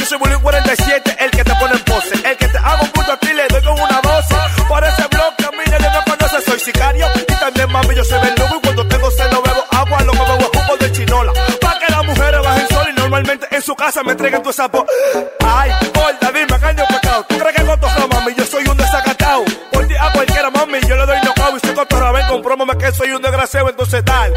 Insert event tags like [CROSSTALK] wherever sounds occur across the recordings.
Yo soy Bullying 47, el que te pone en pose. El que te hago un punto a ti, le doy con una dosis. Por ese bloque a mí nadie me conoce. Soy sicario y también mami, yo soy verdugo. Y cuando tengo sed no bebo agua, lo que bebo es jugo de chinola. Pa' que las mujeres bajen sol y normalmente en su casa me entreguen tu sapo. Ay, gorda, dime, caño pecado. ¿Tú crees que cotorra, mami? Yo soy un desacatado. Por ti a cualquiera, mami, yo le doy no Y si cotorra ven, comprómame que soy un desgraciado. Entonces, tal,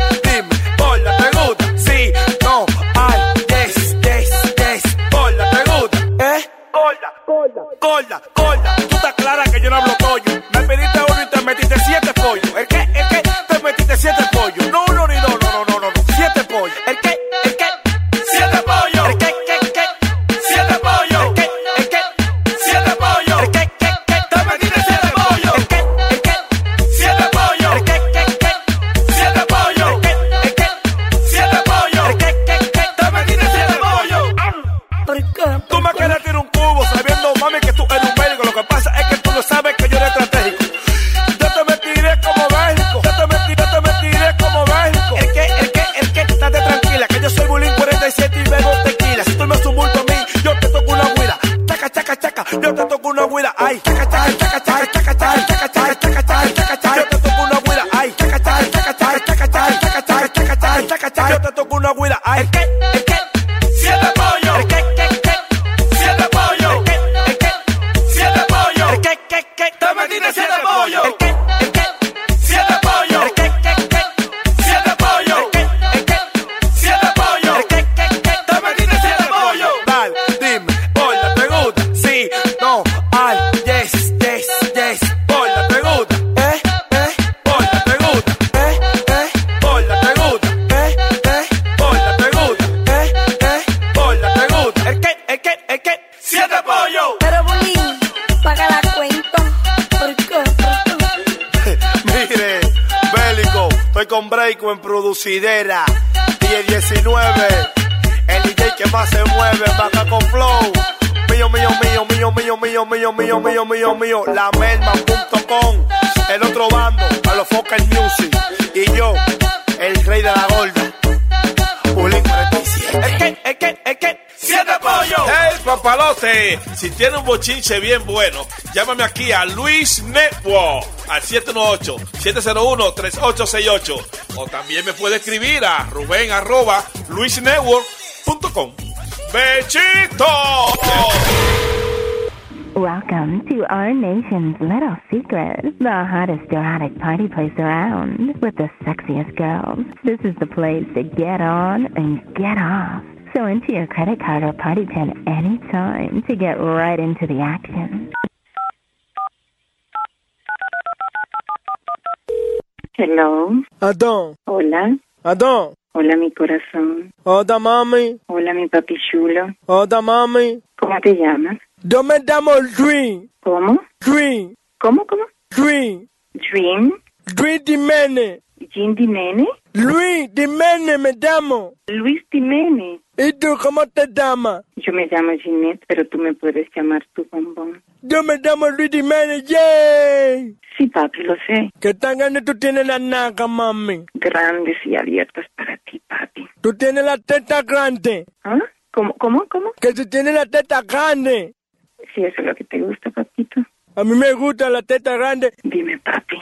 Si tiene un bochinche bien bueno, llámame aquí a Luis Network al 718-701-3868. O también me puede escribir a Rubén arroba luisnetwork.com. ¡Bechito! Welcome to our nation's little secret, the hottest erotic party place around, with the sexiest girls. This is the place to get on and get off. So enter your credit card or party pin anytime to get right into the action. Hello. Adón, Hola. Adón. Hola, mi corazón. Hola, mami. Hola, mi papi chulo. Hola, mami. ¿Cómo te llamas? Yo me llamo Dream. ¿Cómo? Dream. ¿Cómo, cómo? Dream. Dream. Dream Dimene. Jean Dimene. Luis Dimene me llamo. Luis Dimene. ¿Y tú cómo te llamas? Yo me llamo Ginette, pero tú me puedes llamar tu bombón. Yo me llamo Luis Dimene. ¡Yay! Sí, papi, lo sé. ¿Qué tan grande tú tienes la naca, mami? Grandes y abiertas para ti, papi. Tú tienes la teta grande. ¿Ah? ¿Cómo, cómo, cómo? Que tú tienes la teta grande. Si eso es lo que te gusta, papito. A mí me gusta la teta grande. Dime, papi,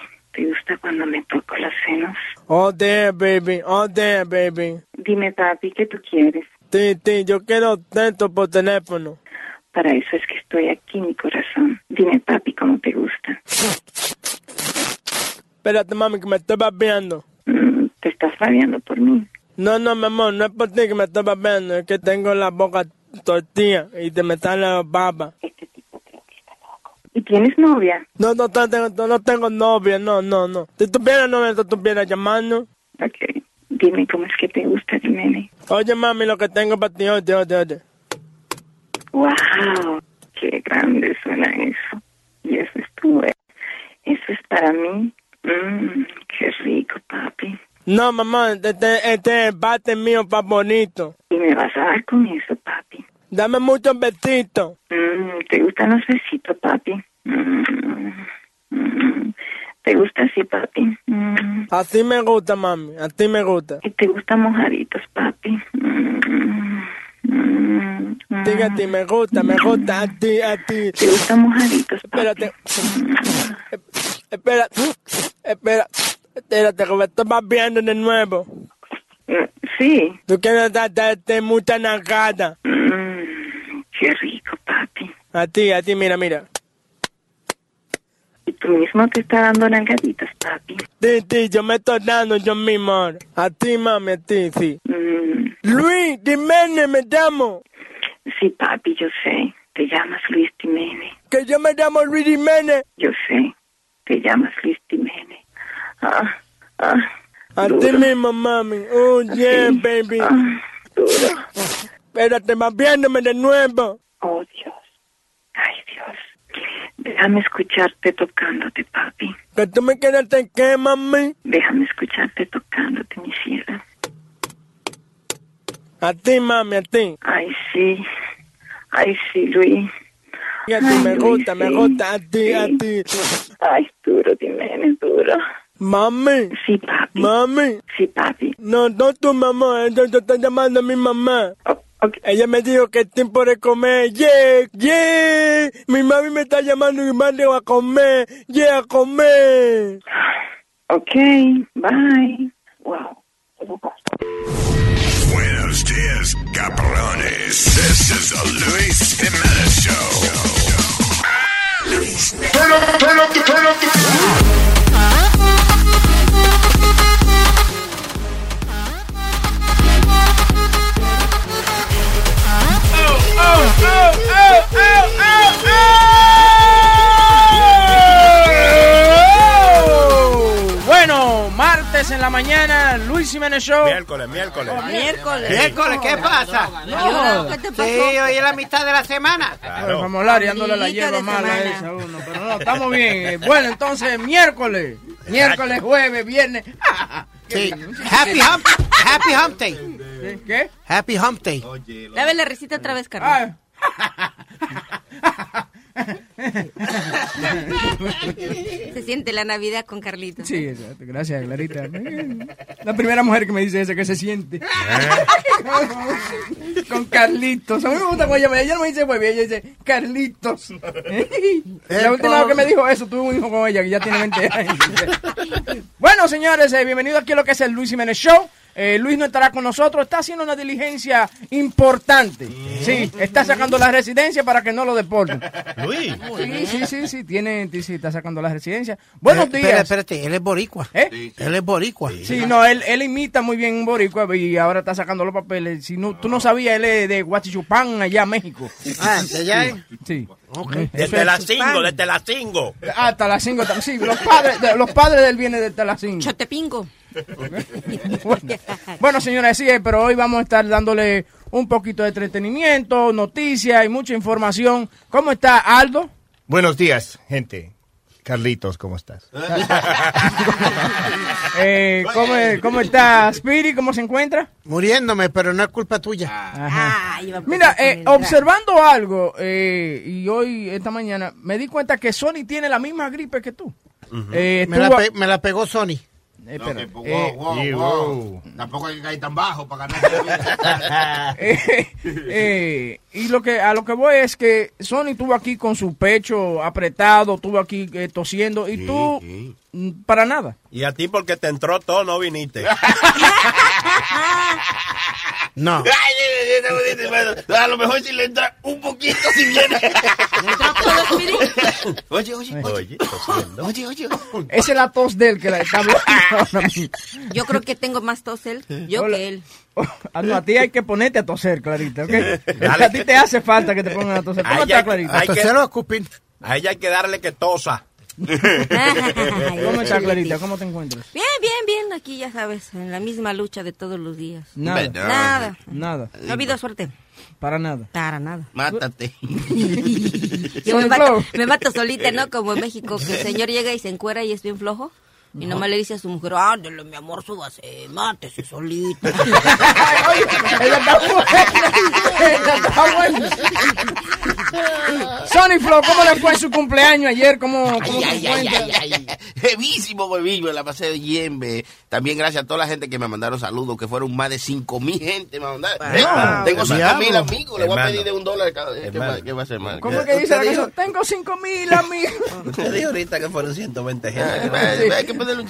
¿te gusta cuando me toco los senos? Oh, damn, baby. Oh, damn, baby. Dime, papi, ¿qué tú quieres? Sí, sí, yo quiero tanto por teléfono. Para eso es que estoy aquí, mi corazón. Dime, papi, ¿cómo te gusta? Espérate, mami, que me estoy babeando. Mm, ¿Te estás rabiando por mí? No, no, mi amor, no es por ti que me estoy babeando, es que tengo la boca tortilla y te me sale la baba. Este tipo creo que está loco. ¿Y tienes novia? No, no, no tengo, no, no tengo novia, no, no, no. Si tuviera novia, tú estuvieras llamando. Ok. Dime cómo es que te gusta, Jiménez. Oye, mami, lo que tengo para ti, oye, oye, oye. ¡Wow! ¡Qué grande suena eso! Y eso es tu... Eso es para mí. Mmm, qué rico, papi. No, mamá, este, este bate mío pa' bonito. ¿Y me vas a dar con eso, papi? Dame muchos besitos. Mm, ¿Te gustan los besitos, papi? Mm, mm. ¿Te gusta así, papi? Así me gusta, mami, así me gusta. ¿Y te gustan mojaditos, papi? Diga a ti, me gusta, me gusta, a ti, a ti. ¿Te gustan mojaditos, papi? Espérate. Espera, espera, espérate, me estoy viendo de nuevo. Sí. Tú quieres darte mucha nagada. Qué rico, papi. A ti, a ti, mira, mira. Y tú mismo te estás dando nalgaditas, papi. Sí, sí, yo me estoy dando yo mismo ahora. A ti, mami, a ti, sí. Mm, Luis, Jiménez, me llamo. sí, papi, yo sé. Te llamas Luis Jiménez. Que yo me llamo Luis Jiménez. Yo sé. Te llamas Luis Jiménez. Ah, ah. A ti mismo, mami. Oh, yeah, baby. Ah, duro. Espérate, vas viéndome de nuevo. Oh, Dios. Ay, Dios. Déjame escucharte tocándote, papi. Que tú me quedaste en qué, mami. Déjame escucharte tocándote, mi cielo. A ti, mami, a ti. Ay, sí. Ay, sí, Luis. Y a ti Ay, me Luis, gusta, me gusta, a ti, a ti. Ay, duro, Jiménez, duro. Mami, Sí, papi. mami. Sí, papi. No, no tu mamá, ella te está llamando a mi mamá. Oh, Ella me dijo que es tiempo de comer. Yeah, yeah. Mi mami me está llamando y me a comer. Yeah, a comer. Ok, bye. Wow. Buenos dias, cabrones. This is the Luis Jimenez Show. Turn up, turn up, the- turn up Bueno, martes en la mañana, Luis Jiménez Show. Miércoles, miércoles. Miércoles. Miércoles, ¿qué pasa? No, ¿Qué te Sí, pasó? hoy es la mitad de la semana. Bueno, vamos a hablar y dándole la hierba mala semana. esa uno, pero no, estamos bien. Eh, Bueno, entonces, miércoles, miércoles, jueves, viernes. Sí. Happy Hump, Happy Hump Day. ¿Qué? Happy Hump Day. Dame la risita otra vez, Carlos. [LAUGHS] Se siente la Navidad con Carlitos. sí, exacto. Gracias, Clarita. La primera mujer que me dice eso, que se siente. con Carlitos. A mí me gusta cuando ella me, ella no me dice huevo, ella dice Carlitos. [LAUGHS] La última vez que me dijo eso, tuve un hijo con ella que ya tiene 20 años. [LAUGHS] bueno, señores, eh, bienvenidos aquí a lo que es el Luis Jiménez Show. Eh, Luis no estará con nosotros, está haciendo una diligencia importante. Sí, está sacando la residencia para que no lo deporten. Luis. Sí, sí, sí, sí, tiene, sí, está sacando la residencia. Buenos Eh, días. Espera, espérate, él es boricua. ¿Eh? Él es boricua. Sí, no, él, él imita muy bien un boricua y ahora está sacando los papeles. Si no, tú no sabías, él es de Huachichupán, allá México. Ah, de allá. Sí. Ok. Eso Desde es- la cingo, desde la cingo. Ah, Talacingo, tam- sí, los padres, de- los padres de él vienen de Talacingo. Chotepingo. [LAUGHS] Bueno, señores, sí, eh, pero hoy vamos a estar dándole un poquito de entretenimiento, noticias y mucha información. ¿Cómo está Aldo? Buenos días, gente. Carlitos, ¿cómo estás? [LAUGHS] Eh, ¿cómo, cómo está Spirit? ¿Cómo se encuentra? Muriéndome, pero no es culpa tuya. Ajá. Ah, Mira, eh, observando algo, eh, y hoy, esta mañana, me di cuenta que Sony tiene la misma gripe que tú. Eh, la, me la pegó Sony. Eh, espera, Wow, eh, wow, y wow. Tampoco hay que caer tan bajo para ganar. [LAUGHS] eh, eh, y lo que a lo que voy es que Sony estuvo aquí con su pecho apretado, estuvo aquí eh, tosiendo y tú mm, para nada. Y a ti porque te entró todo, no viniste. [LAUGHS] No. [LAUGHS] a lo mejor si le entra un poquito si viene. [LAUGHS] Oye, oye, oye. Oye, tosiendo. Oye, oye. Esa es la tos de él que la está hablando [LAUGHS] mismo. Yo creo que tengo más tos él, yo Hola. que él. Ah, no, a ti hay que ponerte a toser, Clarita, ¿ok? A ti te hace falta que te pongan a toser. ¿Cómo está, Clarita? a escupir. A ella hay que darle que tosa. [LAUGHS] ¿Cómo estás, Clarita? ¿Cómo te encuentras? Bien, bien, bien. Aquí ya sabes, en la misma lucha de todos los días. Nada. Nada. Nada. No ha habido suerte. Para nada. Para nada. Mátate. [LAUGHS] Yo me mato, me mato solita, ¿no? Como en México, que el señor llega y se encuera y es bien flojo. Y nomás le dice a su mujer, ándale, mi amor, súbase, mátese solita. Ella está buena. Ella está buena. [LAUGHS] Sony Flow, ¿cómo le fue en su cumpleaños ayer? ¿Cómo, cómo Ay, se ay, ay, encuentra? ay, ay. Jevísimo, me la pasé bien. ve. También gracias a toda la gente que me mandaron saludos, que fueron más de 5 mil gente. Me mandaron. Tengo 5 mil amigos, le voy a pedir de un dólar cada vez. ¿Qué va, qué va a hacer, man? ¿Cómo es que dice la dijo-? Tengo cinco mil amigos. [LAUGHS] Usted dijo ahorita que fueron 120 gente. Ay, Hay que ponerle un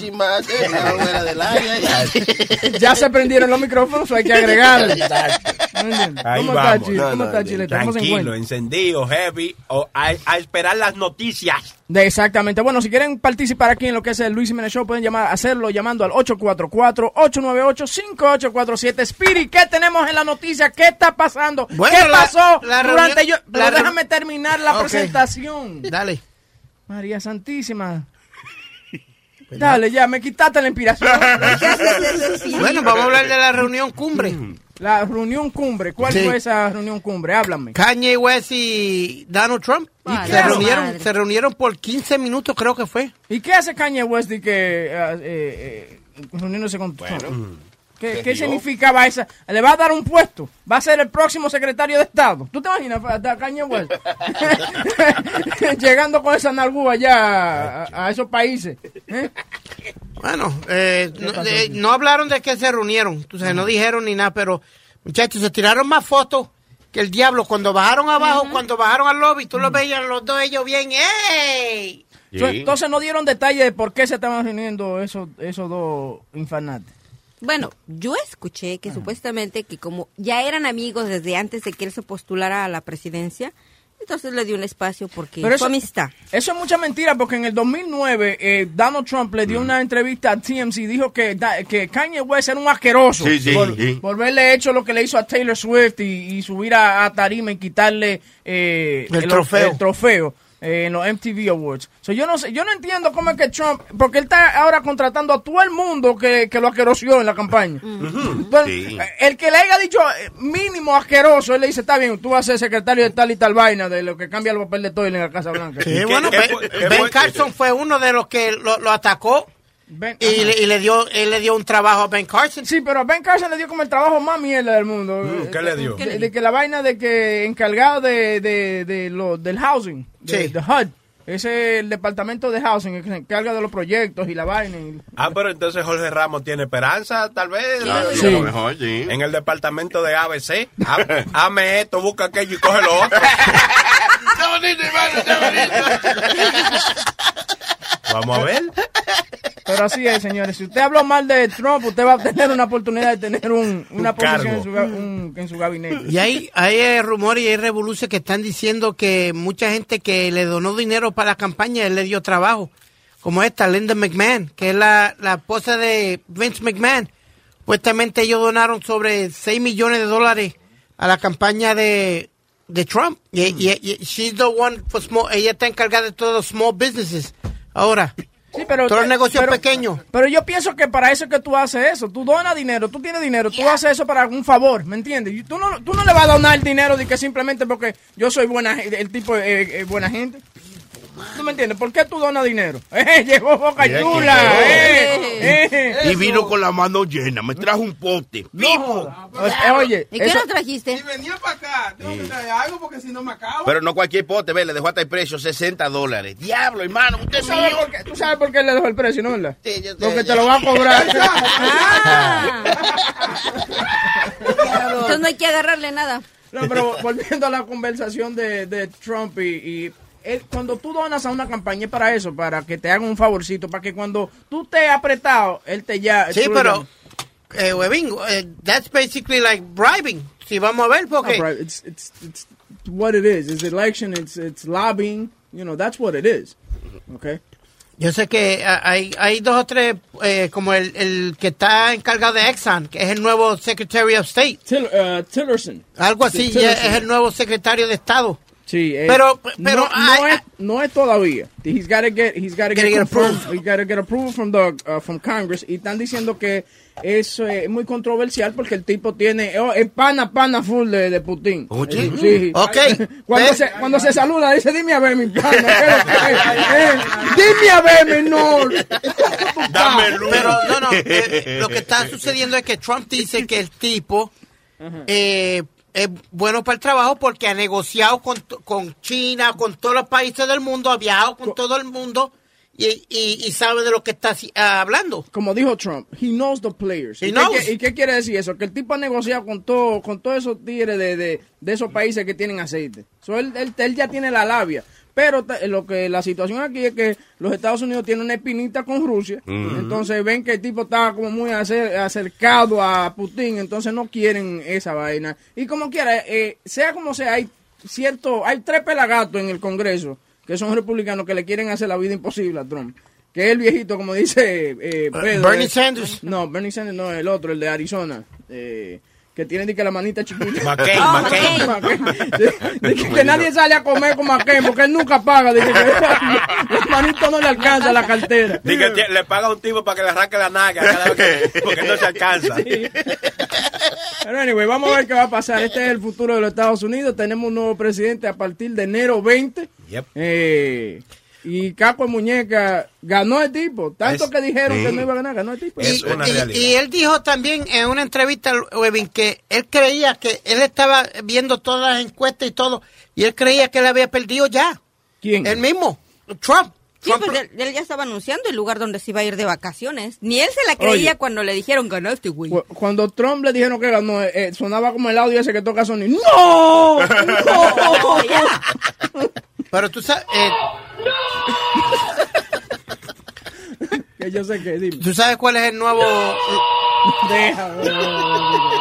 área, ya. Ya se prendieron los micrófonos, hay que agregarle. ¿Cómo está, vamos. Chile? ¿Cómo está, Chile? ¿Cómo se Tranquilo, encendido, heavy, o a, a esperar las noticias. De- Exactamente. Bueno, si quieren participar aquí en lo que es el Luis Jiménez Show, pueden llamar, hacerlo llamando al 844-898-5847. Spirit, ¿qué tenemos en la noticia? ¿Qué está pasando? Bueno, ¿Qué la- pasó la durante reunión- yo? La déjame terminar la presentación. Dale. María Santísima. [LAUGHS] Dale, ya, me quitaste la inspiración. [LAUGHS] Bueno, vamos a hablar de la reunión cumbre. La reunión cumbre. ¿Cuál Sí. fue esa reunión cumbre? Háblame. Kanye West y Donald Trump se, reunieron, se reunieron por 15 minutos, creo que fue. ¿Y qué hace Kanye West y que eh, eh, eh, reuniéndose con Trump? ¿Qué, qué significaba esa? ¿Le va a dar un puesto? ¿Va a ser el próximo secretario de Estado? ¿Tú te imaginas a Kanye West? Llegando con esa nalgúa allá a, a esos países. ¿eh? Bueno, eh, no, eh, no hablaron de que se reunieron, tú sabes, no dijeron ni nada, pero muchachos, se tiraron más fotos que el diablo. Cuando bajaron abajo, cuando bajaron al lobby, tú los veías los dos ellos bien, ¡ey! Entonces no dieron detalle de por qué se estaban reuniendo esos, esos dos infantes. Bueno, yo escuché que supuestamente que como ya eran amigos desde antes de que él se postulara a la presidencia, entonces le dio un espacio porque Pero su eso- amistad. Eso es mucha mentira porque en el 2009 eh, Donald Trump le dio Mm. una entrevista a TMZ y dijo que, da- que Kanye West era un asqueroso Sí, sí, por, sí. por haberle hecho lo que le hizo a Taylor Swift y, y subir a, a tarima y quitarle eh, El trofeo. el trofeo, eh, en los MTV Awards. So, yo no sé, yo no entiendo cómo es que Trump, porque él está ahora contratando a todo el mundo que, que lo asquerosió en la campaña. Entonces, Sí. eh, El que le haya dicho eh, mínimo asqueroso, él le dice, está bien, tú vas a ser secretario de tal y tal vaina, de lo que cambia el papel de todo en la Casa Blanca. Sí, bueno, Ben, Ben Carson fue uno de los que lo, lo atacó y, le, y le dio él le dio un trabajo a Ben Carson. Sí, pero a Ben Carson le dio como el trabajo más mierda del mundo. Mm, ¿qué le dio? De, de que la vaina de que encargado de, de, de lo, del housing, de, Sí. de HUD. Ese es el departamento de housing, el que se encarga de los proyectos y la vaina. y- Ah, pero entonces Jorge Ramos tiene esperanza, tal vez. Sí, Sí. a lo mejor, sí. En el departamento de ABC. Hame esto, busca aquello y coge lo otro. [LAUGHS] Está bonito, hermano, está bonito. [LAUGHS] Vamos a ver. Pero así es, señores. Si usted habló mal de Trump, usted va a tener una oportunidad de tener un, una Un posición cargo. en su, un- en su gabinete. Y hay, hay eh, rumores y hay revoluciones que están diciendo que mucha gente que le donó dinero para la campaña, él le dio trabajo. Como esta, Linda McMahon, que es la, la esposa de Vince McMahon. Supuestamente ellos donaron sobre 6 millones de dólares a la campaña de, de Trump. Y, y- y- she's the one for small, ella está encargada de todos los small businesses. Ahora, Sí, pero, todos los negocios pero- pequeños. Pero yo pienso que para eso es que tú haces eso. Tú donas dinero, tú tienes dinero, tú haces eso para un favor, ¿me entiendes? Y Tú no, tú no le vas a donar dinero de que simplemente porque yo soy buena, el tipo eh, eh, buena gente. ¿Tú me entiendes? ¿Por qué tú donas dinero? [LAUGHS] ¡Eh, llegó Boca Chula! ¡Eh! eh. Y vino con la mano llena, me trajo un pote. ¡Pipo! Eh, Oye, ¿Y qué nos trajiste? venía para acá, tengo que traer algo porque si no me acabo. Pero no cualquier pote, ve, le dejó hasta el precio, 60 dólares. Diablo, hermano, usted ¿tú es sabes, por qué, tú sabes por qué le dejó el precio, ¿no? verdad? Sí, yo sé, Porque te lo va a cobrar. [LAUGHS] Entonces no hay que agarrarle nada. No, pero volviendo a la conversación de, de Trump y, y él- cuando tú donas a una campaña es para eso, para que te hagan un favorcito, para que cuando tú estés apretado, él te ya... Sí, pero, eh, Webin, eh, that's basically like bribing. Si vamos a ver, porque... No, it's, it's, it's what it is. It's election, it's, it's lobbying, you know, that's what it is. Okay? Yo sé que ah, hay, hay dos o tres, eh, como el, el que está encargado de Exxon, que es el nuevo Secretary of State. Till, uh, Tillerson. Algo así, Tillerson. es el nuevo secretario de Estado. Sí, eh, Pero- pero no, es, no es todavía. He's got to get, he's gotta Gotta get, get approved. He's gotta get approval from the, uh, from Congress. Y están diciendo que es eh, muy controversial porque el tipo tiene, oh, es pana, pana full de, de Putin. Oye. Sí. Ok. Cuando se, cuando se saluda, dice, dime a ver, mi pana. ¿qué es es? [LAUGHS] Eh, dime a ver, menor. Dame luz. Pero no, no. eh, lo que está sucediendo es que Trump dice que el tipo eh, es bueno para el trabajo porque ha negociado con, con China, con todos los países del mundo, ha viajado con todo el mundo y, y- y sabe de lo que está ah, hablando. Como dijo Trump, he knows the players. He ¿Y, knows. Qué, qui- y qué quiere decir eso? Que el tipo ha negociado con todo, con todos esos tigres de, de, de esos países que tienen aceite. So, él, él- él ya tiene la labia. Pero ta- lo que la situación aquí es que los Estados Unidos tienen una espinita con Rusia. Entonces ven que el tipo está como muy acer- acercado a Putin. Entonces no quieren esa vaina. Y como quiera, eh, sea como sea, hay cierto, hay tres pelagatos en el Congreso que son republicanos que le quieren hacer la vida imposible a Trump. Que es el viejito, como dice eh, Pedro, Bernie eh, Sanders. No, Bernie Sanders no, el otro, el de Arizona. eh, que tiene de que la manita chiquita. McCain, Oh, McCain. McCain. De- de que, que nadie sale a comer con McCain porque él nunca paga. De que, [LAUGHS] la manito no le alcanza la cartera. Dice que le paga a un tipo para que le arranque la naga cada vez que- [LAUGHS] porque no se alcanza. Pero anyway, vamos a ver qué va a pasar. Este es el futuro de los Estados Unidos. Tenemos un nuevo presidente a partir de enero 20. Yep. Eh, y Caco de Muñeca ganó el tipo. Tanto Es- que dijeron sí. que no iba a ganar, ganó el tipo. Y, y- y él dijo también en una entrevista, Webin, que él creía que él estaba viendo todas las encuestas y todo, y él creía que él había perdido ya. ¿Quién? Él mismo, Trump. Sí, pues él, él ya estaba anunciando el lugar donde se iba a ir de vacaciones. Ni él se la creía Oye. cuando le dijeron ganaste, güey. Cu- Cuando Trump le dijeron que ganó, eh, eh, sonaba como el audio ese que toca Sony. [LAUGHS] ¡No! [LAUGHS] ¡No! Pero tú sabes, eh, [LAUGHS] que yo sé que, dime. tú sabes cuál es el nuevo, Deja.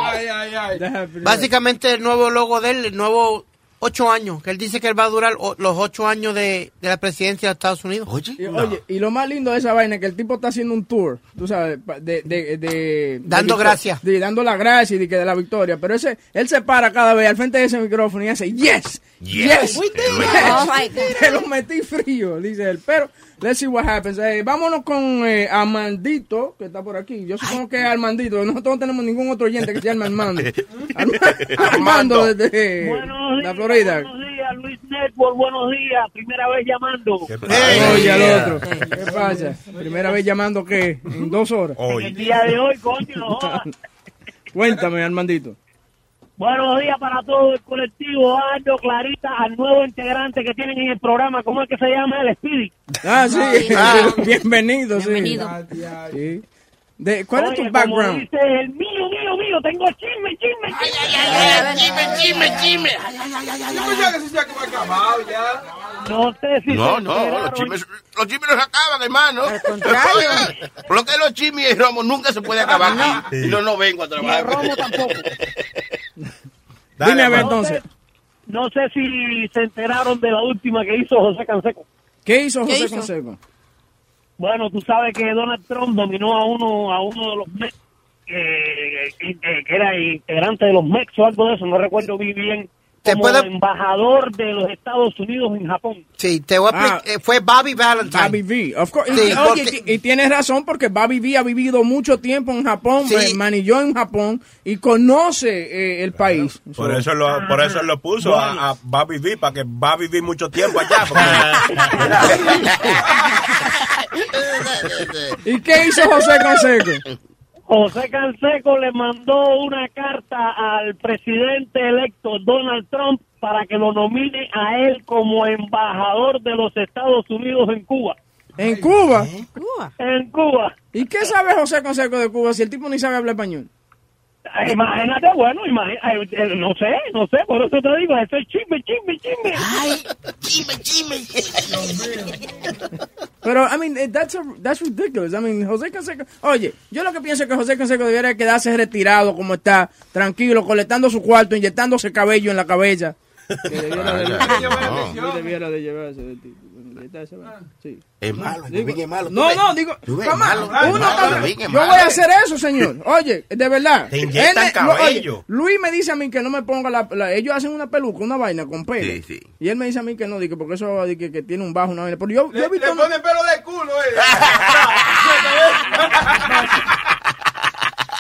Ay, ay, ay. Deja básicamente el nuevo logo de él, el nuevo ocho años, que él dice que él va a durar o- los ocho años de, de la presidencia de Estados Unidos. Oye, Y, oye, y lo más lindo de esa vaina es que el tipo está haciendo un tour, tú sabes, pa- de... de, de- Dando gracias. de- dando la gracia y de, que de la victoria. Pero ese, él se para cada vez al frente de ese micrófono y hace, yes, yes, We did it. yes. Oh, my God. Te lo metí frío, dice él. Pero, let's see what happens. Eh, vámonos con eh, Armandito, que está por aquí. Yo supongo que es Armandito. Nosotros no tenemos ningún otro oyente que se llame Armando. [LAUGHS] [LAUGHS] Arma- Armando desde Buenos la Florida. Buenos días, Luis Network, buenos días. Primera vez llamando. Oye, al otro. ¿Qué pasa? Primera vez llamando, ¿qué? En dos horas. El día de hoy, coño, no. [LAUGHS] Cuéntame, Armandito. Buenos días para todo el colectivo, Aldo, Clarita, al nuevo integrante que tienen en el programa, ¿cómo es que se llama? El Speedy. Ah, sí. Ah. [LAUGHS] [LAUGHS] Bienvenido, sí. Bienvenido. Sí. De, ¿Cuál es tu background? Como dice el mío, mío, mío, tengo chisme, chisme, chisme. chisme, chisme, chisme. Que eso ya que acabado ya. No sé si No, se no, los chismes, los chismes no se acaban, hermano. Al contrario. [LAUGHS] Por lo que los chismes y el romo nunca se puede acabar aquí. Y no, no vengo a Ni el trabajar. romo tampoco. Dime a ver No sé- entonces. No sé si se enteraron de la última que hizo José Canseco. ¿Qué hizo ¿Qué José hizo? Consejo? Bueno, tú sabes que Donald Trump dominó a uno a uno de los Mex, eh, que, que- que era integrante de los Mex o algo de eso, no recuerdo muy bien, ¿Te como puedo- embajador de los Estados Unidos en Japón. Sí, te voy a Ah. explicar. eh, fue Bobby Valentine. Bobby V. Of course. Sí, y, oye, porque- y- y tienes razón porque Bobby V ha vivido mucho tiempo en Japón, Sí. eh, manilló en Japón y conoce eh, el país. Por So- eso lo, por eso lo puso a, a a vivir, para que va a vivir mucho tiempo allá. porque- [LAUGHS] ¿Y qué hizo José Consejo? José Canseco le mandó una carta al presidente electo Donald Trump para que lo nomine a él como embajador de los Estados Unidos en Cuba. ¿En Cuba? En Cuba. ¿Y qué sabe José Consejo de Cuba si el tipo ni sabe hablar español? Eh, Imagínate, bueno, imagínate, eh, no sé, no sé, por eso te digo, eso es chisme, chisme, chisme. Ay, chisme, chisme. Pero, I mean, eh, that's, a- that's ridiculous. I mean, José Canseco... Oye, yo lo que pienso es que José Canseco debería quedarse retirado como está, tranquilo, colectando su cuarto, inyectándose cabello en la cabeza. Que debiera de, Ah, Sí, debiera de llevarse de tipo. Sí. Es malo, Digo- es malo. ¿tú No, ves? no, digo, yo voy a hacer eso, señor. Oye, de verdad. Te inyectan Él me- lo- cabello. oye, Luis me dice a mí que no me ponga la, la- ellos hacen una peluca, una vaina con pelo. Sí, sí. Y él me dice a mí que no, dice, porque eso que, que tiene un bajo, una vaina. Pero yo, yo he visto Le pone pelo de culo, eh.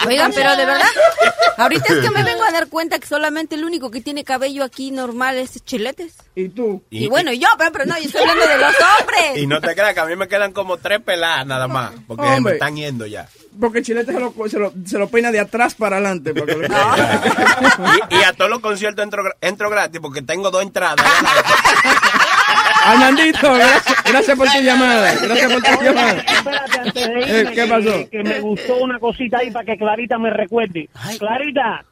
Oigan, [LAUGHS] pero de verdad, ahorita es que me vengo a dar cuenta que solamente el único que tiene cabello aquí normal es Chiletes. ¿Y tú? Y, bueno, yo, pero, pero no, yo estoy hablando de los [LAUGHS] hombres. Y no te creas que a mí me quedan como tres peladas nada más, porque me están yendo ya. Porque Chilete se lo, se, lo, se lo peina de atrás para adelante. para [LAUGHS] que lo- Y, y a todos los conciertos entro, entro gratis porque tengo dos entradas. Armandito, gracias, gracias por tu llamada. Gracias por tu llamada. Espérate, antes de Eh, irme, ¿qué que- pasó? Que, me gustó una cosita ahí para que Clarita me recuerde. Clarita,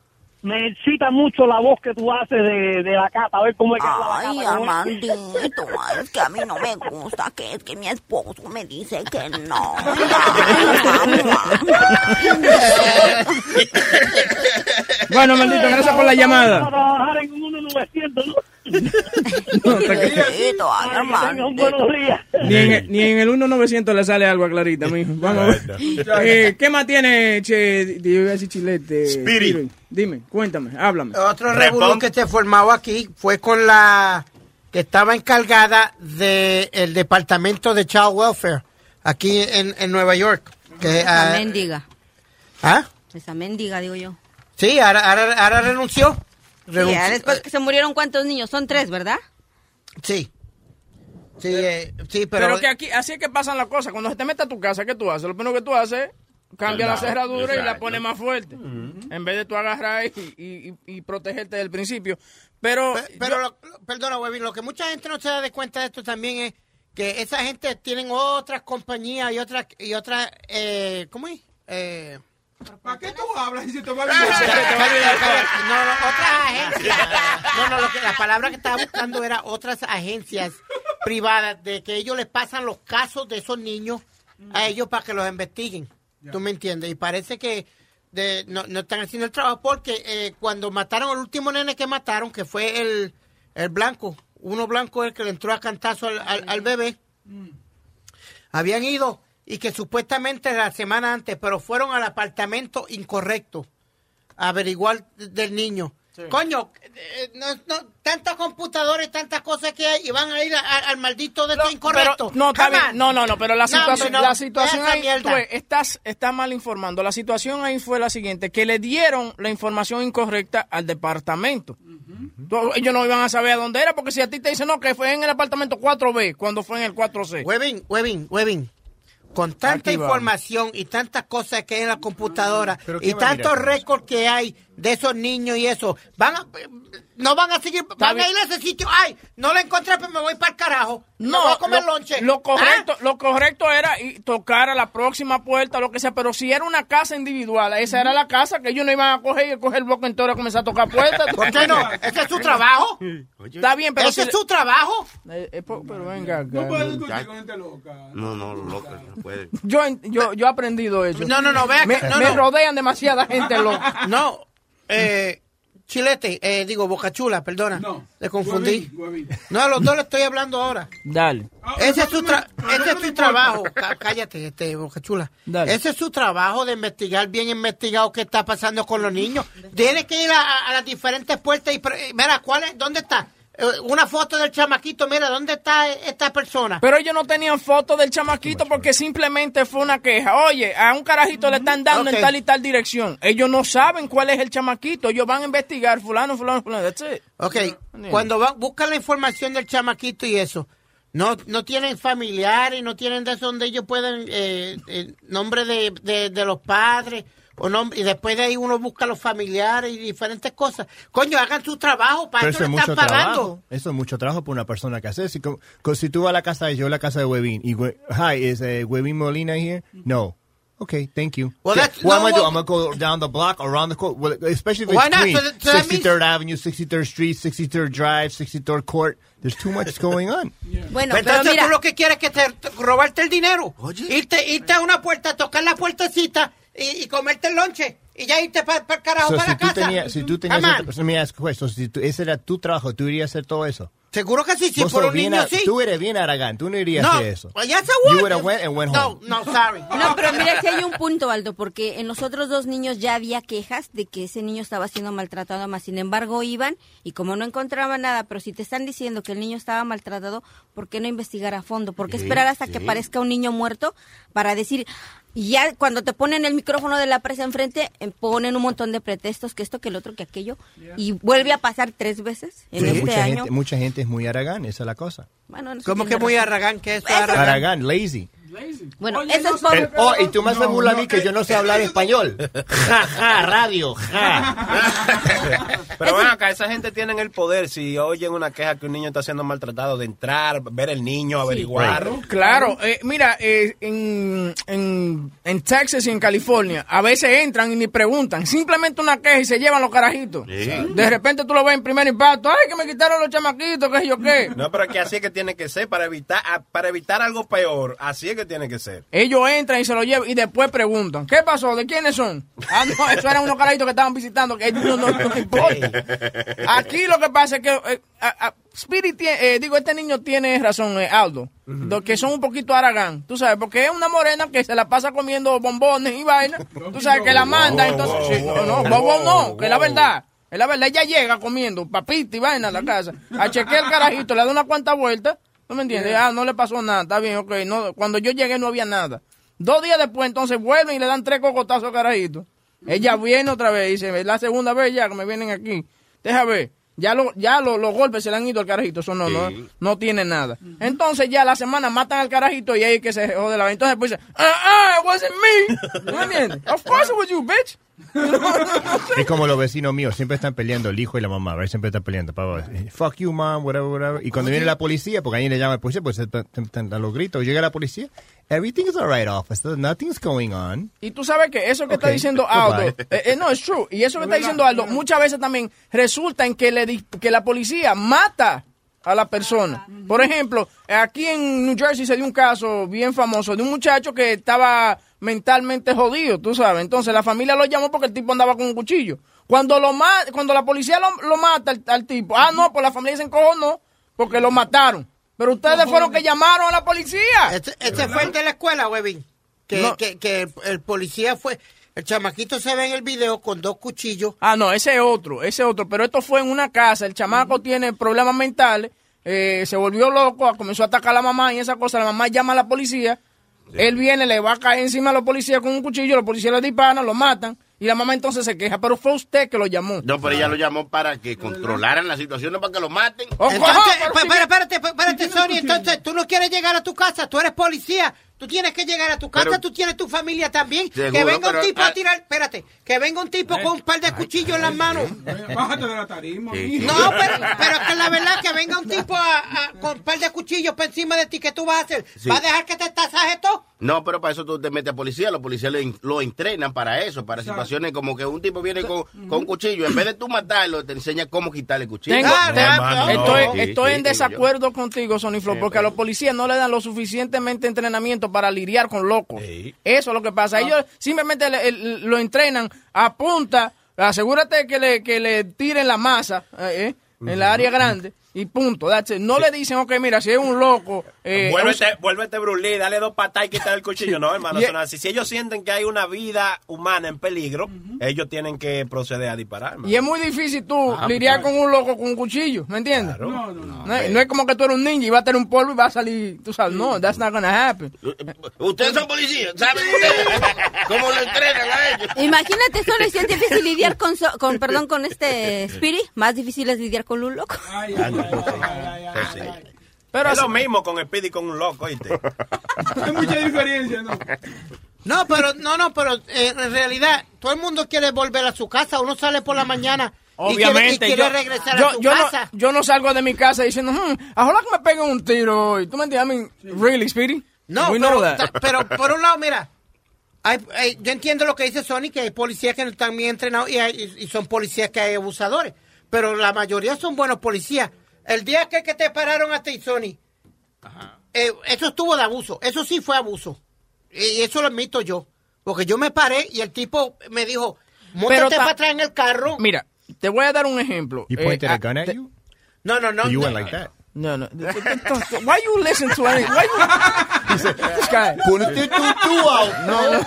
me excita mucho la voz que tú haces de, de la cata. A ver cómo es que la Ay, cata. ¿cómo es? Armandito, ay, es que a mí no me gusta, que es que mi esposo me dice que no. Bueno, maldito, gracias por la llamada. Vamos a trabajar en un 1900, ¿no? No. Ni en, el- ni en el 1900 le sale algo a Clarita, mijo. Vamos a ver. Eh, ¿Qué más tiene, che? Yo iba a decir chilete. Spirit. Dime, cuéntame, háblame. Otro revolú que se formó aquí fue con la que estaba encargada del departamento de Child Welfare aquí en, en Nueva York. Que, Esa ah, mendiga. ¿ah? Esa mendiga, digo yo. Sí, ahora, ahora, ahora renunció. Ya después que se murieron, ¿cuántos niños? Son tres, ¿verdad? Sí. Sí, eh, sí, Pero, pero... que aquí, así es que pasan las cosas. Cuando se te mete a tu casa, ¿qué tú haces? Lo primero que tú haces, cambia la Exacto, cerradura y la pones más fuerte. En vez de tú agarrar y, y, y- y protegerte del principio. Pero, Pe- Pero, lo- perdona, Webin, lo que mucha gente no se da de cuenta de esto también es que esa gente tienen otras compañías y otras, y otras, eh, ¿cómo es? Eh, ¿Para qué tú hablas si te va a [LAUGHS] no, no, otras agencias. [LAUGHS] No, no, lo que, la palabra que estaba buscando era otras agencias privadas de que ellos les pasan los casos de esos niños a ellos para que los investiguen. ¿Tú me entiendes? Y parece que de- no, no están haciendo el trabajo porque eh, cuando mataron al último nene que mataron, que fue el, el blanco, uno blanco el que le entró a cantazo al, al- al bebé, habían ido y que supuestamente la semana antes, pero fueron al apartamento incorrecto a averiguar del niño. Coño, eh, no, no, tantas computadoras, tantas cosas que hay y van a ir a- a- al maldito de esto incorrecto. Pero, no, está Come bien. on. no, no, no, pero la No, situación, no. la situación ahí, mierda. tú ves, estás, estás mal informando. La situación ahí fue la siguiente, que le dieron la información incorrecta al departamento. Ellos no iban a saber a dónde era, porque si a ti te dicen, no, que fue en el apartamento 4B, cuando fue en el 4C. Webin, Webin, Webin. Con tanta Aquí vamos. información y tantas cosas que hay en la computadora ¿Pero y tantos récords que hay de esos niños y eso, van a, no van a seguir, van a ir a ese sitio. Ay, no lo encontré, pues me voy para el carajo. me No, voy a comer lo, lonche. lo correcto, ¿Ah? lo correcto era y tocar a la próxima puerta, lo que sea, pero si era una casa individual, esa era la casa que ellos no iban a coger y coger el bloque entero y comenzar a tocar puertas. [LAUGHS] ¿Por qué no? Ese es su trabajo. Está bien, pero Ese si- es su trabajo. Eh, eh, pero venga, acá, No puedes discutir con gente loca. No, no, loca, no puede. Yo, yo, yo he aprendido eso. No, no, no, vea Me, que- no, me no. rodean demasiada gente loca. No, eh, Chilete, eh, digo, Boca Chula, perdona. No. Le confundí. No, a los dos le estoy hablando ahora. Dale. Ah, Ese es su, tra- ese es su trabajo. Cá- Cállate, este, Boca Chula. Dale. Ese es su trabajo de investigar bien investigado qué está pasando con los niños. Tiene que ir a, a- las diferentes puertas y... Mira, ¿cuál es? ¿Dónde está? Eh, Una foto del chamaquito, mira, ¿dónde está esta persona? Pero ellos no tenían foto del chamaquito porque simplemente fue una queja. Oye, a un carajito le están dando en tal y tal dirección. Ellos no saben cuál es el chamaquito. Ellos van a investigar fulano, fulano, fulano. That's it. Ok, cuando va, buscan la información del chamaquito y eso, no, no tienen familiares, no tienen de eso donde ellos pueden, eh, eh, nombre de, de, de los padres, o nombre, y después de ahí uno busca los familiares y diferentes cosas. Coño, hagan su trabajo, para Pero eso eso es están mucho pagando. trabajo. Eso es mucho trabajo para una persona que hace. Si, como- si tú vas a la casa de yo, a la casa de Webin, y hi, is uh, Webin Molina here? No. Okay, thank you. Well, Yeah, that's- what no, am I do? well- I'm gonna go down the block, around the court, well, especially if Why it's not? Queens, So that- so that 63rd Avenue, 63rd Street, 63rd Drive, 63rd Court. There's too much [LAUGHS] going on. Bueno, Pues pero entonces mira, tú lo que quieres es que te, te- robarte el dinero. Irte, irte a una puerta, tocar la puertecita y, y comerte el lonche. Y ya irte para el carajo So, para si la tú casa. tenías, si tú tenías, on. so, me ask. Si tú- ese era tu trabajo, ¿tú irías a hacer todo eso? Seguro que sí, sí, por un niño a- sí. Tú eres bien aragán, tú no irías No, a hacer eso. well, yes, I You would. would have went and went No, home. no, sorry. No, pero mira, si hay un punto, Aldo, porque en los otros dos niños ya había quejas de que ese niño estaba siendo maltratado, más sin embargo iban y como no encontraban nada, pero si te están diciendo que el niño estaba maltratado, ¿por qué no investigar a fondo? ¿Por qué Sí, esperar hasta sí. que parezca un niño muerto para decir... Y ya cuando te ponen el micrófono de la presa enfrente, eh, ponen un montón de pretextos, que esto, que el otro, que aquello, y vuelve a pasar tres veces en Sí, este mucha, año. gente, mucha gente es muy aragán, esa es la cosa. Bueno, no sé ¿Cómo que muy razón. arragán? ¿Qué es aragán? Aragán, lazy. Bueno, Oye, no es por... El- oh, y tú me haces burla a mí que yo no sé hablar español. [LAUGHS] Ja, ja, radio, ja. [LAUGHS] Pero ven acá, esa gente tiene el poder, si oyen una queja que un niño está siendo maltratado, de entrar, ver el niño, averiguar. Claro, eh, mira, eh, en, en, en Texas y en California, a veces entran y ni preguntan, simplemente una queja y se llevan los carajitos. De repente tú lo ves en primer impacto, ay, que me quitaron los chamaquitos, qué sé yo qué. No, pero es que así es que tiene que ser, para evitar, a- para evitar algo peor, así es que tiene que ser. Ellos entran y se lo llevan y después preguntan, ¿qué pasó? ¿De quiénes son? Ah, no, eso eran unos carajitos que estaban visitando, que no, no, no [LAUGHS] importa. Aquí lo que pasa es que eh, a- a- Spirit tiene- eh, digo, este niño tiene razón, eh, Aldo, do- que son un poquito aragán, tú sabes, porque es una morena que se la pasa comiendo bombones y vaina, tú sabes que la manda, entonces, sí, no, no, no, que es la verdad. Es la verdad, ella llega comiendo papita y vaina a la casa, a chequear el carajito, le da una cuanta vueltas, ¿no me entiendes? Ah, no le pasó nada, está bien, ok, no, cuando yo llegué no había nada. Dos días después, entonces vuelven y le dan tres cocotazos al carajito. Ella viene otra vez y dice, la segunda vez ya que me vienen aquí. Deja ver, ya, lo, ya lo- los golpes se le han ido al carajito, eso no, no, no tiene nada. Entonces ya la semana matan al carajito y ahí que se jode la vaina. Entonces pues dice, ah, ah, it wasn't me. ¿No entiendes? Of course it was you, bitch. Es como los vecinos míos, siempre están peleando el hijo y la mamá, ¿verdad? Siempre están peleando. para- Fuck you, mom, whatever, whatever. Y cuando viene la policía, porque ahí le llama la policía, pues están están a los gritos. Llega la policía, everything is alright, officer, nothing's going on. Y tú sabes que eso que está diciendo Aldo, [LAUGHS] eh, eh, no, es true. Y eso que está diciendo Aldo, muchas veces también resulta en que, le, que la policía mata a la persona. Por ejemplo, aquí en New Jersey se dio un caso bien famoso de un muchacho que estaba mentalmente jodido, tú sabes. Entonces la familia lo llamó porque el tipo andaba con un cuchillo. Cuando lo cuando la policía lo, lo mata al, al tipo, ah, no, pues la familia se no, porque lo mataron. Pero ustedes fueron que llamaron a la policía. Este, este fue el de la escuela, Webin. Que, No. que, que el, el policía fue. El chamaquito se ve en el video con dos cuchillos. Ah, no, ese es otro, ese es otro. Pero esto fue en una casa. El chamaco tiene problemas mentales. eh, se volvió loco, comenzó a atacar a la mamá y esa cosa. La mamá llama a la policía. Él viene, le va a caer encima a los policías con un cuchillo. Los policías le disparan, lo matan. Y la mamá entonces se queja. Pero fue usted que lo llamó. No, pero ella lo llamó para que controlaran la situación, no para que lo maten. Entonces, pa- espérate, espérate, [LAUGHS] espérate, Sony. Entonces, tú no quieres llegar a tu casa, tú eres policía. Tú tienes que llegar a tu casa, Pero- tú tienes tu familia también. que venga un pero- tipo a ah- tirar, espérate, que venga un tipo con un par de cuchillos en las manos. Bájate de la tarima. Sí. No, pero, pero es que la verdad que venga un tipo a- a- con un par de cuchillos por encima de ti, ¿qué tú vas a hacer? Sí. ¿Vas a dejar que te tasaje todo? No, pero para eso tú te metes a policía. Los policías lo, lo entrenan para eso, para situaciones como que un tipo viene con, con un cuchillo. En vez de tú matarlo, te enseña cómo quitarle el cuchillo. Tengo- te- hermano, estoy no. Estoy sí, en desacuerdo contigo, Sony Flow, porque a los policías no le dan lo suficientemente entrenamiento para lidiar con locos. Eso es lo que pasa. Ellos simplemente le- lo entrenan a punta. Asegúrate que le, que le tiren la masa eh, eh, en la área grande y punto. that's it. No le dicen, ok, mira, si es un loco. Eh, Vuélvete, vuélvete Bruce Lee, dale dos patas y quitar el cuchillo. No, hermano, Y- eso no es así. Si ellos sienten que hay una vida humana en peligro, ellos tienen que proceder a disparar. hermano. Y es muy difícil tú Ah, lidiar pues. con un loco con un cuchillo, ¿me entiendes? No, no, no. No, es- no es como que tú eres un ninja y va a tener un polvo y va a salir, tú sabes, no, that's not gonna happen. Ustedes son policías, ¿saben ustedes cómo lo entrenan a ellos? Imagínate solo si es difícil lidiar con, so- con perdón, con este [LAUGHS] Spirit, más difícil es lidiar con un loco. Pero es lo mismo con Speedy y con un loco, ¿oíste? [LAUGHS] Hay mucha diferencia, ¿no? No, pero, no, no, pero eh, en realidad, todo el mundo quiere volver a su casa. Uno sale por la mañana y quiere, y Obviamente, quiere yo, regresar yo, a su yo casa. No, yo no salgo de mi casa diciendo, hmm, ojalá que me peguen un tiro hoy. ¿Tú me entiendes? I mean, really, Speedy? No, We pero, know that. pero por un lado, mira, hay- hay- yo entiendo lo que dice Sony, que hay policías que no están bien entrenados y, hay- y son policías que hay abusadores, pero la mayoría son buenos policías. El día que, que te pararon a ti, Sony, eh, eso estuvo de abuso, eso sí fue abuso, y eso lo admito yo, porque yo me paré y el tipo me dijo, Pero montate ta- para atrás en el carro. Mira, te voy a dar un ejemplo. You Eh, pointed ah, a gun at te- you? No, no, no. You no. went like that. No, no. Why you listen to any? Why you? [LAUGHS] This guy. Ponete tú, tú out. No, no.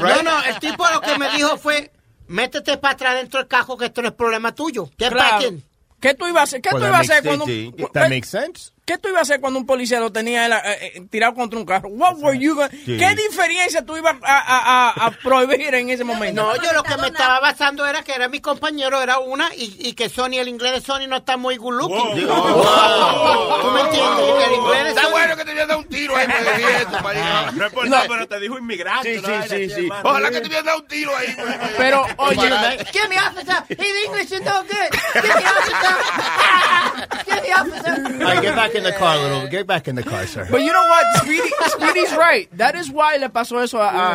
No, no, el tipo lo que me dijo fue, métete para atrás dentro del cajo que esto no es problema tuyo. ¿Qué Claro. paquen? ¿Qué tú ibas a hacer? ¿Qué Well, tú ibas a hacer cuando That makes sense. ¿Qué tú ibas a hacer cuando un policía lo tenía él, eh, eh, tirado contra un carro? What were you gonna- Sí. ¿Qué diferencia tú ibas a, a- a- a prohibir en ese momento? No, yo lo que me estaba basando era que era mi compañero, era una, y, y que Sony, el inglés de Sony no está muy good looking. Digo, ¿Tú me entiendes? Que el inglés de Está Sony- bueno que te dado un tiro ahí, me decía [LAUGHS] esto, marica. No es por No. nada, pero te dijo inmigrante. Sí, ¿no? sí, sí, sí. Ojalá que te hubieran dado un tiro ahí. Pero, [LAUGHS] oye, Give me officer. His English is no good. Give me officer. Give [LAUGHS] me officer. Back in the car, little. Get back in the car, sir. But you know what? Speedy, Speedy's right. That is why le pasó eso a, a,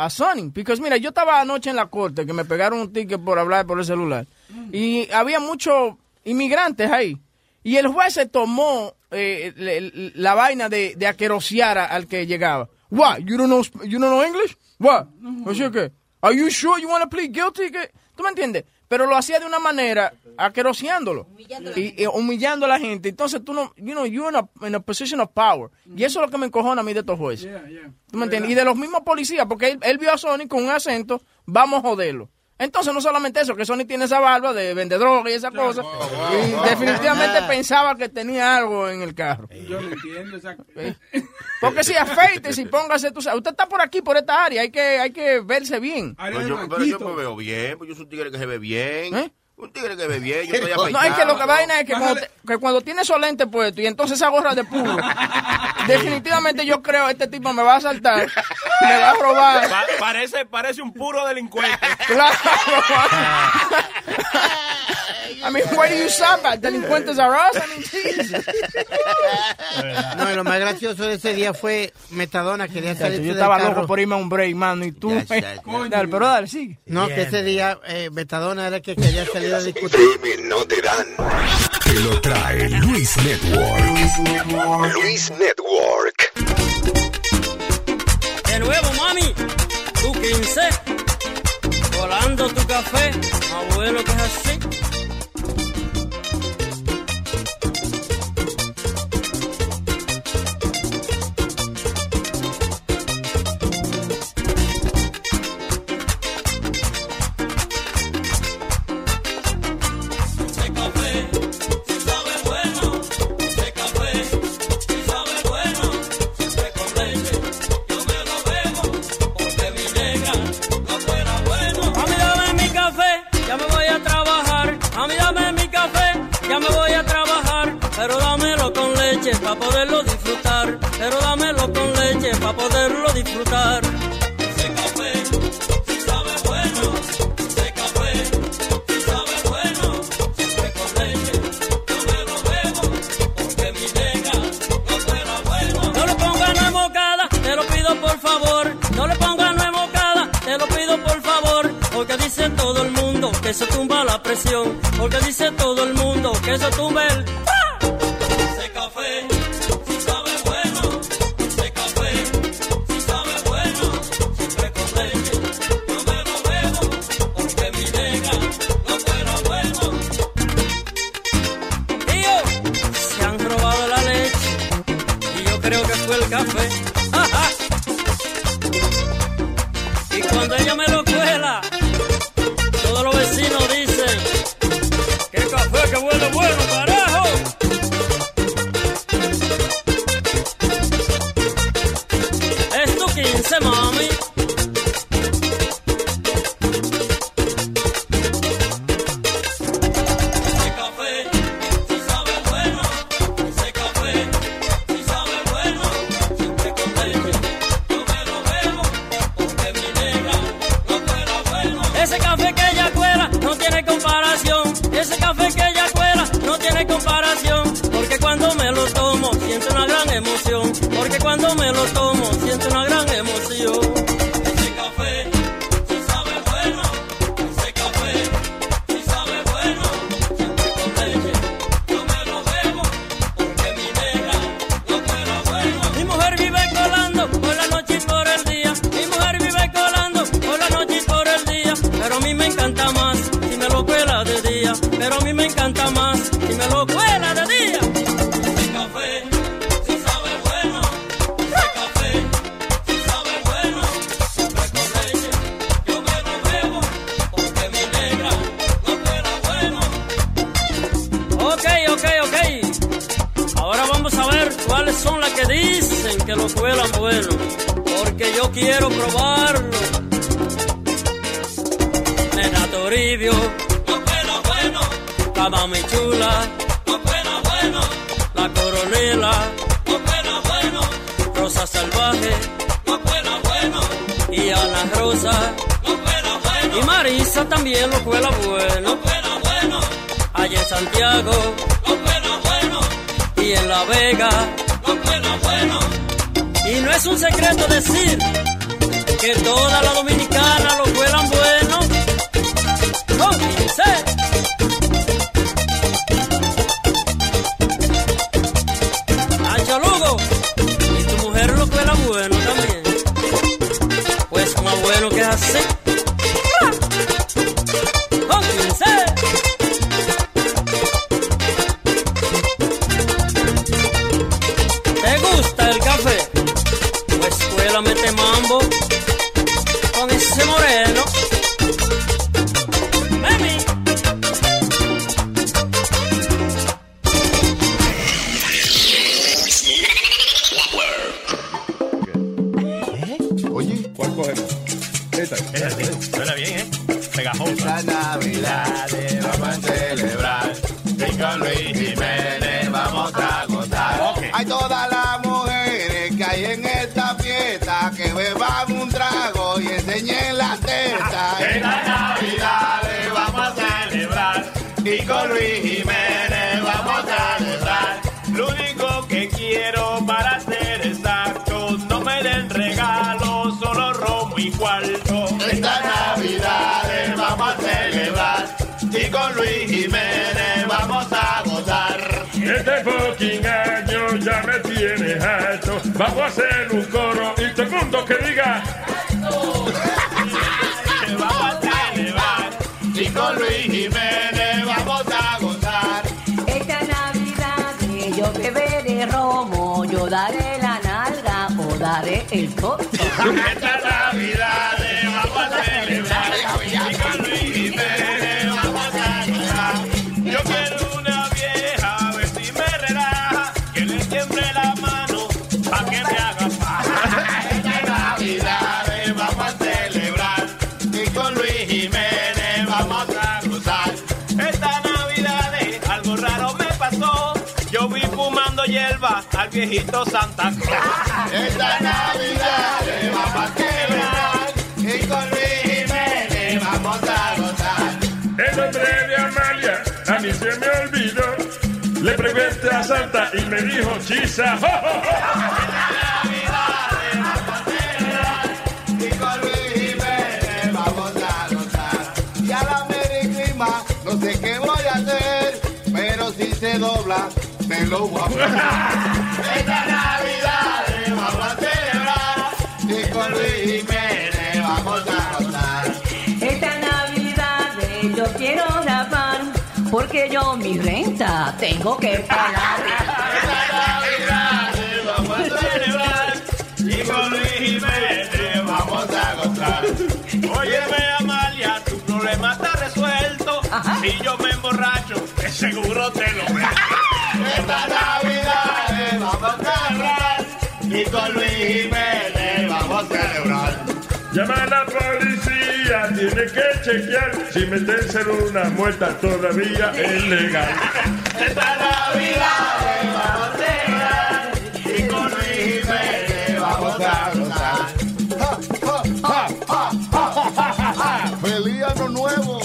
a, a Sonny. Because mira, yo estaba anoche en la corte que me pegaron un ticket por hablar por el celular. Y había muchos inmigrantes ahí. Y el juez se tomó eh, le- le- la vaina de, de aquerosear a- al que llegaba. What? You don't know, Sp- you don't know English? What? O sea que, are you sure you want to plead guilty? ¿Qué? ¿Tú me entiendes? Pero lo hacía de una manera aqueroseándolo. Y, y humillando a la gente. Entonces tú no, you know, you're in a, in a position of power. Y eso es lo que me encojona a mí de estos jueces. ¿Tú me entiendes? Y de los mismos policías, porque él, él vio a Sony con un acento, vamos a joderlo. Entonces, no solamente eso, que Sony tiene esa barba de vende droga y esa cosa. Y definitivamente pensaba que tenía algo en el carro. Yo lo entiendo, exacto. Porque si afeite, si póngase, tú sabes, usted está por aquí, por esta área, hay que, hay que verse bien. Pero yo, pero yo me veo bien, pues yo soy un tigre que se ve bien. ¿Eh? Un tigre que ve bien, yo [LAUGHS] estoy No, afeitado. es que lo que vaina es que cuando, te- que cuando tiene esos lentes puestos y entonces esa gorra de puro, [LAUGHS] definitivamente yo creo este tipo me va a asaltar, me va a robar. Pa- parece, parece un puro delincuente. [LAUGHS] Claro. I mean, where do you stop at? Delincuentes are us? I mean, Jesus. [LAUGHS] No, y lo más gracioso de ese día fue Metadona, quería Chacho, salir yo del estaba carro. loco por irme a un break, mano, y tú... Ya, [LAUGHS] ya, ya. Dale, pero dale, sigue. No, que ese día eh, Metadona era el que quería salir a discutir. Dime, no te dan. Te lo trae Luis Network. Luis Network. De nuevo, mami, tu 15. Volando tu café, abuelo que es así. Para poderlo disfrutar, pero dámelo con leche para poderlo disfrutar. Ese café, si sabe bueno, ese café, si sabe bueno, siempre con leche, yo me lo bebo, porque mi negra no fuera bueno. No le ponga nuez moscada, te lo pido por favor, no le ponga nuez moscada, te lo pido por favor, porque dice todo el mundo que eso tumba la presión, porque dice todo el mundo que eso tumba el... viejito Santa Claus. Esta Navidad vamos a celebrar. Y con Luis Jiménez vamos a gozar. El nombre de Amalia a mí se me olvidó. Le pregunté a Santa y me dijo chisa. Y con Luis Jiménez vamos a gozar. Y a la Mericlima no sé qué voy a hacer, pero si se dobla, me lo voy a poner. Esta Navidad vamos a celebrar. Y con Luis Jiménez vamos a gozar. Esta Navidad yo quiero rapar, porque yo mi renta tengo que pagar. [LAUGHS] Vamos a celebrar. Y con Luis Jiménez vamos a gozar. Óyeme, Amalia, tu problema está resuelto. Si yo me emborracho, seguro te lo veo. [LAUGHS] Esta Navidad vamos a celebrar. Y con Luis Jiménez vamos a celebrar. Llama a la policía, tiene que chequear si meterse en una muerta todavía es legal. Esta Navidad vamos a celebrar. Y con Luis Jiménez vamos a gozar. ¡Feliz Año Nuevo!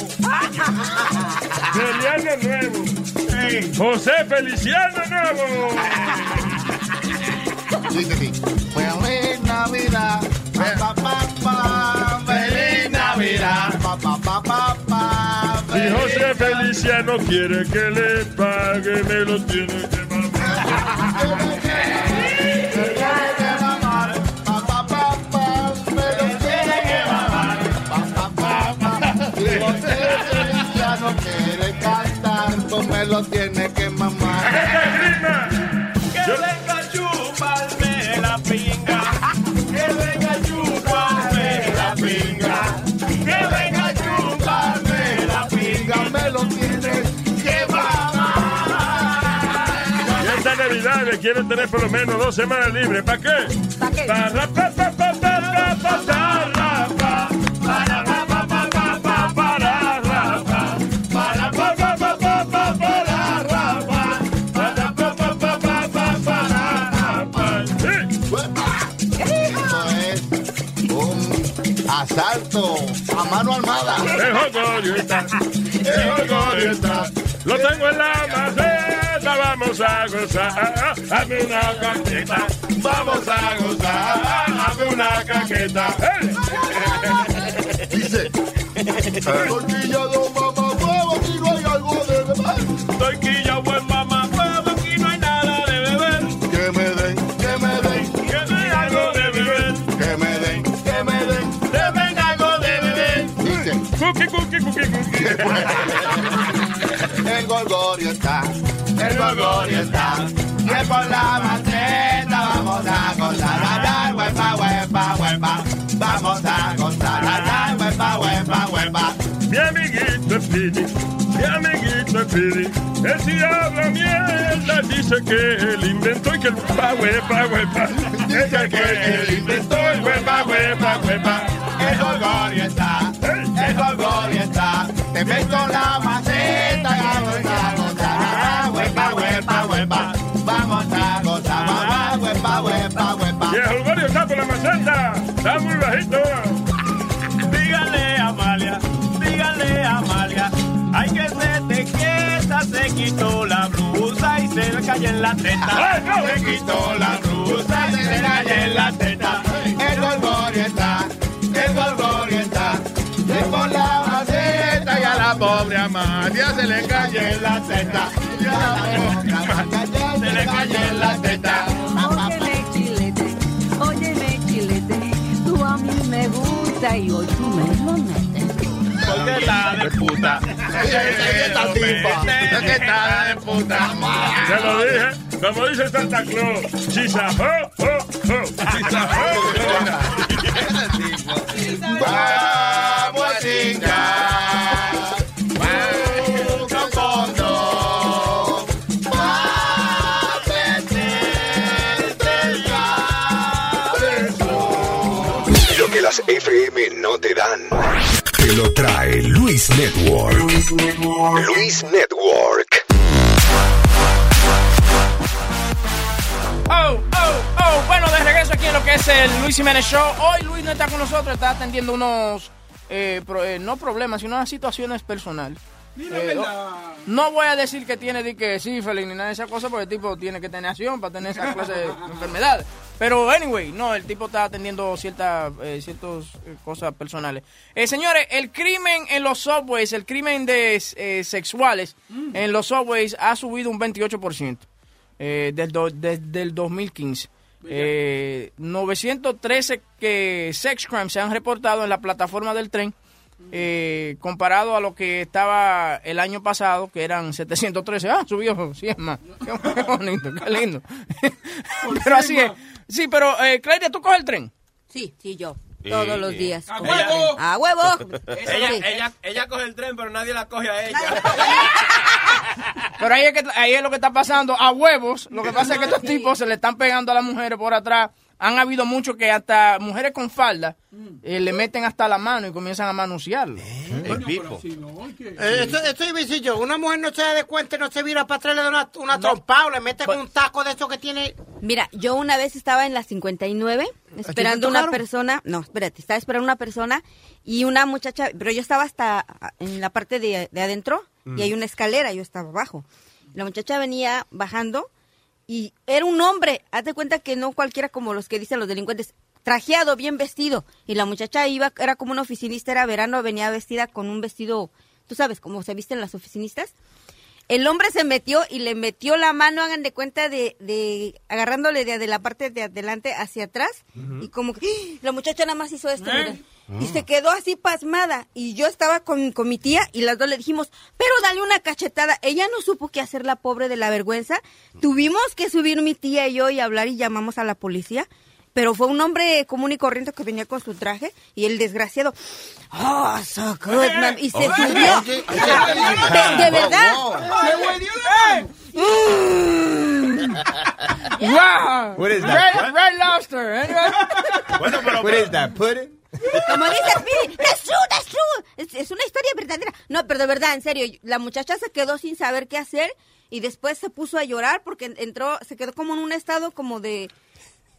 Feliz Año Nuevo. José Feliciano Nuevo. Feliz Navidad. Pa, pa, pa, Feliz Navidad. Pa, pa, pa, pa, pa, Si José Feliciano quiere que le pague, me lo tiene que Si José Feliciano quiere me lo tiene que mamar. Que venga a chuparme la pinga. Que venga a chuparme la pinga. Que venga a chuparme la pinga, me lo tiene que mamar. Y esta Navidad que quieren tener por lo menos dos semanas libres. ¿Para qué? ¿Para qué? Para ra, pa, pa, pa, pa, ra, pa, pa, asalto a mano armada. Lo tengo en la maceta, vamos a gozar. Hazme una caqueta, vamos a gozar. Hazme una caqueta. Dice, tortilla de mamá huevo, aquí no hay algo de beber. Torquilla, buen mamá, el gorgorio está, el gorgorio está. Que por la maceta vamos a gozar. Ay, huepa, huepa, huepa. Vamos a gozar. Ay, huepa, huepa, huepa. Mi amiguito Speedy, mi amiguito Speedy, él sí habla mierda, dice que él inventó y que el huepa, huepa, huepa, dice que él inventó el huepa, huepa, huepa. Cayó en la teta. Se quitó la blusa y se le cayó en la teta. El gorgorio está, el gorgorio está. Te por la maceta y a la pobre Amalia se le cayó en la teta. Y a la pobre Amalia se le cayó en la teta. Óyeme, chilete, óyeme, chilete, tú a mí me gusta y hoy tú me lo metes. Está de puta. Esta tipa, que está de puta. Se lo dije, como dice Santa Claus, chisa, ho, ho, ho, chisa, ho, ho. Vamos a chingar. Busca un fondo. Pa' meterte Lo que las FM no te dan. Te lo trae Luis Network. Luis Network. Oh, oh, oh. Bueno, de regreso aquí en lo que es el Luis Jiménez Show. Hoy Luis no está con nosotros, está atendiendo unos, eh, pro- eh, no problemas, sino unas situaciones personales. Eh, verdad. No voy a decir que tiene de que sífilis ni nada de esas cosas, porque el tipo tiene que tener acción para tener esa clase de [LAUGHS] enfermedades. Pero, anyway, no, el tipo está atendiendo ciertas eh, ciertas eh, cosas personales. Eh, señores, el crimen en los subways, el crimen de eh, sexuales en los subways ha subido un 28% eh, desde, desde el 2015. Eh, 913 que sex crimes se han reportado en la plataforma del tren, eh, comparado a lo que estaba el año pasado, que eran 713. Ah, subió 100 más. Qué bonito, qué lindo. [LAUGHS] pero así es. Sí, pero, eh, Claudia, ¿tú coges el tren? Sí, sí, yo. Todos los días. ¡A huevo! ¡A huevo! Ella, Sí. ella, ella coge el tren, pero nadie la coge a ella. [LAUGHS] Pero ahí es, que, ahí es lo que está pasando a huevos. Lo que pasa es que estos tipos se le están pegando a las mujeres por atrás. Han habido muchos que hasta mujeres con falda eh, le meten hasta la mano y comienzan a manosearlo. Eh, esto, esto es sencillo. Una mujer no se da de cuenta y no se vira para atrás, le da una, una trompada o le mete con un taco de eso que tiene. Mira, yo una vez estaba en la 59 esperando una persona, no, espérate, estaba esperando una persona y una muchacha, pero yo estaba hasta en la parte de, de adentro Mm. y hay una escalera, yo estaba abajo. La muchacha venía bajando y era un hombre, haz de cuenta que no cualquiera como los que dicen los delincuentes, trajeado, bien vestido. Y la muchacha iba, era como una oficinista, era verano, venía vestida con un vestido, tú sabes, cómo se visten las oficinistas. El hombre se metió y le metió la mano, hagan de cuenta, de, de agarrándole de, de la parte de adelante hacia atrás. Y como que ¡ah! la muchacha nada más hizo esto. mira. Y se quedó así pasmada. Y yo estaba con, con mi tía y las dos le dijimos, pero dale una cachetada. Ella no supo qué hacer, la pobre de la vergüenza. Tuvimos que subir mi tía y yo y hablar y llamamos a la policía. Pero fue un hombre común y corriente que venía con su traje y el desgraciado, oh, so good, man", y se Oh, subió. De, de verdad. wow. Mm. wow. What is that? Red, red lobster. Anyway. What is that? Pudding? Como dice Speedy. Es, es una historia verdadera. No, pero de verdad, en serio, la muchacha se quedó sin saber qué hacer y después se puso a llorar porque entró, se quedó como en un estado como de...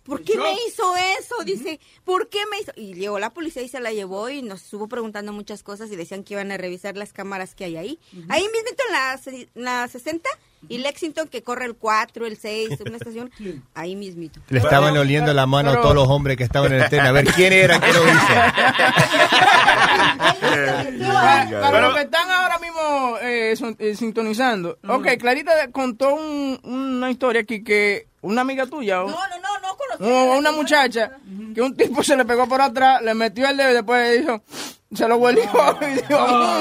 ¿Por qué me hizo eso? Dice, ¿por qué me hizo? Y llegó la policía y se la llevó y nos estuvo preguntando muchas cosas y decían que iban a revisar las cámaras que hay ahí. Ahí mismo en la, la 60 y Lexington que corre el 4, el 6, una [LAUGHS] estación, ahí mismito. Le estaban oliendo la mano a todos los hombres que estaban en el tren. A ver quién era que lo hizo. [LAUGHS] Para, para los que están ahora mismo eh, son- eh, sintonizando. Ok, Clarita contó un- una historia aquí que una amiga tuya. o- No, no, no, no una muchacha que un tipo se le pegó por atrás, le metió el dedo y después dijo, se lo [LAUGHS] y dijo, Ah,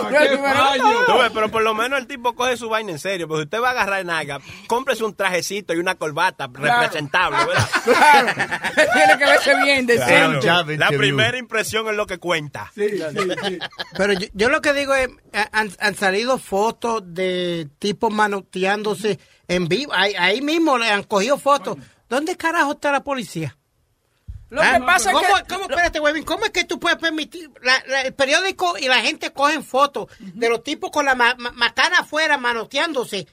"Mira, qué primero fallo. todo". Tú ves, pero por lo menos el tipo coge su vaina en serio. Porque usted va a agarrar naga, cómprese un trajecito y una corbata representable, ¿verdad? [LAUGHS] Claro, [LAUGHS] tiene que verse bien, decente. Claro. La primera impresión es lo que cuenta. Pero yo, yo lo que digo es, han, han salido fotos de tipos manoteándose en vivo. Ahí, ahí mismo le han cogido fotos. ¿Dónde carajo está la policía? Lo Ah, que pasa es ¿Cómo, que- ¿cómo, espérate, Webin, ¿cómo es que tú puedes permitir? la- la- el periódico y la gente cogen fotos de los tipos con la ma- ma- macana afuera manoteándose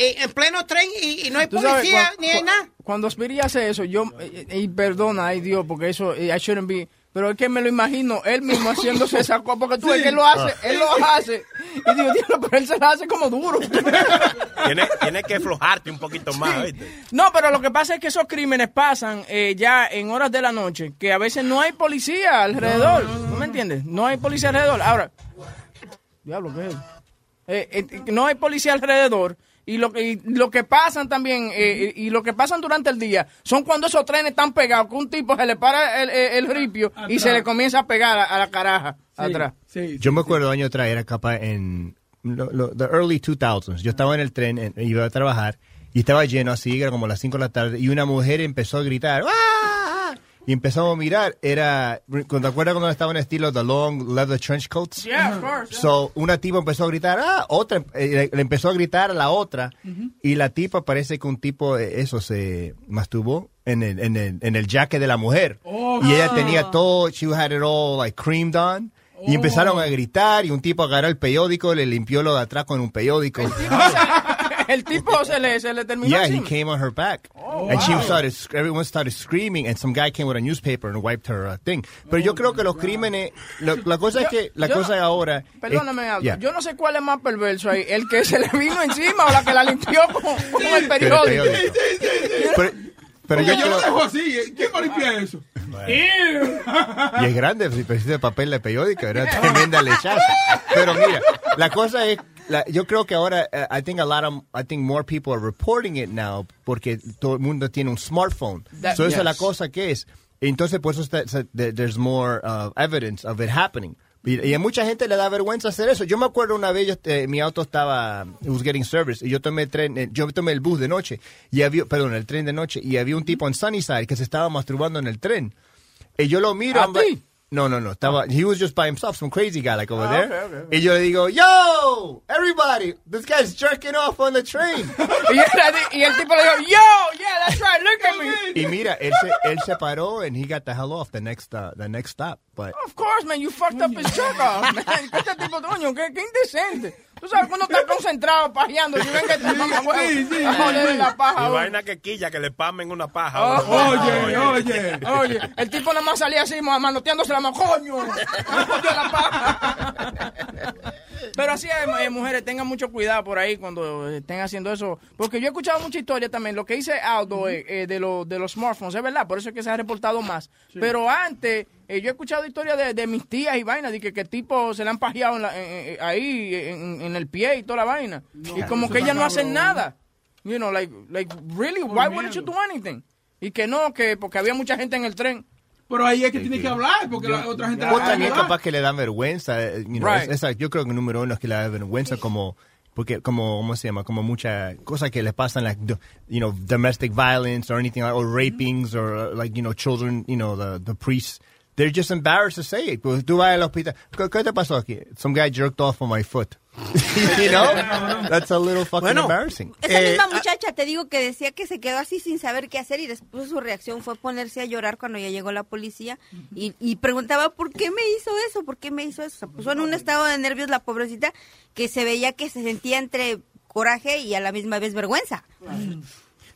eh, en pleno tren y, y no hay sabes, policía ni hay nada. Cuando Speedy hace eso, yo, eh, eh, y perdona, ay Dios, porque eso, I shouldn't be, pero es que me lo imagino él mismo haciéndose esa [LAUGHS] cosa, porque tú ves Sí. que él lo hace, Ah. él lo hace, y digo, "Diablo, pero él se la hace como duro. [LAUGHS] Tienes tiene que aflojarte un poquito más, ¿viste? No, pero lo que pasa es que esos crímenes pasan eh, ya en horas de la noche, que a veces no hay policía alrededor, ¿no me entiendes? No hay policía alrededor. Ahora, diablo, ¿qué es? Eh, eh, no hay policía alrededor. Y lo que, y lo que pasan también, eh, y lo que pasan durante el día, son cuando esos trenes están pegados, que un tipo se le para el, el- el ripio y se le comienza a pegar a, a la caraja atrás. Yo me acuerdo año atrás, era capaz en lo- lo- the early 2000s. Yo estaba en el tren, en- iba a trabajar, y estaba lleno así, era como las 5 de la tarde, y una mujer empezó a gritar, ¡Ah! Y empezamos a mirar, era, ¿te acuerdas cuando estaba en estilo The Long Leather Trench Coats? Yeah, of course. So, una tipa empezó a gritar, ah, otra, eh, le, empezó a gritar a la otra, y la tipa parece que un tipo, eso, se masturbó en el, en el, en el jacket de la mujer. Oh. y ella tenía todo, she had it all like creamed on. Y empezaron a gritar y un tipo agarró el periódico, le limpió lo de atrás con un periódico. [LAUGHS] El tipo se le, se le terminó Yeah, he encima. came on her back. and she started, everyone started screaming, and some guy came with a newspaper and wiped her uh, thing. Pero yo creo que los crímenes, lo- la cosa es que, la yo- cosa ahora... Perdóname, es- Aldo, yeah. yo no sé cuál es más perverso ahí, el que se le vino encima o la que la limpió con, con el periódico. periódico. Pero, pero yo Porque yo creo... lo dejo así. ¿eh? ¿Quién va a limpiar eso? Y es grande, si precisa de papel de periódico, era tremenda lechaza. Pero mira, la cosa es, yo creo que ahora, uh, I think a lot of, I think more people are reporting it now, porque todo el mundo tiene un smartphone. That- so esa es la yes. cosa que es. Entonces, por eso está- está- there- there's more uh, evidence of it happening. Y, y a mucha gente le da vergüenza hacer eso. Yo me acuerdo una vez, yo, eh, mi auto estaba, it was getting service, y yo tomé el tren, eh, yo tomé el bus de noche, y había, perdón, el tren de noche, y había un tipo en Sunnyside que se estaba masturbando en el tren. Y yo lo miro. ¿A ti? No, no, no. Estaba, he was just by himself, some crazy guy like over Ah, there. okay, okay, okay. Y yo le digo, yo, everybody, this guy's jerking off on the train. [LAUGHS] Y, el- y el tipo le dijo, yo, yeah, that's right, look at me. y mira, él se, él se paró and he got the hell off the next, uh, the next stop. But Of course, man, you fucked up his jerk off, man. [LAUGHS] ¿Qué este tipo, coño? ¿Qué, qué indecente. Tú sabes cuando estás concentrado pajeando, si ven que te mamá huevo, a joder la paja. Y vaina que quilla, que le pamen una paja. Oh, Oye, oye. Oye, el tipo nada más salía así, ma- manoteándose la mano, coño, [LAUGHS] me la paja. Pero así es, eh, mujeres, tengan mucho cuidado por ahí cuando estén haciendo eso. Porque yo he escuchado mucha historia también. Lo que dice Aldo eh, eh, de, lo- de los smartphones, es verdad, por eso es que se ha reportado más. Pero antes, eh, yo he escuchado historias de, de mis tías y vainas, de que, que tipo se le han pajeado en la- en- ahí en, en el pie y toda la vaina. y como que ellas no hacen nada. You know, like, like, really, why wouldn't you do anything? Y que no, que porque había mucha gente en el tren. Pero ahí es que tienes que hablar, porque la otra gente... o también capaz que le dan vergüenza. eh, you know, Right. es- esa- yo creo que el número uno es que le da vergüenza como porque como cómo se llama como muchas cosas que le pasan like do- you know domestic violence or anything like, or rapings or uh, like you know children you know the the priests. They're just embarrassed to say it. Pues tú vas al hospital. ¿qué, qué te pasó aquí some guy jerked off on my foot [LAUGHS] you know? That's a little fucking Bueno. embarrassing. Esa Eh, misma muchacha, te digo que decía que se quedó así sin saber qué hacer y después su reacción fue ponerse a llorar cuando ya llegó la policía y, y preguntaba por qué me hizo eso, por qué me hizo eso. Se puso en un estado de nervios la pobrecita que se veía que se sentía entre coraje y a la misma vez vergüenza.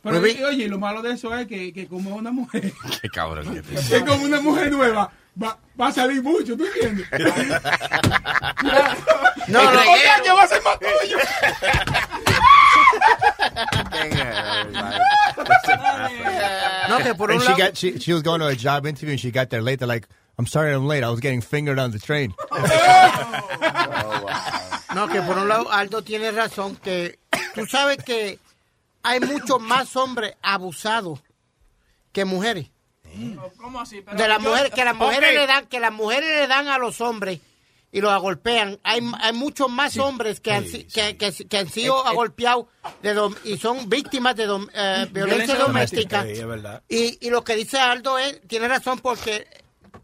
Pero, Bebé. y- oye, lo malo de eso es que, que como una mujer, [LAUGHS] Qué cabrón. que como una mujer nueva, va, va a salir mucho, ¿tú entiendes? [LAUGHS] No, no, O sea, que va a ser más tuyo. [LAUGHS] No, que por un And she lado... got she, she was going to a job interview and she got there late. They're like, I'm sorry I'm late. I was getting fingered on the train. [LAUGHS] No, que por un lado Aldo tiene razón que tú sabes que hay muchos más hombres abusados que mujeres. ¿Cómo así? Pero De las yo- mujeres que las mujeres le dan que las mujeres le dan a los hombres y los agolpean. Hay, hay muchos más hombres que han, si- que, que- que han sido agolpeados de dom- y son víctimas de dom- eh, violencia doméstica. Sí. Y, y lo que dice Aldo es, tiene razón porque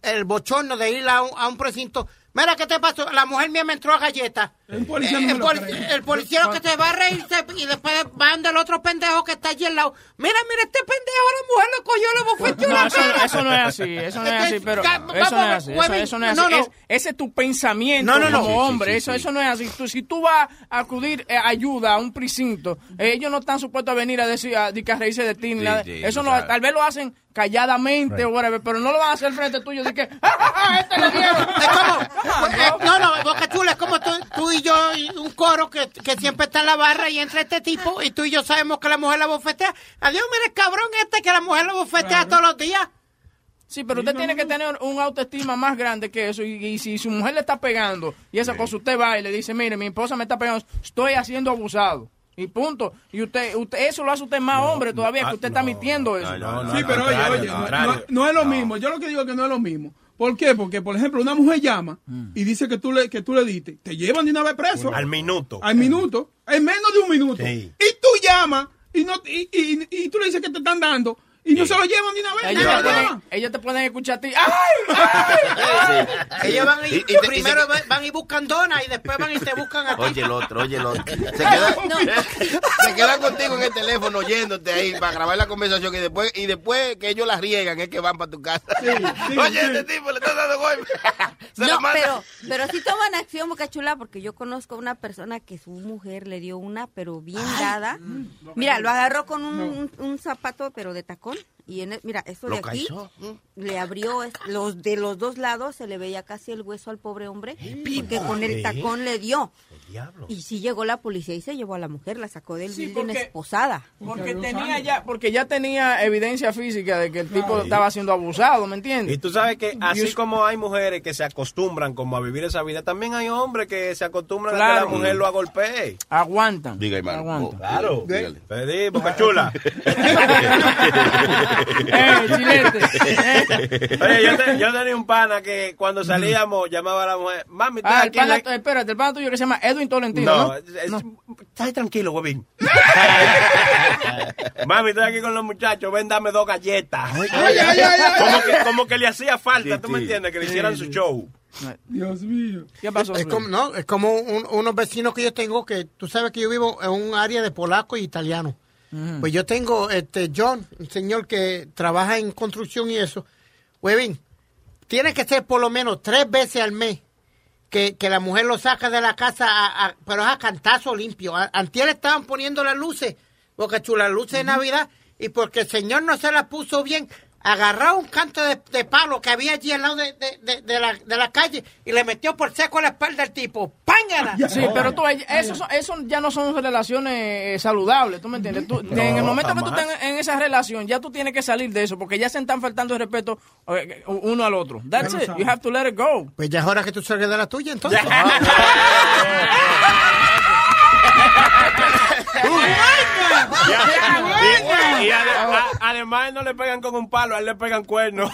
el bochorno de ir a un, a un precinto, mira, ¿qué te pasó? La mujer mía me entró a galletas. El policía no me el, lo poli- cree. el policía lo que te va a reírse y después van del otro pendejo que está allí al lado. Mira, mira, este pendejo, la mujer lo cogió, lo bofeteó No, la eso, cara. eso no es así, eso no es así, pero eso no es así, eso, no es así. no. Es- ese es tu pensamiento No, no, no. como Sí, sí, hombre, sí, eso, sí. eso no es así. Tú, si tú vas a acudir eh, ayuda a un precinto, eh, ellos no están supuestos a venir a decir, a, a reírse de ti, ni nada. sí, eso no, tal vez lo hacen calladamente o whatever, pero no lo van a hacer frente tuyo, de que, ¡Ja, ja, ja, este le dieron! Es como, [LAUGHS] eh, no, no, Boca Chula, es como tú, tú y yo, y un coro que, que siempre está en la barra y entra este tipo y tú y yo sabemos que la mujer la bofetea. Adiós, mira el cabrón este que la mujer la bofetea todos los días. Sí, pero usted tiene que tener un autoestima más grande que eso. Y, y si su mujer le está pegando y esa cosa, usted va y le dice, mire, mi esposa me está pegando, estoy haciendo abusado. Y punto. Y usted, usted eso lo hace usted más hombre todavía, que usted está mintiendo eso. Sí, pero oye, oye, no, no- no es lo mismo. Yo lo que digo es que no es lo mismo. ¿Por qué? Porque, por ejemplo, una mujer llama y dice que tú le, que tú le diste. Te llevan de una vez preso. Al minuto. Al minuto. En menos de un minuto. Sí. Y tú llamas y, no, y, y, y tú le dices que te están dando y no se lo llevan de una vez. Ellos, Nada, te pueden, nada. ellos te pueden escuchar a ti. ¡Ay! Ellos van y, Y- y te- y primero van- y buscan donas y después van y te buscan a ti. Oye el otro, oye el otro. [LAUGHS] Se queda, [LAUGHS] se quedan contigo en el teléfono oyéndote ahí para grabar la conversación y después, y después que ellos la riegan es que van para tu casa. [LAUGHS] oye, este tipo le está dando golpe. Se No, pero, pero sí toman acción, Boca Chula, porque yo conozco a una persona que su mujer le dio una, pero bien dada. Mira, lo agarró con un, un- un zapato, pero de tacón. Y en el- mira, esto de aquí cachó. le abrió los de los dos lados, se le veía casi el hueso al pobre hombre, porque con el tacón le dio. Y sí llegó la policía y se llevó a la mujer, la sacó del Sí, building porque- esposada. Porque tenía ya, porque ya tenía evidencia física de que el tipo estaba siendo abusado, ¿me entiendes? Y tú sabes que así Dios- como hay mujeres que se acostumbran como a vivir esa vida, también hay hombres que se acostumbran a Claro. que la mujer lo agolpee. Aguantan. Diga, hermano. Aguanta. Oh, Claro. dígale. Pedí, boca chula. [LAUGHS] Eh, chilete. Eh. [LAUGHS] Oye, yo, te- yo tenía un pana que cuando salíamos llamaba a la mujer, mami, estoy Ah, el aquí pana, la- espérate, el pana tuyo que se llama Edwin Tolentino, No, ¿no? tranquilo, huevín. [LAUGHS] [LAUGHS] Mami, estoy aquí con los muchachos, ven, dame dos galletas. Ay, ay, ay, ay. Como, que, como que le hacía falta, Sí, ¿tú me entiendes? Que le hicieran su show. Dios mío. ¿Qué pasó? Es como, no, es como un- unos vecinos que yo tengo que tú sabes que yo vivo en un área de polaco y italiano. Pues yo tengo este John, un señor que trabaja en construcción y eso. Webin, tiene que ser por lo menos tres veces al mes que, que la mujer lo saca de la casa, a- a- pero es a cantazo limpio. Antier estaban poniendo las luces, chula, las luces de Navidad, y porque el señor no se las puso bien, agarró un canto de, de palo que había allí al lado de, de- de- de la, de la calle y le metió por seco a la espalda al tipo. ¡Pángala! Sí, pero tú, eso, son- eso ya no son relaciones eh, saludables, ¿tú me entiendes? Tú- en el momento que tú estás en esa relación, ya tú tienes que salir de eso, porque ya se están faltando el respeto eh, uno al otro. That's it. You have to let it go. Pues ya es hora que tú salgas de la tuya, entonces. [LAUGHS] Y, y ade- a- además no le pegan con un palo, a él le pegan cuernos.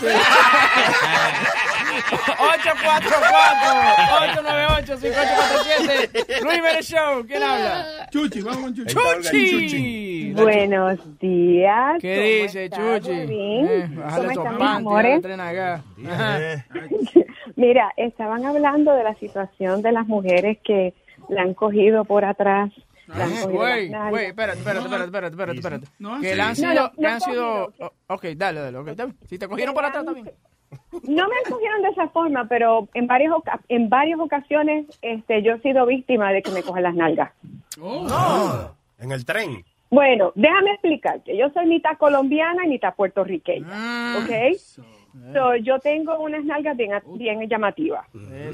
844-898-5847. Luis Vélez Show, ¿quién habla? Chuchi, vamos con Chuchi. Chuchi. Buenos días. ¿Qué ¿cómo dice, estás, Chuchi? Eh, ¿Cómo están, mis amores? acá. [LAUGHS] Mira, estaban hablando de la situación de las mujeres que la han cogido por atrás. Cogido Güey, güey, espérate, espérate, espérate, espérate, espérate, espérate. No, que sí. le han sido, no, han sido, oh, ok, dale, dale, ok. Si te cogieron por atrás, también. No me cogieron de esa forma, pero en varias oca- en varias ocasiones este, yo he sido víctima de que me cogen las nalgas. No, en el tren. Bueno, déjame explicarte. Yo soy mitad colombiana y mitad puertorriqueña, ¿ok? So, yo tengo unas nalgas bien, bien llamativas.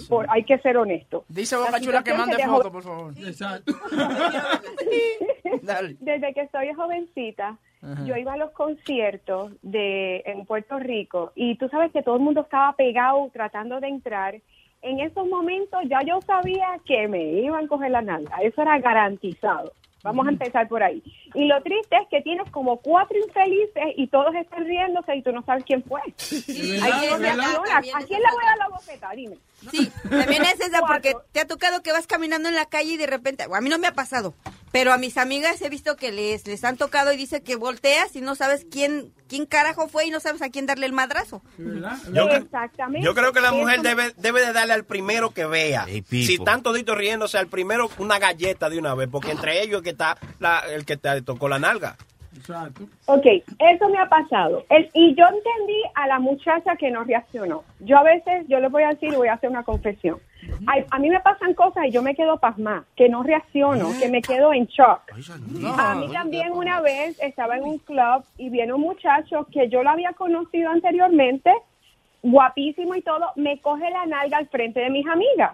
Por, hay que ser honesto. Dice Boca Chula que mande de foto, por favor. Exacto. [LAUGHS] Desde que soy jovencita, Ajá. yo iba a los conciertos de en Puerto Rico y tú sabes que todo el mundo estaba pegado tratando de entrar. En esos momentos ya yo sabía que me iban a coger la nalga. Eso era garantizado. Vamos a empezar por ahí. Y lo triste es que tienes como cuatro infelices y todos están riéndose y tú no sabes quién fue. Hay quien reacciona. ¿A quién le voy a dar la bofeta? Dime. Sí, también es esa porque te ha tocado que vas caminando en la calle y de repente, a mí no me ha pasado, pero a mis amigas he visto que les, les han tocado y dice que volteas y no sabes quién, quién carajo fue y no sabes a quién darle el madrazo. Yo, Exactamente. yo creo que la mujer debe, debe de darle al primero que vea. Si están toditos riéndose, al primero una galleta de una vez, porque entre ellos es que está la- el que te tocó la nalga. Exacto. Ok, eso me ha pasado. El- y yo entendí a la muchacha que no reaccionó. Yo a veces, yo le voy a decir, voy a hacer una confesión. Ay, a mí me pasan cosas y yo me quedo pasmada, que no reacciono, que me quedo en shock. A mí también una vez estaba en un club y viene un muchacho que yo lo había conocido anteriormente, guapísimo y todo, me coge la nalga al frente de mis amigas.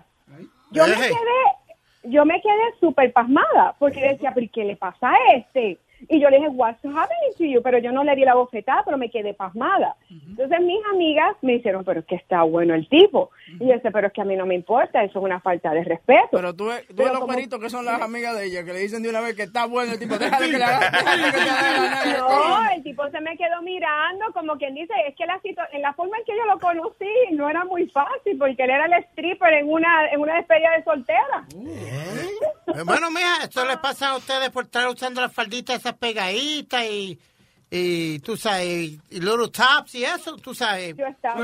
Yo me quedé, yo me quedé súper pasmada, porque decía, pero ¿y ¿qué le pasa a este? Y yo le dije, what's happening to you? Pero yo no le di la bofetada, pero me quedé pasmada. Entonces mis amigas me dijeron, pero es que está bueno el tipo. Y yo decía, pero es que a mí no me importa, eso es una falta de respeto. Pero tú ves, tú Pero los como- que son las amigas de ella, que le dicen de una vez que está bueno el tipo, déjale que le haga, déjale que te haga la nalga. No, el tipo se me quedó mirando, como quien dice, es que la en la forma en que yo lo conocí no era muy fácil, porque él era el stripper en una, en una despedida de soltera. Eh, Bueno, mija, esto le pasa a ustedes por estar usando las falditas esas pegaditas y, y tú sabes, y little tops y eso, tú sabes.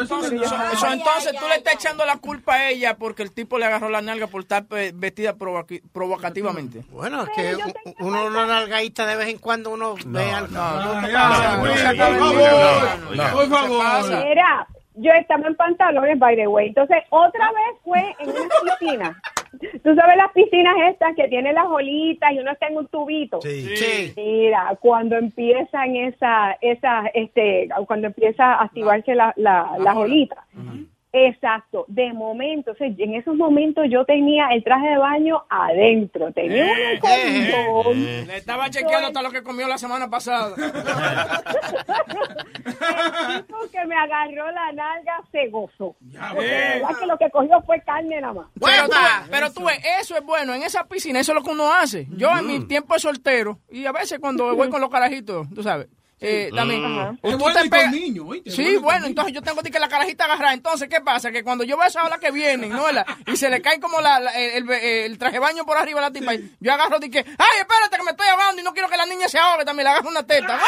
Entonces, eso- eso, entonces tú le estás echando la culpa a ella porque el tipo le agarró la nalga por estar vestida provoqui- provocativamente. Bueno, es que uno una nalgadita de vez en cuando uno ve algo. Por favor. Mira, yo estaba en pantalones, by the way. Entonces, otra vez fue en una piscina. Tú sabes las piscinas estas que tienen las olitas y uno está en un tubito. Sí. Sí. Mira, cuando empiezan esa, esa, este, cuando empieza a activarse la, la, las olitas. Exacto, de momento, o sea, en esos momentos yo tenía el traje de baño adentro, tenía Eh, un condón. Le estaba chequeando hasta lo que comió la semana pasada. [LAUGHS] El tipo que me agarró la nalga se gozó. Ves. verdad que lo que cogió fue carne nada más. Pero tú, ves- pero tú ves, eso es bueno, en esa piscina, eso es lo que uno hace. Yo en mi tiempo de soltero, y a veces cuando voy con los carajitos, tú sabes, eh, también. Ajá. te bueno y con Sí, bueno bueno, entonces yo tengo que la carajita agarrada. Entonces, ¿qué pasa? Que cuando yo veo esa ola que vienen, ¿no? La- y se le cae como la, la- el, el- el traje de baño por arriba a la tipa, y yo agarro y que, ay, espérate que me estoy ahogando y no quiero que la niña se ahogue, también le agarro una teta.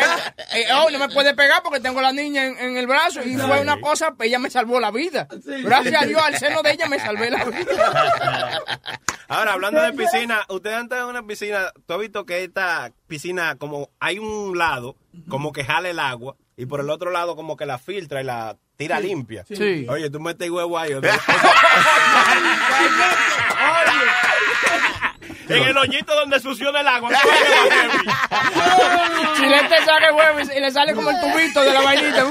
Eh, [LAUGHS] eh, oh, no me puede pegar porque tengo a la niña en, en el brazo y fue una cosa, ella me salvó la vida. Gracias a Dios, al seno de ella me salvé la vida. [LAUGHS] Ahora, hablando de piscina, ustedes han estado en una piscina, tú has visto que esta piscina, como hay un lado, como que jala el agua, y por el otro lado como que la filtra y la tira Sí. limpia. Sí. Oye, tú metes huevo ahí. o- [LAUGHS] en el hoyito donde succiona el agua. Chilete saca el huevo y le sale como el tubito de la vainita.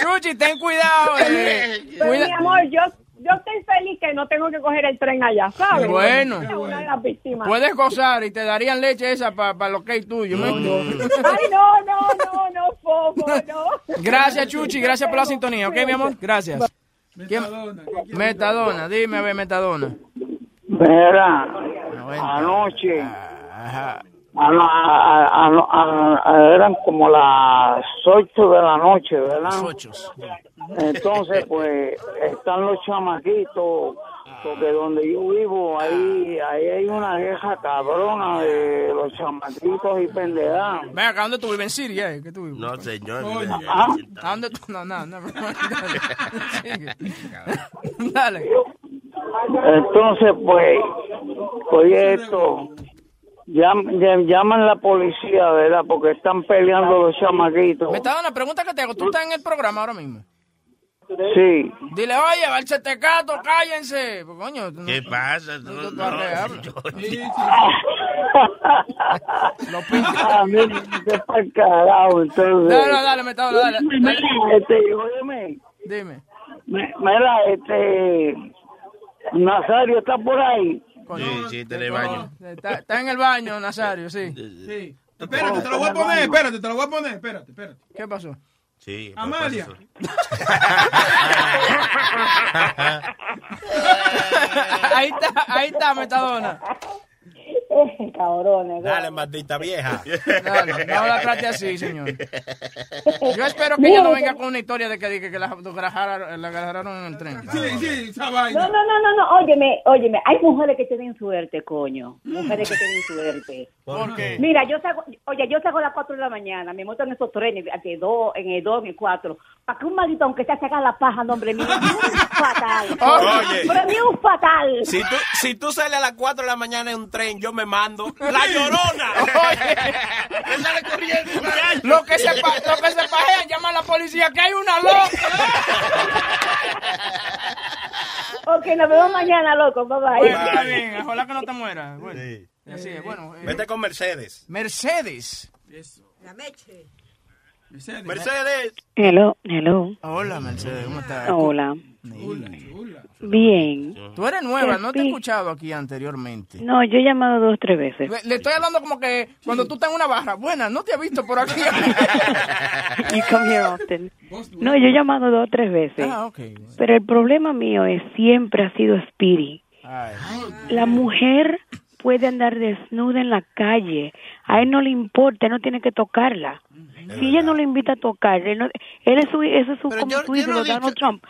Chuchi, ten cuidado. eh. Pero Cuida- mi amor, yo, yo estoy feliz que no tengo que coger el tren allá, ¿sabes? Bueno. Es una de las víctimas. Puedes gozar y te darían leche esa para los que tuyos. Ay, no, no, no, no, Fofo, no. [LAUGHS] Gracias, Chuchi. Gracias por la sintonía. ¿Ok, mi amor? Gracias. Metadona. Metadona. Dime, a ver, Metadona. Mira, anoche, a la- a- a- a- eran como las 8 de la noche, ¿verdad? Entonces, pues, están los chamaquitos, porque donde yo vivo, ahí, ahí hay una vieja cabrona de los chamaquitos y pendejadas. Ven acá, ¿dónde tú vives? ¿En Siria? eh? ¿Qué tú vives? No, señor. ¿A dónde tú? No, no, no. Sigue. Dale. Entonces, pues, oye esto, llam- llam- llaman la policía, ¿verdad? Porque están peleando los chamaquitos. Metadona, pregunta que te hago. ¿Tú estás en el programa ahora mismo? Sí. Dile, oye, va el cetecato, cállense. Pues, coño, ¿Qué pasa? tú arreablas. Ah, mira, qué pa'l carajo, entonces. Dale, dale, dale, Metadona, dale. este, óyeme, Dime. me- mira, este, Nazario está por ahí. Sí, sí, está en el baño. Está, está en el baño, Nazario, sí. Sí. Espérate, te lo voy a poner, espérate, te lo voy a poner, espérate, espérate. ¿Qué pasó? Sí. Amalia. [LAUGHS] ahí está, ahí está, Metadona. [LAUGHS] Cabrones. Dale, maldita vieja. Dale, [LAUGHS] no la trate así, señor. Yo espero que ella no venga con una historia de que, que, que la, agarraron- la agarraron en el tren. Sí, sí, esa No, vaina. no, no, no, no, óyeme, óyeme, hay mujeres que tienen suerte, coño, mujeres que tienen suerte. ¿Por qué? Mira, yo salgo, oye, yo salgo a las 4 de la mañana, me monto en esos trenes, de dos, en el 2, en el 4, para que un maldito, aunque sea, se haga la paja, nombre mío, fatal. Oye. Mí es un fatal. Si tú, si tú sales a las 4 de la mañana en un tren, yo me mando. ¡La llorona! [LAUGHS] Sale corriendo. Lo que se, pa- lo que se pajean, llama a la policía que hay una loca. [LAUGHS] Ok, nos vemos mañana, loco, bye bye. Bueno, está bien, ojalá que no te mueras. Bueno, así es, bueno. eh, Vete con Mercedes. Mercedes. La meche. Mercedes. Hello, hello. Hola, Mercedes, ¿cómo estás? Hola. Bien. Tú eres nueva, no te he Sí. escuchado aquí anteriormente. No, yo he llamado dos, tres veces. Le, le estoy hablando como que cuando tú estás en una barra. Buena, no te he visto por aquí. [LAUGHS] No, yo he llamado dos, tres veces. Ah, ok. Pero el problema mío es siempre ha sido Speedy. La mujer puede andar desnuda en la calle. A él no le importa, él no tiene que tocarla. Si ella no le invita a tocar, él, no- él es su, eso es su, como yo- tú dices, no lo Donald Trump.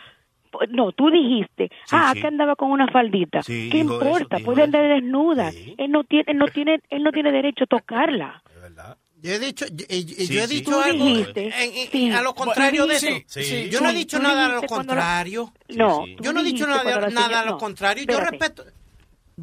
No, tú dijiste, ah, sí. que andaba con una faldita. Sí, ¿Qué eso, importa? puede andar desnuda. Él no tiene, él no tiene, él no tiene derecho a tocarla. Yo he dicho, yo, yo- Sí, yo he sí. dicho Tú algo dijiste, en- en- sí. a lo contrario de Sí, eso. sí. Yo no he Sí, dicho nada a lo contrario. No, Yo no he dicho nada, a lo contrario. Yo espérate.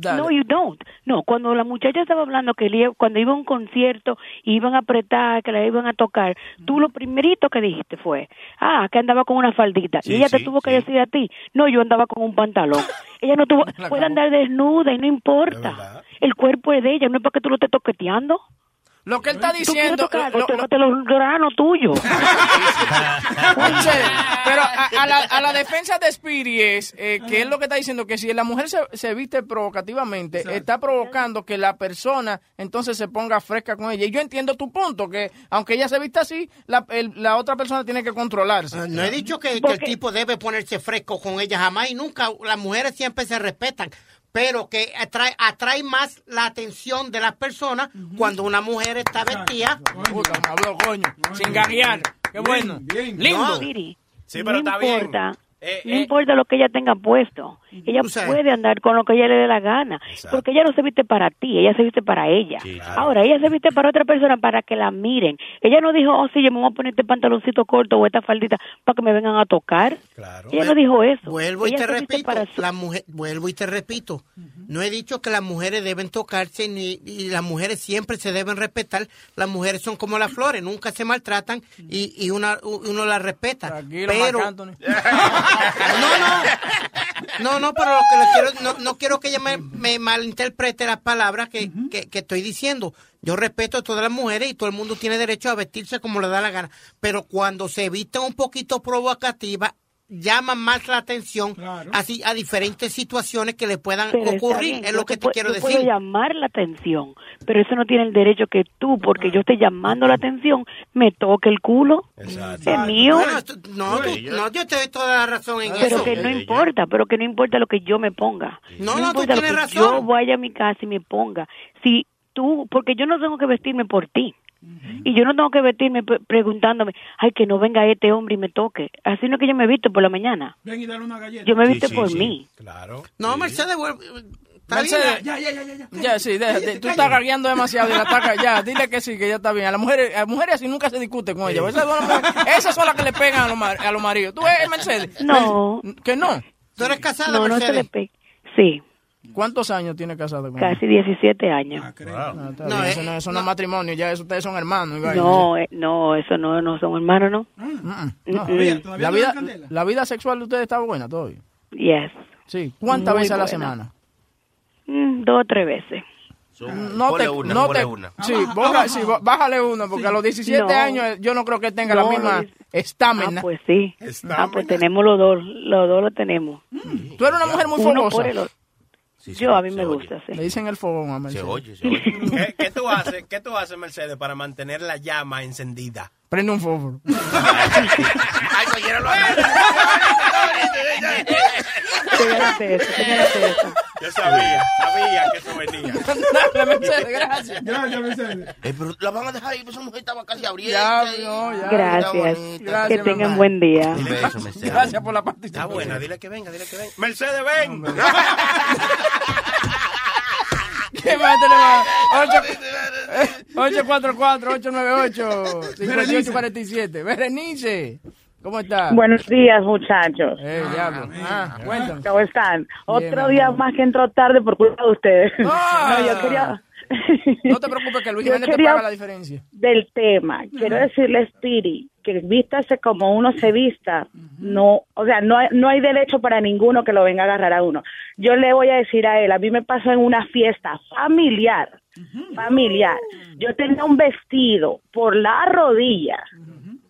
No, you don't. No, cuando la muchacha estaba hablando que cuando iba a un concierto iban a apretar, que la iban a tocar, tú lo primerito que dijiste fue, ah, que andaba con una faldita. Sí, y ella te tuvo que decir a ti, no, yo andaba con un pantalón. [LAUGHS] ella no tuvo, puede andar desnuda y no importa. El cuerpo es de ella, no es para que tú lo estés toqueteando. Lo que él está diciendo. tocarlo, lo- lo- tócate los granos tuyos. [LAUGHS] Pero a, a la, a la defensa de Speedy es eh, que es lo que está diciendo que si la mujer se, se viste provocativamente, está provocando que la persona entonces se ponga fresca con ella. Y yo entiendo tu punto, que aunque ella se vista así, la, el- la otra persona tiene que controlarse. No he dicho que, que el tipo debe ponerse fresco con ella jamás y nunca. Las mujeres siempre se respetan. Pero que atrae, atrae más la atención de las personas cuando una mujer está vestida. Puta, me habló, coño. Sin gaguear. Qué bueno. Lindo. No, Speedy, Sí, pero no está bien. importa, Eh, no eh. importa lo que ella tenga puesto. Ella puede andar con lo que ella le dé la gana. Porque ella no se viste para ti, ella se viste para ella. Ahora, ella se viste para otra persona para que la miren. Ella no dijo, oh, sí, yo me voy a poner este pantaloncito corto o esta faldita para que me vengan a tocar. Ella no dijo eso. Vuelvo y te repito, para su- la mujer, vuelvo y te repito, no he dicho que las mujeres deben tocarse ni y las mujeres siempre se deben respetar. Las mujeres son como las flores, nunca se maltratan y, y una, uno las respeta. Tranquilo, pero Marc Anthony. [LAUGHS] no, no, no, no, pero lo que le quiero, no, no quiero que ella me, me malinterprete las palabras que, que, que estoy diciendo. Yo respeto a todas las mujeres y todo el mundo tiene derecho a vestirse como le da la gana. Pero cuando se visten un poquito provocativa, llaman más la atención así a diferentes situaciones que le puedan Pero ocurrir. bien, es yo lo que te te quiero yo decir. puedo llamar la atención, pero eso no tiene el derecho que tú, porque yo estoy llamando la atención, me toque el culo. Es mío. Bueno, no, tú- no, yo te doy toda la razón en pero eso. que no importa, pero que no importa lo que yo me ponga. No, no, tú importa lo tienes que razón. Yo vaya a mi casa y me ponga. Si tú, porque yo no tengo que vestirme por ti. Y yo no tengo que vestirme pre- preguntándome, ay, que no venga este hombre y me toque. Así no es que yo me visto por la mañana. Ven y dale una galleta. Yo me visto por mí. Claro. No, Mercedes, bien. Mercedes, Ya, ya, ya, ya. ya. Ya, sí, déjate. Tú estás gagueando demasiado y la ataca. Ya, dile que sí, que ya está bien. A las mujeres, a las mujeres así nunca se discute con ellas. Esas son, las mujeres- esas son las que le pegan a los, a los maridos. ¿Tú eres Mercedes? No. ¿Que no? ¿Tú eres casada, No, no se le Mercedes? pe- Sí, ¿Cuántos años tiene casado con casi 17 años. Ah, está bien, eso no, eso no es matrimonio, ya eso, ustedes son hermanos. No, eh, no, eso no, no son hermanos, ¿no? No, Mm-mm. la, vida, la vida sexual de ustedes está buena todavía. Yes. Sí. ¿Cuántas Muy veces a la semana? Mm, dos o tres veces. No te, una, no te- una. Sí, baja- sí, bájale una, porque a los 17 No. años eh, yo no creo que tenga No, la misma no, estamina. Ah, pues sí. Ah, pues tenemos los dos, los dos lo tenemos. Tú eres una mujer muy fogosa. Otro. Yo, a mí me gusta, sí. Le dicen el fogón a Mercedes. [LAUGHS] ¿Qué, qué tú haces, ¿Qué tú haces, Mercedes, para mantener la llama encendida? Prende un fósforo. [LAUGHS] Ay, cualquiera lo. Fíjate eso, fíjate eso. Yo sabía, sabía que eso venía. Dale, Mercedes, gracias. Gracias, Mercedes. Eh, pero la van a dejar ahí, pues esa mujer estaba casi abriendo. Ya, no, ya. Gracias. Gracias, que tengan mamá. buen día. Un beso, Mercedes. Gracias por la Está participación. buena, dile que venga, dile que venga. Mercedes, ven. [LAUGHS] ¿Qué más tenemos? [LAUGHS] Ocho- 844-898-5847. Berenice, ¿cómo estás? Buenos días, muchachos. Eh, diablo. Ah, cuéntame. ¿Cómo están? Otro mi día más que entró tarde por culpa de ustedes. Ah. [LAUGHS] No, yo quería... [LAUGHS] No te preocupes que Luis Jiménez te paga la diferencia. Del tema, quiero decirle, Spiri, que vístase como uno se vista, no, o sea, no hay, no hay derecho para ninguno que lo venga a agarrar a uno. Yo le voy a decir a él, a mí me pasó en una fiesta familiar, familiar. Yo tenía un vestido por la rodilla,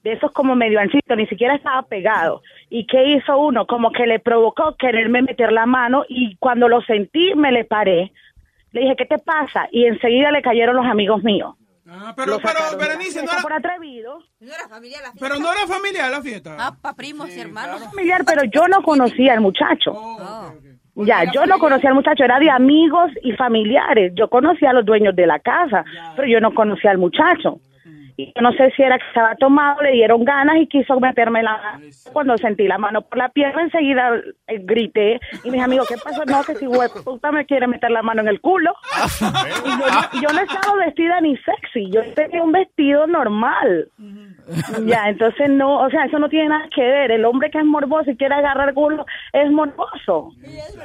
de esos como medio anchito, ni siquiera estaba pegado. ¿Y qué hizo uno? Como que le provocó quererme meter la mano y cuando lo sentí me le paré. Le dije, ¿qué te pasa? Y enseguida le cayeron los amigos míos. Ah, pero, Berenice, no fiesta era, por atrevido. No era familiar la pero no era familiar la fiesta. Ah, pa' primos y hermanos. familiar, pero yo no conocía al muchacho. Oh. Ya, yo no conocía al muchacho, era de amigos y familiares. Yo conocía a los dueños de la casa, pero yo no conocía al muchacho. Y yo no sé si era que estaba tomado, le dieron ganas y quiso meterme la Cuando sentí la mano por la pierna, enseguida eh, grité. Y mis amigos, ¿qué pasó? No, que si puta me quiere meter la mano en el culo. Y yo, no- yo no estaba vestida ni sexy, yo tenía un vestido normal. Ya, entonces no, o sea, eso no tiene nada que ver. El hombre que es morboso y quiere agarrar culo es morboso.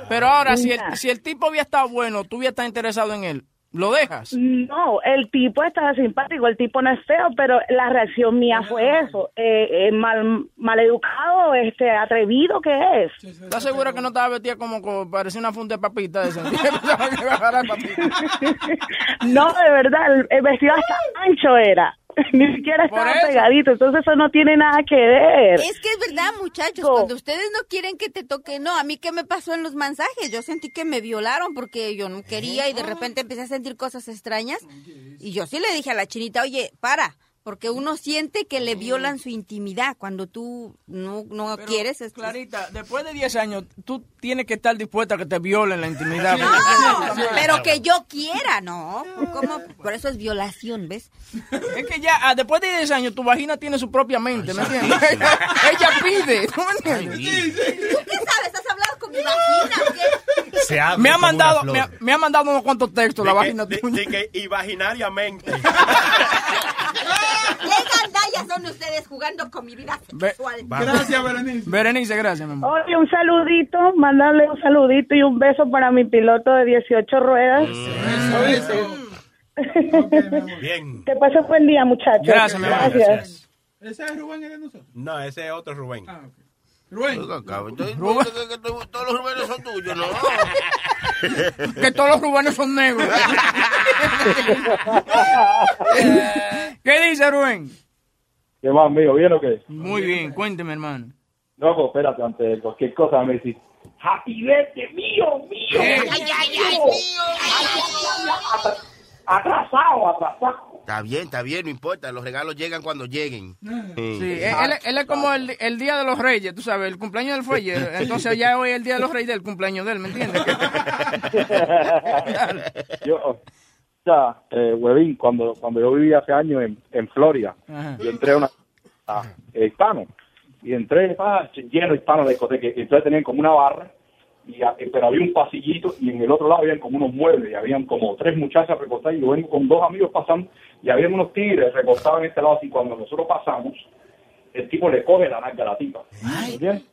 Pero ahora, si el, si el tipo había estado bueno, tú habías estado interesado en él, ¿lo dejas? No, el tipo estaba simpático, el tipo no es feo, pero la reacción mía fue eso, eh, eh, mal, maleducado, este, atrevido que es. ¿Estás segura que no estaba vestida como, como parecía una funda de papita [LAUGHS] papita. [LAUGHS] No, de verdad, el, el vestido hasta ancho era, [LAUGHS] ni siquiera Por estaba eso. pegadito, entonces eso no tiene nada que ver. Es que es verdad, muchachos, cuando ustedes no quieren que te toque, no, a mí qué me pasó en los mensajes, yo sentí que me violaron porque yo no quería y de repente empecé a sentir cosas extrañas y yo sí le dije a la chinita, oye, para, porque uno siente que le violan su intimidad cuando tú no, no quieres. Es Clarita, después de 10 años, tú tienes que estar dispuesta a que te violen la intimidad. [LAUGHS] No, pero que yo quiera, ¿no? ¿Cómo? Por eso es violación, ¿ves? Es que ya, ah, después de 10 años, tu vagina tiene su propia mente, ¿me entiendes? [LAUGHS] Ella pide, ¿tú me entiendes? ¿Tú qué sabes? ¿Has hablado con mi vagina? Se Me ha mandado, me ha, me ha mandado unos cuantos textos la que- vagina de- tuya. de que imaginariamente. [LAUGHS] ¿Qué gandallas son ustedes jugando con mi vida sexual? Gracias, Berenice. Berenice, gracias, mi amor. Oye, un saludito, mandarle un saludito y un beso para mi piloto de 18 ruedas. ¿Oíste? [LAUGHS] Bien. Que pase buen día, muchachos. Gracias, mi amor, Gracias. ¿Ese es Rubén, el de nosotros? No, ese es otro Rubén. Rubén. Todos los Rubénes son tuyos, ¿no? [LAUGHS] Que todos los rubanos son negros. [LAUGHS] ¿Qué dice Rubén? ¿Qué más, mío? ¿Bien o qué? Muy bien, cuénteme, hermano. Loco, espérate, antes de cualquier cosa me decís, Happy birthday, mío, mío. Ay, ay, ay, mío. Atrasado, atrasado. Está bien, está bien, no importa. Los regalos llegan cuando lleguen. Sí, él, él- él es como el, el día de los reyes, tú sabes, el cumpleaños del fuelle. [LAUGHS] Entonces ya hoy es el día de los reyes del cumpleaños de él, ¿me entiendes? [LAUGHS] yo, o sea, eh, huevín, cuando, cuando yo vivía hace años en, en Florida, Ajá. yo entré a una a, eh, hispano y entré pa, lleno de hispanos de discoteca entonces tenían como una barra y a- pero había un pasillito y en el otro lado habían como unos muebles y habían como tres muchachas recostadas y yo vengo con dos amigos pasando y había unos tigres recostados en este lado así cuando nosotros pasamos el tipo le coge la narga a la tipa. ¿entiendes?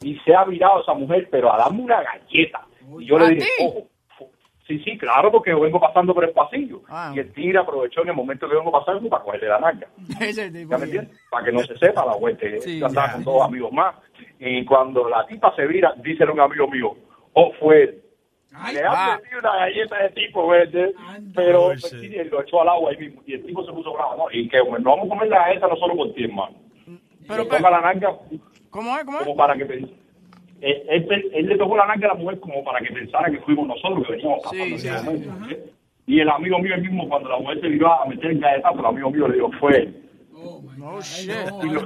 y se ha virado esa mujer pero a darme una galleta. Y yo le ¿A dije, ojo, sí, sí, claro, porque yo vengo pasando por el pasillo. Ah. Y el tigre aprovechó en el momento que vengo pasando para cogerle la nalga. [LAUGHS] ¿Ya me entiendes? Para que no se sepa la vuelta. Sí, Yo andaba ya. con dos amigos más. Y cuando la tipa se vira, dice un amigo mío, oh, fue él. Le han metido una galleta de tipo verde, pero sí, él lo echó al agua ahí mismo. Y el tipo se puso bravo, ¿no? Y que bueno, no vamos a comer la galleta no solo por ti, hermano. Pero, le toca la nalga ¿Cómo es? ¿Cómo es? como para que pens- él, él- él le tocó la nalga a la mujer como para que pensara que fuimos nosotros que veníamos pasando en ese momento. Y el amigo mío el mismo, cuando la mujer se viró a meter el galletazo, el amigo mío le dijo, fue él. No, shit. Y lo,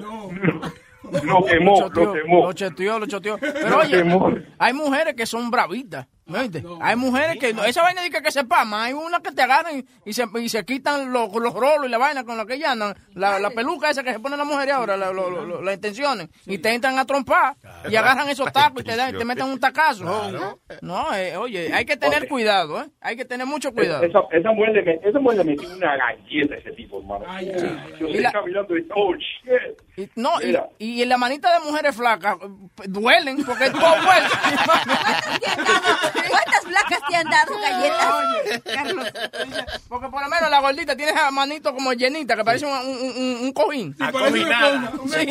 lo quemó, lo quemó. Lo choteó, lo choteó. Pero Lo oye, quemó. hay mujeres que son bravitas. ¿Me oíste? Hay mujeres que, esa vaina dice que se pama, hay unas que te agarran y, y se, y se quitan los, los rolos y la vaina con la que ya andan, la, la peluca esa que se pone la mujer ahora, la- lo- lo- lo- las intenciones, y te entran a trompar y agarran esos tacos y te, dan, te meten un tacazo. No, eh, oye, hay que tener cuidado, ¿eh? Hay que tener mucho cuidado. Esa, esa mujer le, met- esa mujer le metió una galleta a ese tipo, hermano. Yo Y estoy la- caminando y, oh, shit. Y- no, y, Mira. y en la manita de mujeres flacas eh, duelen porque es todo. [LAUGHS] ¿Cuántas flacas te han dado galletas? Carlos, porque por lo menos la gordita tiene esa manito como llenita que parece un, un, un- un cojín. Sí,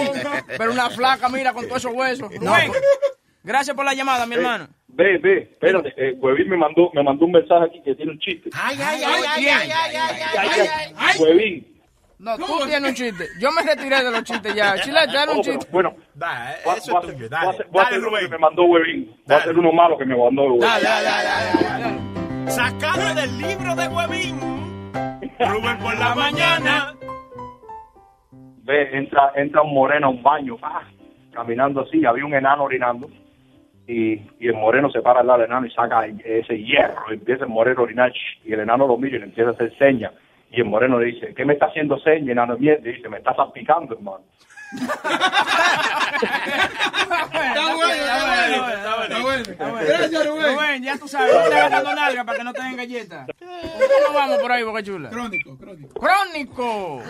pero una flaca, mira, con todos esos huesos. No, Rubén, pues- gracias por la llamada, mi hermano. Ve, ve, espérate, eh, Huevín me mandó, me mandó un mensaje aquí que tiene un chiste. Ay, ay, ay, ay, ay, ay, ay, ay, Huevín. No, tú tienes un chiste. Yo me retiré de los chistes ya. [LAUGHS] Chilete, dale un Oh, pero, chiste. bueno, Da, eso es tuyo. Dale, dale, uno que Rubén. me mandó Huevín. Voy a hacer uno malo que me mandó Huevín. Dale, dale, dale, dale, dale. Sacado del libro de Huevín. Rubén por la mañana. Ve, entra, entra un moreno a un baño, ah, caminando así, había un enano orinando. Y, y el moreno se para al lado del enano y saca ese hierro. y empieza el moreno a orinar. Y el enano lo mira y le empieza a hacer señas. Y el moreno le dice, ¿qué me está haciendo señas? Enano viene y dice, me está salpicando, hermano. Está bueno, está bueno. Está bueno. Gracias, Rubén. Rubén, ya tú sabes, no te agarrando nalga para que no te den galletas. ¿Cómo vamos por ahí, Boca Chula? Crónico, crónico. ¡Crónico!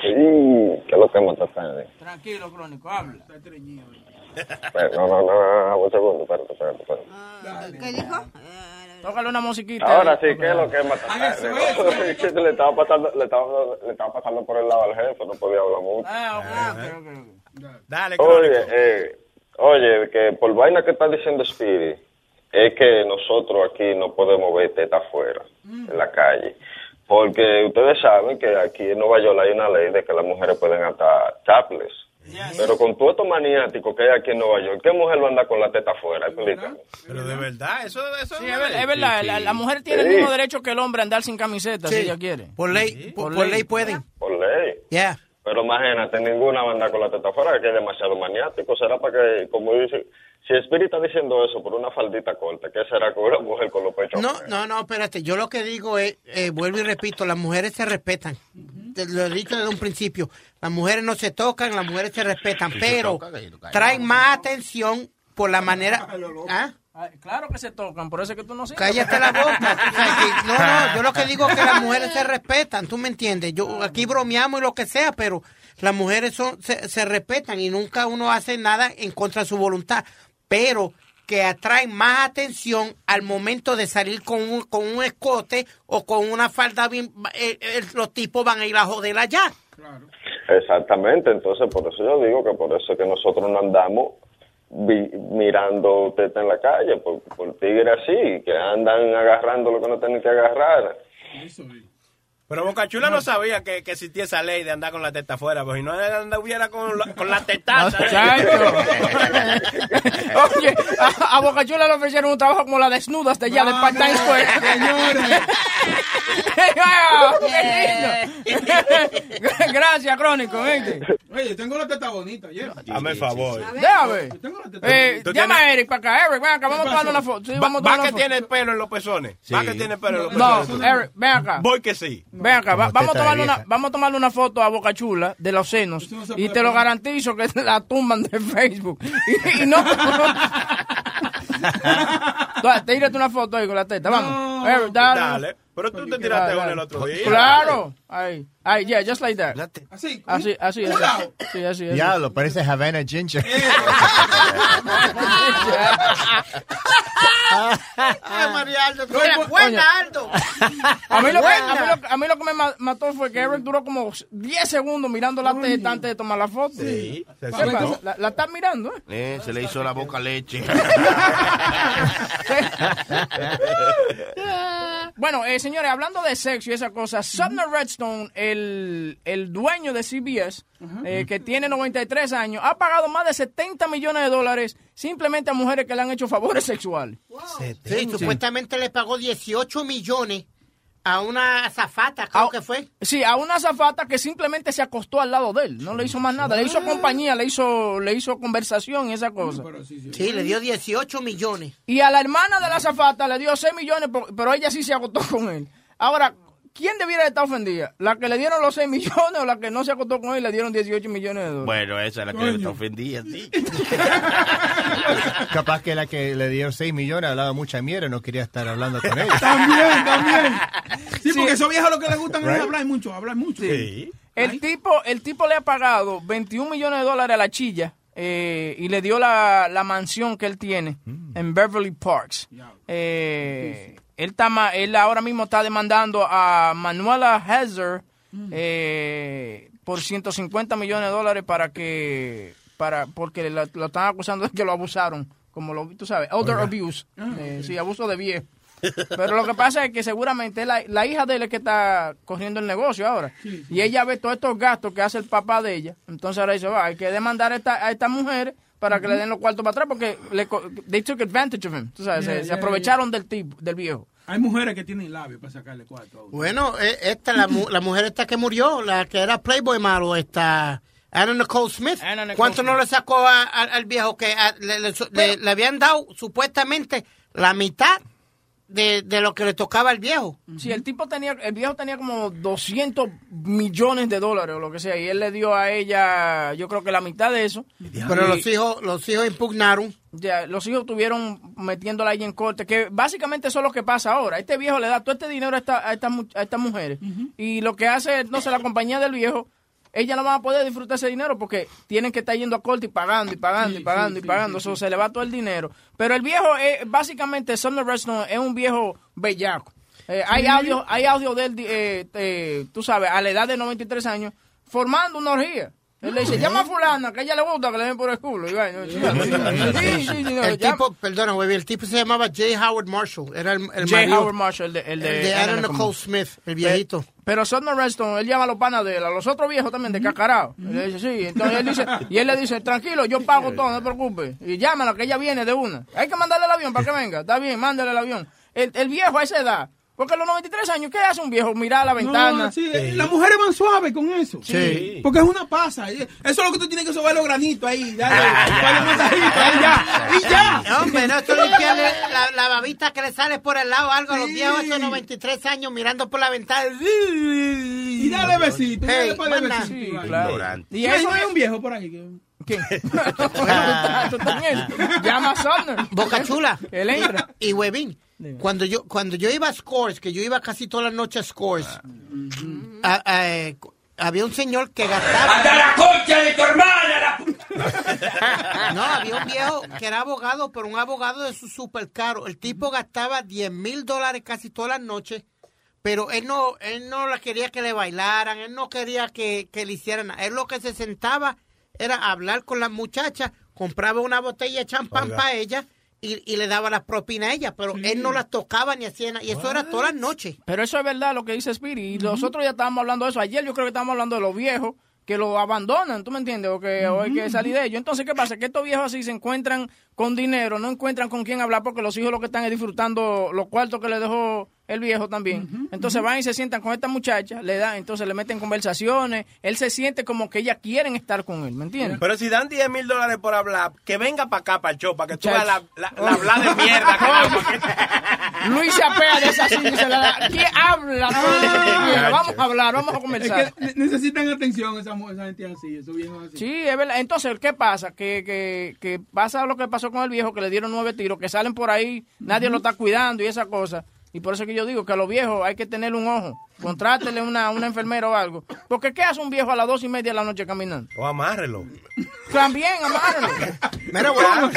Sí, ¿qué es lo que mata tarde? Tranquilo, Crónico, habla. Pero, no, no, no, no, un segundo, espérate, espérate, espérate. ¿Qué dijo? Tócale una musiquita. Ahora sí, ¿qué es lo que? Es [LAUGHS] le estaba pasando, le estaba, le estaba pasando por el lado al jefe, no podía hablar mucho. Ah, ok, ok, ok. Dale, Oye, eh, oye, que por vaina que está diciendo Speedy, es que nosotros aquí no podemos ver teta afuera, en la calle. Porque ustedes saben que aquí en Nueva York hay una ley de que las mujeres pueden atar chaples. Pero con todo esto maniático que hay aquí en Nueva York, ¿qué mujer va a andar con la teta afuera? Explícame. Pero de verdad, eso, eso Sí, es, ver- es verdad, la, la mujer tiene el mismo derecho que el hombre a andar sin camiseta si ella quiere. Por ley, por, por ley pueden. Por ley. Ya. Pero imagínate, ninguna va a andar con la teta afuera, que es demasiado maniático. Será para que, como dice, si Spirit está diciendo eso por una faldita corta, ¿qué será con una mujer con los pechos? No, no, no, espérate. Yo lo que digo es, eh, vuelvo y repito, las mujeres se respetan. Te lo he dicho desde un principio. Las mujeres no se tocan, las mujeres se respetan, pero traen más atención por la manera... ¿Ah? Ay, Claro que se tocan, por eso es que tú no sabes. Cállate la boca. [LAUGHS] no, no, yo lo que digo es que las mujeres se respetan, tú me entiendes. Yo aquí bromeamos y lo que sea, pero las mujeres son, se, se respetan y nunca uno hace nada en contra de su voluntad. Pero que atraen más atención al momento de salir con un, con un escote o con una falda bien, eh, eh, los tipos van a ir a joder allá. Exactamente, entonces por eso yo digo que por eso es que nosotros no andamos vi- mirando teta en la calle, por, por tigres así, que andan agarrando lo que no tienen que agarrar. Pero Boca Chula no sabía que, que existía esa ley de andar con la teta afuera, pues si no anduviera con la, con la tetaza. [LAUGHS] Oye, a, a Boca Chula le ofrecieron un trabajo como la desnuda hasta allá de Part-Time Square. [LAUGHS] Ah. [LAUGHS] Gracias, Crónico. Oye, tengo la teta bonita, Jeff. Dame el favor. Déjame. Eh, ¿Tú llama a Eric para acá. Eric, ven acá, vamos a tomar una foto. Sí, Va, vamos a va tomar que foto. tiene pelo en los pezones. Va que tiene pelo en los No, pezones. Eric, ven acá. Voy que sí. Ven acá, va- vamos, a tomarle una, vamos a tomarle una foto a Boca Chula de los senos y te lo garantizo que la tumban de Facebook. Y, y no. [LAUGHS] Tírate una foto ahí con la teta, vamos. No. Dale. Dale. Pero tú te tiraste una el otro día. Claro. Ahí. Ahí, yeah, just like that. Así. Así, así. Así. Sí, así, así. Diablo, parece Havana Ginger. Ay, María Aldo, buena, Aldo. A mí, lo que, Buena. a, mí lo, a mí lo que me ma- mató fue que Eric duró como 10 segundos mirando la teta antes de tomar la foto. Sí, ¿Qué se pasa? asustó. La, la estás mirando, ¿eh? Eh, se le hizo la boca leche. [LAUGHS] [LAUGHS] Bueno, eh, señores, hablando de sexo y esa cosa, Sumner Redstone, el, el dueño de CBS, eh, que tiene 93 años, ha pagado más de 70 millones de dólares simplemente a mujeres que le han hecho favores sexuales. Sí, supuestamente le pagó 18 millones a una azafata, creo que fue. Sí, a una azafata que simplemente se acostó al lado de él, no le hizo más nada, le hizo compañía, le hizo, le hizo conversación y esa cosa. Sí, le dio 18 millones. Y a la hermana de la azafata le dio 6 millones, pero ella sí se acostó [LAUGHS] con él. Ahora, ¿quién debiera estar ofendida? ¿La que le dieron los 6 [LAUGHS] millones o la que no se acostó con él y le dieron 18 millones de dólares? Bueno, esa es la que está ofendida, sí. [LAUGHS] Capaz que la que le dio 6 millones hablaba mucha mierda y no quería estar hablando con ella. [LAUGHS] También, también. Sí, porque esos viejos lo que les gustan es hablar mucho, hablar mucho. El tipo, el tipo le ha pagado 21 millones de dólares a la chilla eh, y le dio la, la mansión que él tiene en Beverly Parks. Eh, él, está, ma- él ahora mismo está demandando a Manuela Hazard eh, por 150 millones de dólares para que para porque la- lo están acusando de que lo abusaron, como lo tú sabes, elder Oiga. abuse, eh, sí, abuso de viejo. Pero lo que pasa es que seguramente la, la hija de él es que está corriendo el negocio ahora. Y ella ve todos estos gastos que hace el papá de ella. Entonces ahora dice, va, hay que demandar a esta, a estas mujeres para que le den los cuartos para atrás porque le, co- they took advantage of him. Tú sabes, Yeah, se, se yeah, aprovecharon del tipo, del viejo. Hay mujeres que tienen labios para sacarle cuarto. Bueno, eh, esta, la, mu- la mujer esta que murió, la que era Playboy malo, esta... Anna Nicole Smith. Nicole ¿Cuánto no le sacó a- a- al viejo que a- le, le- le- le habían dado supuestamente la mitad de, de lo que le tocaba al viejo? Sí, el tipo tenía, el viejo tenía como 200 millones de dólares o lo que sea, y él le dio a ella, yo creo que la mitad de eso. Pero Y- los hijos, los hijos impugnaron. Ya, los hijos tuvieron metiéndola ahí en corte, que básicamente eso es lo que pasa ahora. Este viejo le da todo este dinero a, esta- a estas mu- a estas mujeres y lo que hace, no sé, la compañía del viejo, ella no va a poder disfrutar ese dinero porque tienen que estar yendo a corte y pagando y pagando y pagando y pagando, eso se le va todo el dinero. Pero el viejo, es, básicamente, Sumner Redstone es un viejo bellaco. Eh, hay audio, hay audio de él, eh, eh, tú sabes, a la edad de 93 años, formando una orgía. Él le dice, llama a fulana, que a ella le gusta que le den por el culo. Y vaina. Sí, sí, sí, no, el llama- tipo, perdona, güey, el tipo se llamaba J. Howard Marshall. Era el, el J. marido- Howard Marshall, el de, el de, el de Anna Nicole. Smith, el viejito. Pero Sumner Redstone, él llama a los panas de él, a los otros viejos también, de cacarao. Y le dice, sí, entonces él dice, y él le dice, tranquilo, yo pago todo, no te preocupes. Y llámala, que ella viene de una. Hay que mandarle el avión para que venga. Está bien, mándale el avión. El, el viejo a esa edad, porque a los 93 años, ¿qué hace un viejo? Mirar a la ventana. No, sí, Las mujeres van suaves con eso. Sí. Porque es una pasa. Eso es lo que tú tienes que sobar los granitos ahí. Dale, dale masajito, ahí ya. Y ya. Hombre, no esto limpiarle la, la babita que le sale por el lado, algo a los viejos estos 93 años mirando por la ventana. Y dale besito. y dale besitos, Sí, claro. Y eso no hay es- un viejo por ahí. que- ¿Quién? [LAUGHS] Bueno, tú tú eso. Llama a Sumner. Boca Chula. Él entra. Y, y Cuando yo, cuando yo iba a Scores, que yo iba casi todas las noches a Scores, a- a, eh, había un señor que gastaba... ¡Anda la concha de tu hermana! [LAUGHS] No, había un viejo que era abogado, pero un abogado de su super caro. El tipo gastaba 10 mil dólares casi todas las noches, pero él no, él no la quería que le bailaran, él no quería que, que le hicieran nada. Él lo que se sentaba era hablar con las muchachas, compraba una botella de champán para ella y, y le daba la propina a ella, pero él no las tocaba ni hacía nada. Y eso era todas las noches. Pero eso es verdad lo que dice Spirit. Y nosotros ya estábamos hablando de eso. Ayer yo creo que estábamos hablando de los viejos que lo abandonan, ¿tú me entiendes? O que o hay que salir de ellos. Entonces, ¿qué pasa? Que estos viejos así se encuentran con dinero, no encuentran con quién hablar porque los hijos lo que están es disfrutando los cuartos que le dejó el viejo también. Entonces van y se sientan con esta muchacha, le dan, entonces le meten conversaciones. Él se siente como que ellas quieren estar con él, ¿me entiendes? Pero si dan 10 mil dólares por hablar, que venga para acá, para el show, para que tú veas la, la, la habla de mierda. [LAUGHS] Luis se apea de esa silla y se la da. ¿Quién habla? [LAUGHS] Vamos a hablar, vamos a conversar. Es que ne- necesitan atención esa, esa gente así, esos viejos así. Sí, es verdad. Entonces, ¿qué pasa? Que, que, que pasa lo que pasó con el viejo, que le dieron nueve tiros, que salen por ahí, nadie lo está cuidando y esa cosa. Y por eso que yo digo que a los viejos hay que tener un ojo. Contrátele una, una enfermera o algo. Porque ¿qué hace un viejo a las dos y media de la noche caminando? O amárrelo. También, amárrelo. Mira, Boca,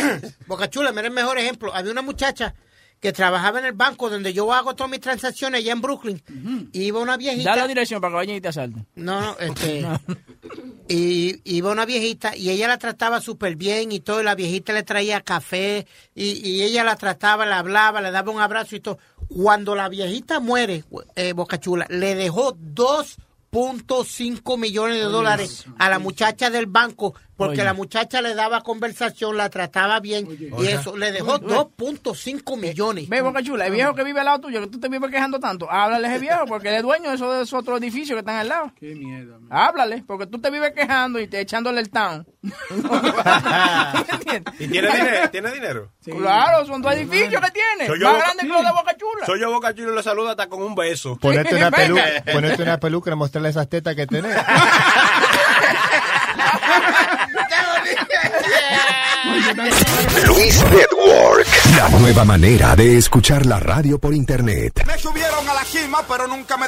Boca Chula, mira el mejor ejemplo. Había una muchacha que trabajaba en el banco donde yo hago todas mis transacciones allá en Brooklyn. Y iba una viejita. Da la dirección para que vayan y te asalten. No, no, este. [LAUGHS] Y iba una viejita y ella la trataba súper bien y todo. Y la viejita le traía café y, y ella la trataba, le hablaba, le daba un abrazo y todo. Cuando la viejita muere, eh, Boca Chula, le dejó 2.5 millones de dólares a la muchacha del banco porque Oye. la muchacha le daba conversación, la trataba bien y Oye. eso le dejó Oye. 2.5 millones. Ve, Boca Chula, el viejo que vive al lado tuyo, que tú te vives quejando tanto, háblale a ese viejo, porque él es dueño de esos, de esos otros edificios que están al lado. Qué mierda. Háblale, porque tú te vives quejando y te echándole el town. [LAUGHS] [LAUGHS] ¿Y tiene dinero? ¿Tiene dinero? Claro, son dos edificios que tiene. Soy yo Más Boca- grandes que los de Boca Chula. Soy yo Boca Chula y lo saluda hasta con un beso. [LAUGHS] Ponete una, peluca, ponete una peluca y mostrarle esas tetas que tenés. [LAUGHS] Luis Network. La nueva manera de escuchar la radio por internet. Me subieron a la cima, pero nunca me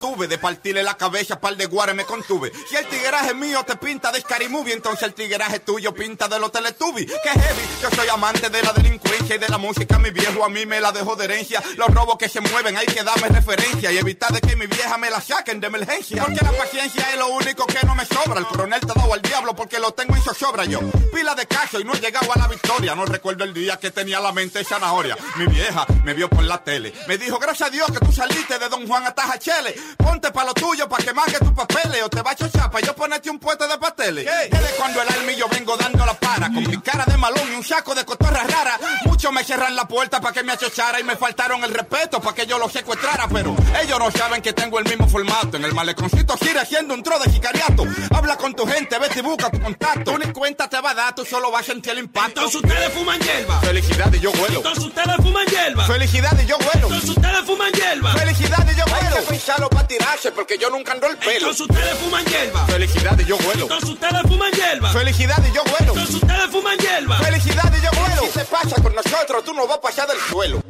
Tuve de partirle la cabeza, par de guares me contuve. Si el tigueraje mío te pinta de Scary entonces el tigueraje tuyo pinta de los Teletubbies. Que heavy, yo soy amante de la delincuencia y de la música. Mi viejo a mí me la dejó de herencia. Los robos que se mueven hay que darme referencia y evitar de que mi vieja me la saquen de emergencia. Porque la paciencia es lo único que no me sobra. El coronel te dado al diablo porque lo tengo en zozobra yo. Pila de caso y no he llegado a la victoria. No recuerdo el día que tenía la mente zanahoria. Mi vieja me vio por la tele. Me dijo, gracias a Dios que tú saliste de Don Juan hasta Jachele. Ponte pa' lo tuyo pa' que mangue tus papeles o te va a chochar pa' yo ponerte un puente de pasteles. Desde cuando el alma y yo vengo dando la para con mi cara de malón y un saco de cotorra rara. Muchos me cierran la puerta pa' que me achochara y me faltaron el respeto pa' que yo lo secuestrara, pero ellos no saben que tengo el mismo formato. En el maleconcito sigue haciendo un tro de sicariato. Habla con tu gente, vete y busca tu contacto. Ni cuenta te va a dar, tú solo vas a sentir el impacto. Entonces ustedes fuman hierba. Felicidad y yo vuelo. Entonces ustedes fuman hierba. Felicidad y yo vuelo. Entonces ustedes fuman hierba. Felicidad y yo vuelo. Para tirarse porque yo nunca ando el pelo. Entonces ustedes fuman hierba. Felicidad y yo vuelo. Entonces ustedes fuman hierba. Felicidad y yo vuelo. Entonces ustedes fuman hierba. Felicidad y yo vuelo. Si te pasa con nosotros, tú no vas a pasar del suelo.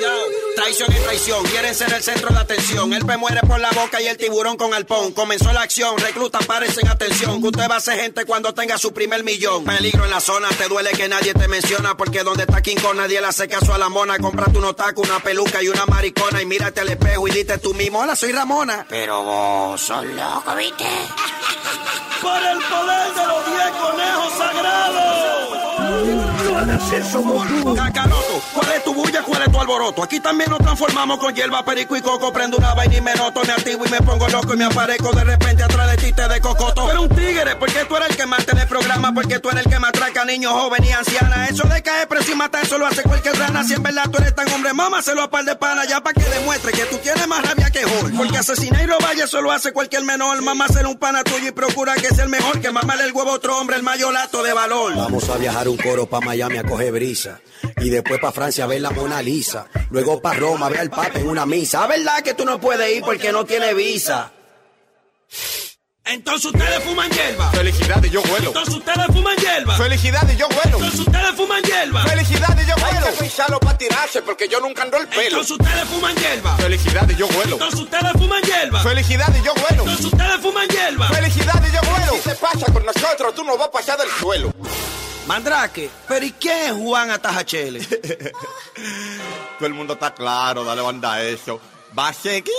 Yo, traición y traición, quieren ser el centro de atención. El pez muere por la boca y el tiburón con alpón. Comenzó la acción, reclutan, parecen atención. Que usted va a ser gente cuando tenga su primer millón. Peligro en la zona, te duele que nadie te menciona. Porque donde está King Kong nadie le hace caso a la mona. Cómprate unos tacos, una peluca y una maricona. Y mírate al espejo y dite tú mismo, hola, soy Ramona. Pero vos sos loco, ¿viste? Por el poder de los diez conejos sagrados. Cacaroto, ¿cuál es tu bulla, cuál es tu alboroto? Aquí también nos transformamos con hierba, perico y coco. Prendo una vaina y me noto, me activo y me pongo loco y me aparezco de repente atrás de ti te de cocoto. Pero un tigre, porque tú eres el que mantiene el programa, porque tú eres el que me atraca niños, jóvenes y ancianas. Eso de caer preso y matar, eso lo hace cualquier rana. Si en verdad tú eres tan hombre, mámaselo a par de pana ya para que demuestre que tú tienes más rabia que Hulk. Porque asesinar y robar, eso lo hace cualquier menor. Mámaselo un pana tuyo y procura que sea el mejor. Que mamale el huevo a otro hombre, el mayolato de valor. Vamos a viajar un coro pa' Miami a coger brisa. Y después pa' Francia a ver la Mona Lisa. Luego pa' Roma a ver al Papa en una misa. ¿A verdad que tú no puedes ir porque no tienes visa? Entonces ustedes fuman hierba. Felicidades, yo vuelo. Entonces ustedes fuman hierba. Felicidades, yo vuelo. Entonces ustedes fuman hierba. Felicidades, yo vuelo. Hay que pisarlo para tirarse porque yo nunca ando el pelo. Entonces ustedes fuman hierba. Felicidades, yo vuelo. Entonces ustedes fuman hierba. Felicidades, yo vuelo. Entonces ustedes fuman hierba. Felicidades, yo vuelo. Si te pasa con nosotros, tú no vas a pasar del suelo. Mandrake, pero ¿y qué es Juan Atajachele? [LAUGHS] Todo el mundo está claro, dale banda a eso. Va a seguir.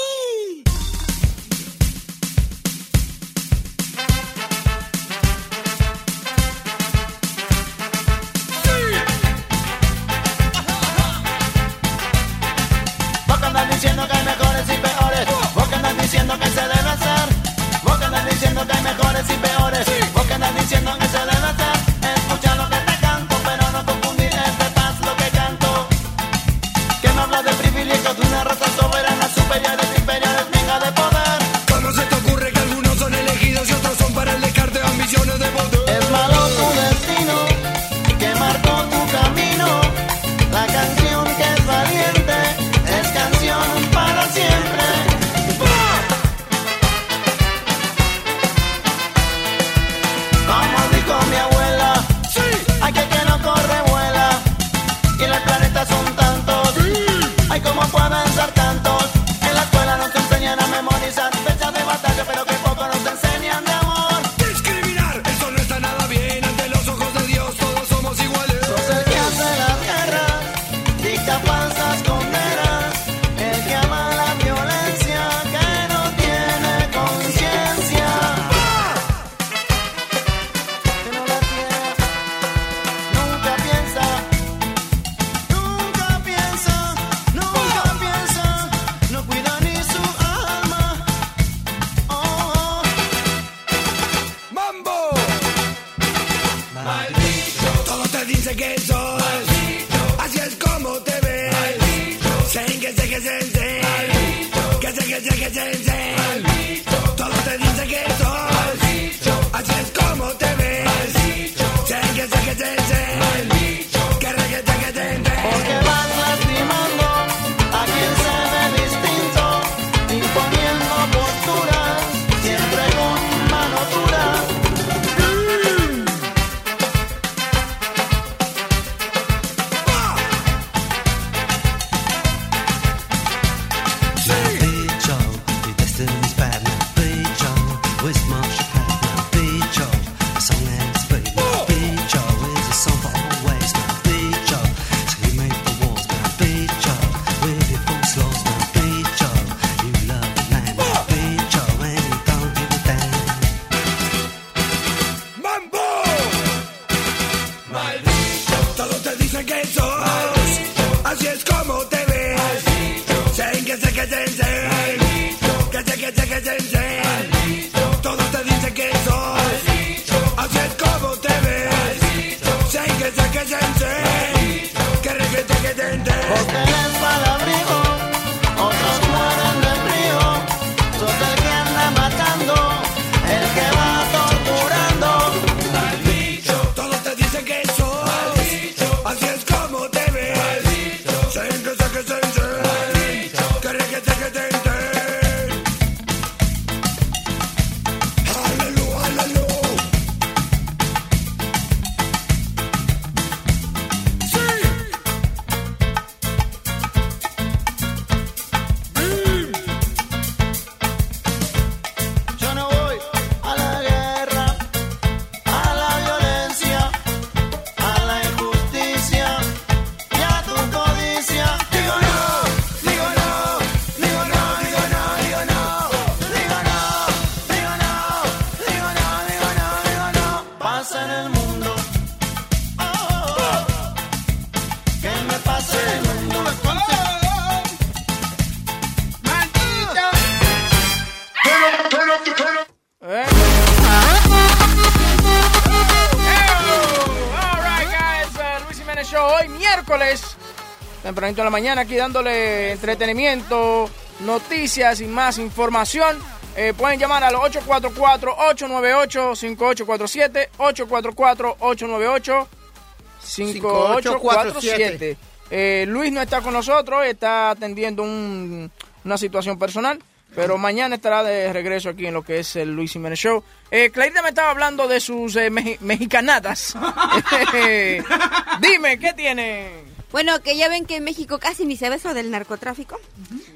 Tempranito en la mañana, aquí dándole entretenimiento, noticias y más información. Eh, pueden llamar al 844-898-5847, 844-898-5847. Eh, Luis no está con nosotros, está atendiendo un- una situación personal, pero mañana estará de regreso aquí en lo que es el Luis Jiménez Show. Eh, Clarita me estaba hablando de sus eh, meji- mexicanadas. [LAUGHS] [LAUGHS] Dime, ¿qué tiene? Bueno, que ya ven que en México casi ni se ve eso del narcotráfico.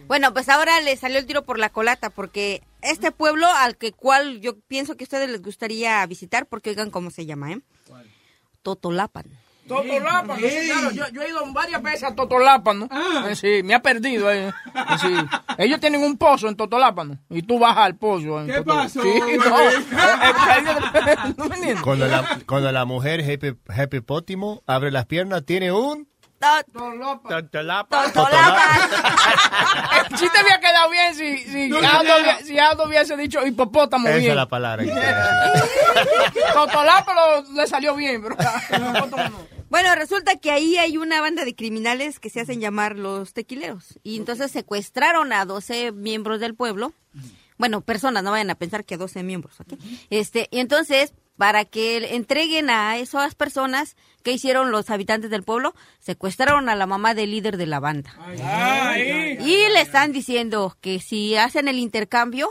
Bueno, pues ahora le salió el tiro por la colata porque este pueblo al que cual yo pienso que a ustedes les gustaría visitar porque oigan cómo se llama, ¿eh? Totolapan. Totolapan, sí, claro, yo, yo he ido varias veces a Totolapan, ¿no? Eh, sí, me ha perdido. eh. Eh, sí. Ellos tienen un pozo en Totolapan, ¿no? Y tú bajas al pozo. en ¿Qué pasó. [LAUGHS] [LAUGHS] Cuando la, cuando la mujer happy, happy pótimo abre las piernas, tiene un... Totolapa. [LAUGHS] El chiste había quedado bien si, si, No, Aldo, no. si Aldo hubiese dicho hipopótamo Esa bien. es la palabra. [LAUGHS] lo- le salió bien, pero [LAUGHS] Bueno, resulta que ahí hay una banda de criminales que se hacen llamar los tequileros. Y entonces secuestraron a 12 miembros del pueblo. Bueno, personas, no vayan a pensar que 12 miembros, ¿ok? Este, y entonces, para que entreguen a esas personas que hicieron los habitantes del pueblo, secuestraron a la mamá del líder de la banda. Y le están diciendo que si hacen el intercambio,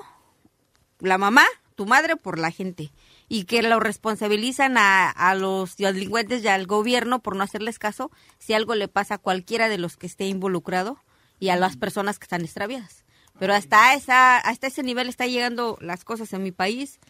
la mamá, tu madre por la gente. Y que lo responsabilizan a, a los delincuentes y al gobierno por no hacerles caso si algo le pasa a cualquiera de los que esté involucrado y a las personas que están extraviadas. Pero hasta, esa, hasta ese nivel está llegando las cosas en mi país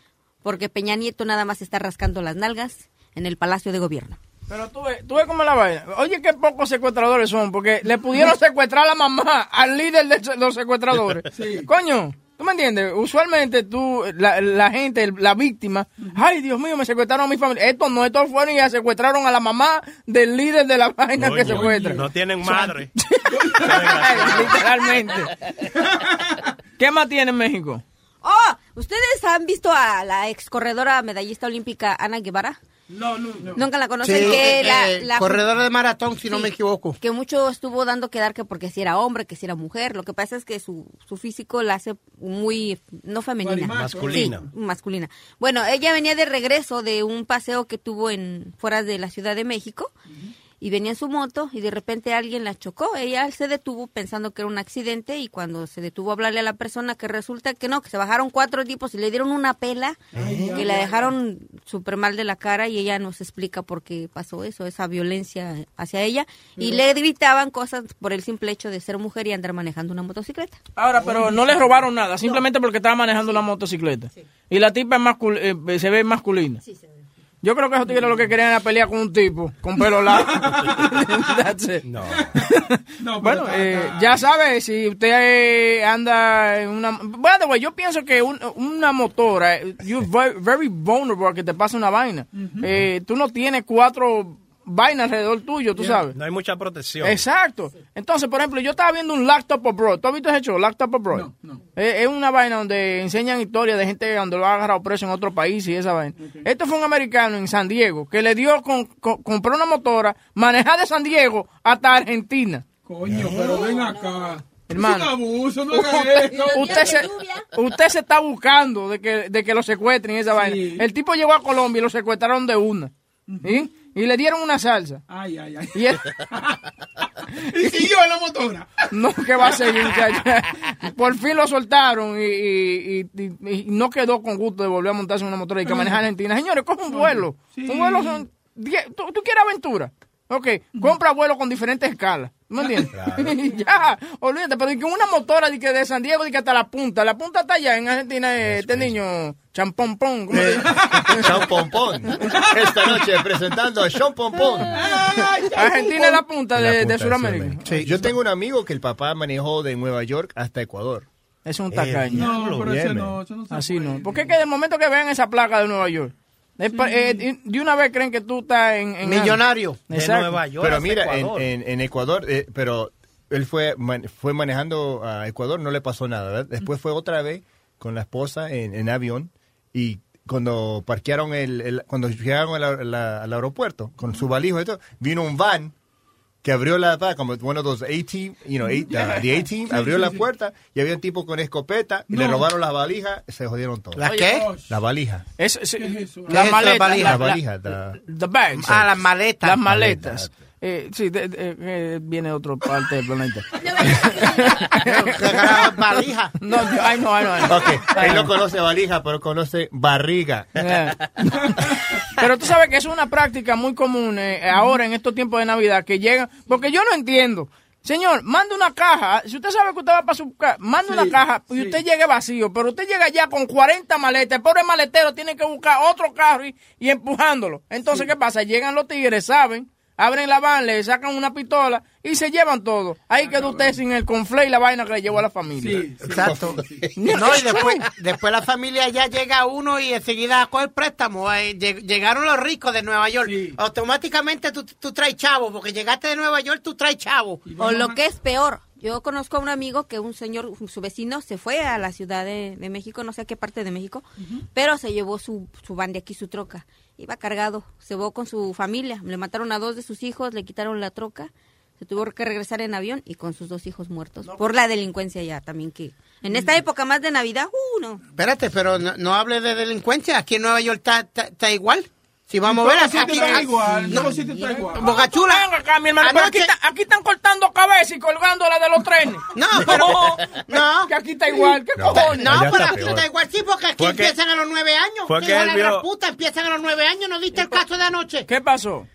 porque Peña Nieto nada más está rascando las nalgas en el Palacio de Gobierno. Pero tú ves, tú ves cómo la vaina. Oye, qué pocos secuestradores son, porque le pudieron secuestrar a la mamá, al líder de los secuestradores. [LAUGHS] Coño, ¿tú me entiendes? Usualmente tú, la, la gente, la víctima, ay, Dios mío, me secuestraron a mi familia. Estos no, estos fueron y ya secuestraron a la mamá del líder de la vaina que Coño, secuestra. No tienen madre. [LAUGHS] Literalmente. [LAUGHS] ¿Qué más tiene en México? Oh, ¿ustedes han visto a la ex corredora medallista olímpica Ana Guevara? No, no, no. Nunca la conocen. Sí, que eh, la, eh, la- corredora de maratón, si no me equivoco. que mucho estuvo dando que dar que porque si era hombre, que si era mujer. Lo que pasa es que su, su físico la hace muy, no femenina. Masculina. Sí, masculina. Bueno, ella venía de regreso de un paseo que tuvo en fuera de la Ciudad de México. Y venía en su moto y de repente alguien la chocó. Ella se detuvo pensando que era un accidente y cuando se detuvo a hablarle a la persona que resulta que no, que se bajaron cuatro tipos y le dieron una pela que la dejaron súper mal de la cara y ella nos explica por qué pasó eso, esa violencia hacia ella. Y le gritaban cosas por el simple hecho de ser mujer y andar manejando una motocicleta. Ahora, pero no le robaron nada, simplemente porque estaba manejando una motocicleta. Y la tipa es mascul- eh, se ve masculina. Yo creo que esos tigres lo que querían era pelear con un tipo con pelo largo. [LAUGHS] That's it. No. [LAUGHS] bueno, eh, ya sabe, si usted eh, anda en una... By the way, yo pienso que un- una motora, eh, you're very, very vulnerable a que te pase una vaina. Eh, tú no tienes cuatro vainas alrededor tuyo, tú sabes. No hay mucha protección. Exacto. Entonces, por ejemplo, yo estaba viendo un Laptop Abroad. ¿Tú has visto ese show, Laptop Abroad? Eh, es una vaina donde enseñan historias de gente donde lo ha agarrado preso en otro país y esa vaina. Esto fue un americano en San Diego que le dio, con, con- compró una motora, manejar de San Diego hasta Argentina. Coño, pero ven acá. Hermano. Es un abuso, no Usted, se, usted se está buscando de que, de que lo secuestren y esa vaina. El tipo llegó a Colombia y lo secuestraron de una. ¿Sí? Y le dieron una salsa. Ay, ay, ay. Y él- [LAUGHS] Y siguió en la motora. No, que va a seguir. Por fin lo soltaron y, y- y- y no quedó con gusto de volver a montarse en una motora y que maneja Argentina. Señores, coge un vuelo. Sí. Un vuelo son... ¿Tú, tú quieres aventura? Ok, compra vuelo con diferentes escalas. ¿Me entiendes? [LAUGHS] ya, olvídate, pero que una motora de, que de San Diego de que hasta la punta. La punta está allá en Argentina, eh, este niño, champompón. ¿cómo se llama? [LAUGHS] Sean Pompón. Esta noche presentando a Sean Pompón. Argentina es la punta de, de Sudamérica. Sí, yo tengo un amigo que el papá manejó de Nueva York hasta Ecuador. Es un tacaño. No, pero ese no, eso no se Así no. Porque es que de momento que vean esa placa de Nueva York, es pa- eh, de una vez creen que tú estás en... en Millonario. Exacto. Pero mira, en, en- en Ecuador, eh, pero él fue, man- fue manejando a Ecuador, no le pasó nada, ¿verdad? Después fue otra vez con la esposa en, en avión y cuando parquearon el, el- cuando llegaron al, aeropuerto con su valija y todo, vino un van que abrió la pa- como one of those A-team, you know, eight, uh, the A-team, [LAUGHS] Sí, abrió sí, la sí. puerta y había un tipo con escopeta y le No. robaron las valijas, se jodieron todos. ¿Las qué? La valija. Es, es- ¿Qué es las la maletas. valija? La la- valija. the- The bags. Ah, las maletas. Las maletas. Eh, sí, de- de- eh, viene de otra parte del planeta. [LAUGHS] valija. No, yo- ay, no, ay, no, ay, no. Ok, él no conoce valija, pero conoce barriga. Eh. [LAUGHS] Pero tú sabes que es una práctica muy común eh, ahora en estos tiempos de Navidad que llegan, porque yo no entiendo. Señor, manda una caja. Si usted sabe que usted va para su casa, manda una caja y usted llegue vacío, pero usted llega ya con 40 maletas. El pobre maletero tiene que buscar otro carro y, y empujándolo. Entonces, ¿qué pasa? Llegan los tigres, saben, abren la van, le sacan una pistola y se llevan todo. Ahí quedó usted sin el conflé y la vaina que le llevó a la familia. Exacto. [LAUGHS] No, y [LAUGHS] después, después la familia ya llega uno y enseguida a coger préstamo. Lleg- Llegaron los ricos de Nueva York. Automáticamente tú, tú traes chavo, porque llegaste de Nueva York, tú traes chavo. O lo que es peor, yo conozco a un amigo que un señor, su vecino, se fue a la Ciudad de, de México, no sé a qué parte de México, pero se llevó su, su van de aquí, su troca. Iba cargado, se fue con su familia, le mataron a dos de sus hijos, le quitaron la troca, se tuvo que regresar en avión y con sus dos hijos muertos. Por la delincuencia ya también que... En esta época más de Navidad, uh, no. Espérate, pero no, no hable de delincuencia. Aquí en Nueva York está igual. Si vamos a ver, aquí, aquí- está igual, no, todo sitio está igual. Boca Chula. Venga acá, mi hermano, pero aquí, aquí están cortando cabeza y colgándola de los trenes. [LAUGHS] No, pero- no. Que aquí está igual, ¿qué No, cojones? no, pero aquí está igual, sí, porque aquí empiezan a los nueve años. fue Hijo que la gran puta, empiezan a los nueve años, ¿no viste el caso de anoche? ¿Qué pasó?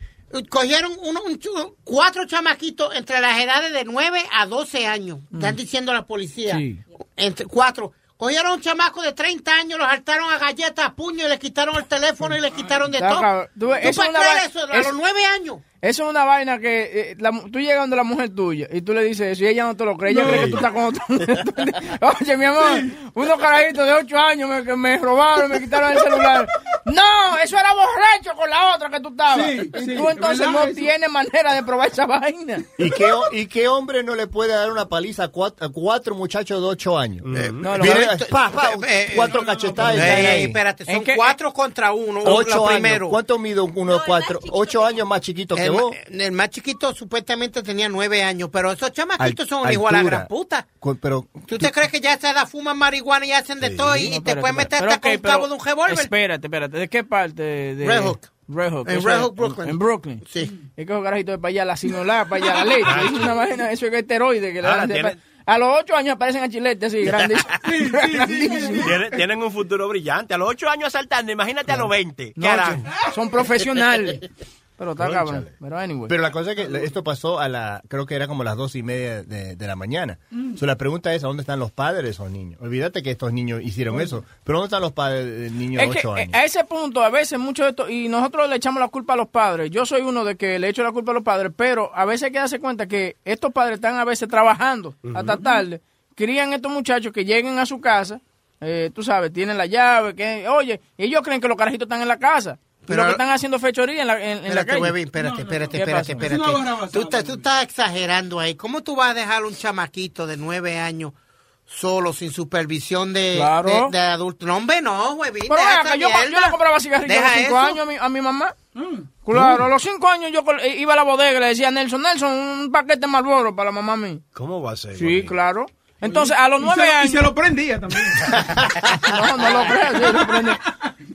Cogieron uno, un chu- cuatro chamaquitos entre las edades de 9 a 12 años. Están diciendo la policía. Sí. Entre cuatro. Cogieron a un chamaco de 30 años, los saltaron a galletas, a puño y le quitaron el teléfono y le quitaron de todo. ¿Tú, puedes creer eso? A los nueve años. Eso es una vaina que eh, la mu- tú llegas donde la mujer tuya y tú le dices eso y ella no te lo cree. Ella No. cree que tú estás con otro. [LAUGHS] Oye, mi amor, unos carajitos de 8 años me, que me robaron, me quitaron el celular. No, eso era borracho con la otra que tú estabas. Sí, y sí, tú entonces ¿verdad? no Eso- tienes manera de probar esa vaina. ¿Y qué, ¿Y qué hombre no le puede dar una paliza a cuatro, a cuatro muchachos de ocho años? No, lo- Viene, eh, pa, pa, eh, cuatro cachetadas. espérate, son ¿En qué- cuatro contra uno. Ocho primero. ¿Cuánto mide uno de cuatro? Ocho años más chiquito que El, vos. ma- el más chiquito supuestamente tenía nueve años, pero esos chamaquitos Al- son igual a la gran puta. Pero ¿Tú te crees que ya a esa edad fuman marihuana y hacen de todo y, y te pueden meter hasta Pero, con un cabo de un revólver? Espérate, espérate. ¿De qué parte? De... Red Hook. Red Hook. En Red Hook, Brooklyn. En Brooklyn. Sí. Es que los carajitos de para allá, la sinolá, para allá, la leche. es una vaina, eso es esteroide que le Ah, dan. A los ocho años aparecen a chilete así, grandes. Tienen, tienen un futuro brillante. A los 8 años asaltando, imagínate a los 20. ¿Qué No, son profesionales. [LAUGHS] Pero está cabrón. Pero anyway. Pero la cosa es que esto pasó a la, creo que era como las dos y media de, de la mañana. Mm. So, la pregunta es, ¿a dónde están los padres de esos niños? Olvídate que estos niños hicieron eso. Pero ¿dónde están los padres del niño de Es que ocho eh, años? a ese punto, a veces mucho de esto, y nosotros le echamos la culpa a los padres. Yo soy uno de que le echo la culpa a los padres, pero a veces hay que darse cuenta que estos padres están a veces trabajando hasta tarde, crían estos muchachos que lleguen a su casa, eh, tú sabes, tienen la llave, que, oye, ellos creen que los carajitos están en la casa. Pero- lo que están haciendo fechoría en la, en, en la Espérate, calle. espérate, espérate, ¿Qué espérate, espérate. Tú, estás- tú estás exagerando ahí. ¿Cómo tú vas a dejar un chamaquito de nueve años solo, sin supervisión de, Claro. de, de adulto? No, hombre, no, huevín. Pero deja yo, le compraba cigarrillos a los cinco eso. años a mi, a mi mamá. Claro, a los cinco años yo eh, iba a la bodega y le decía, Nelson, Nelson, un paquete de Marlboro para la mamá mía. ¿Cómo va a ser? Sí, claro. Entonces, a los nueve años... Y se lo prendía también. [LAUGHS] No, no lo creas, lo prende.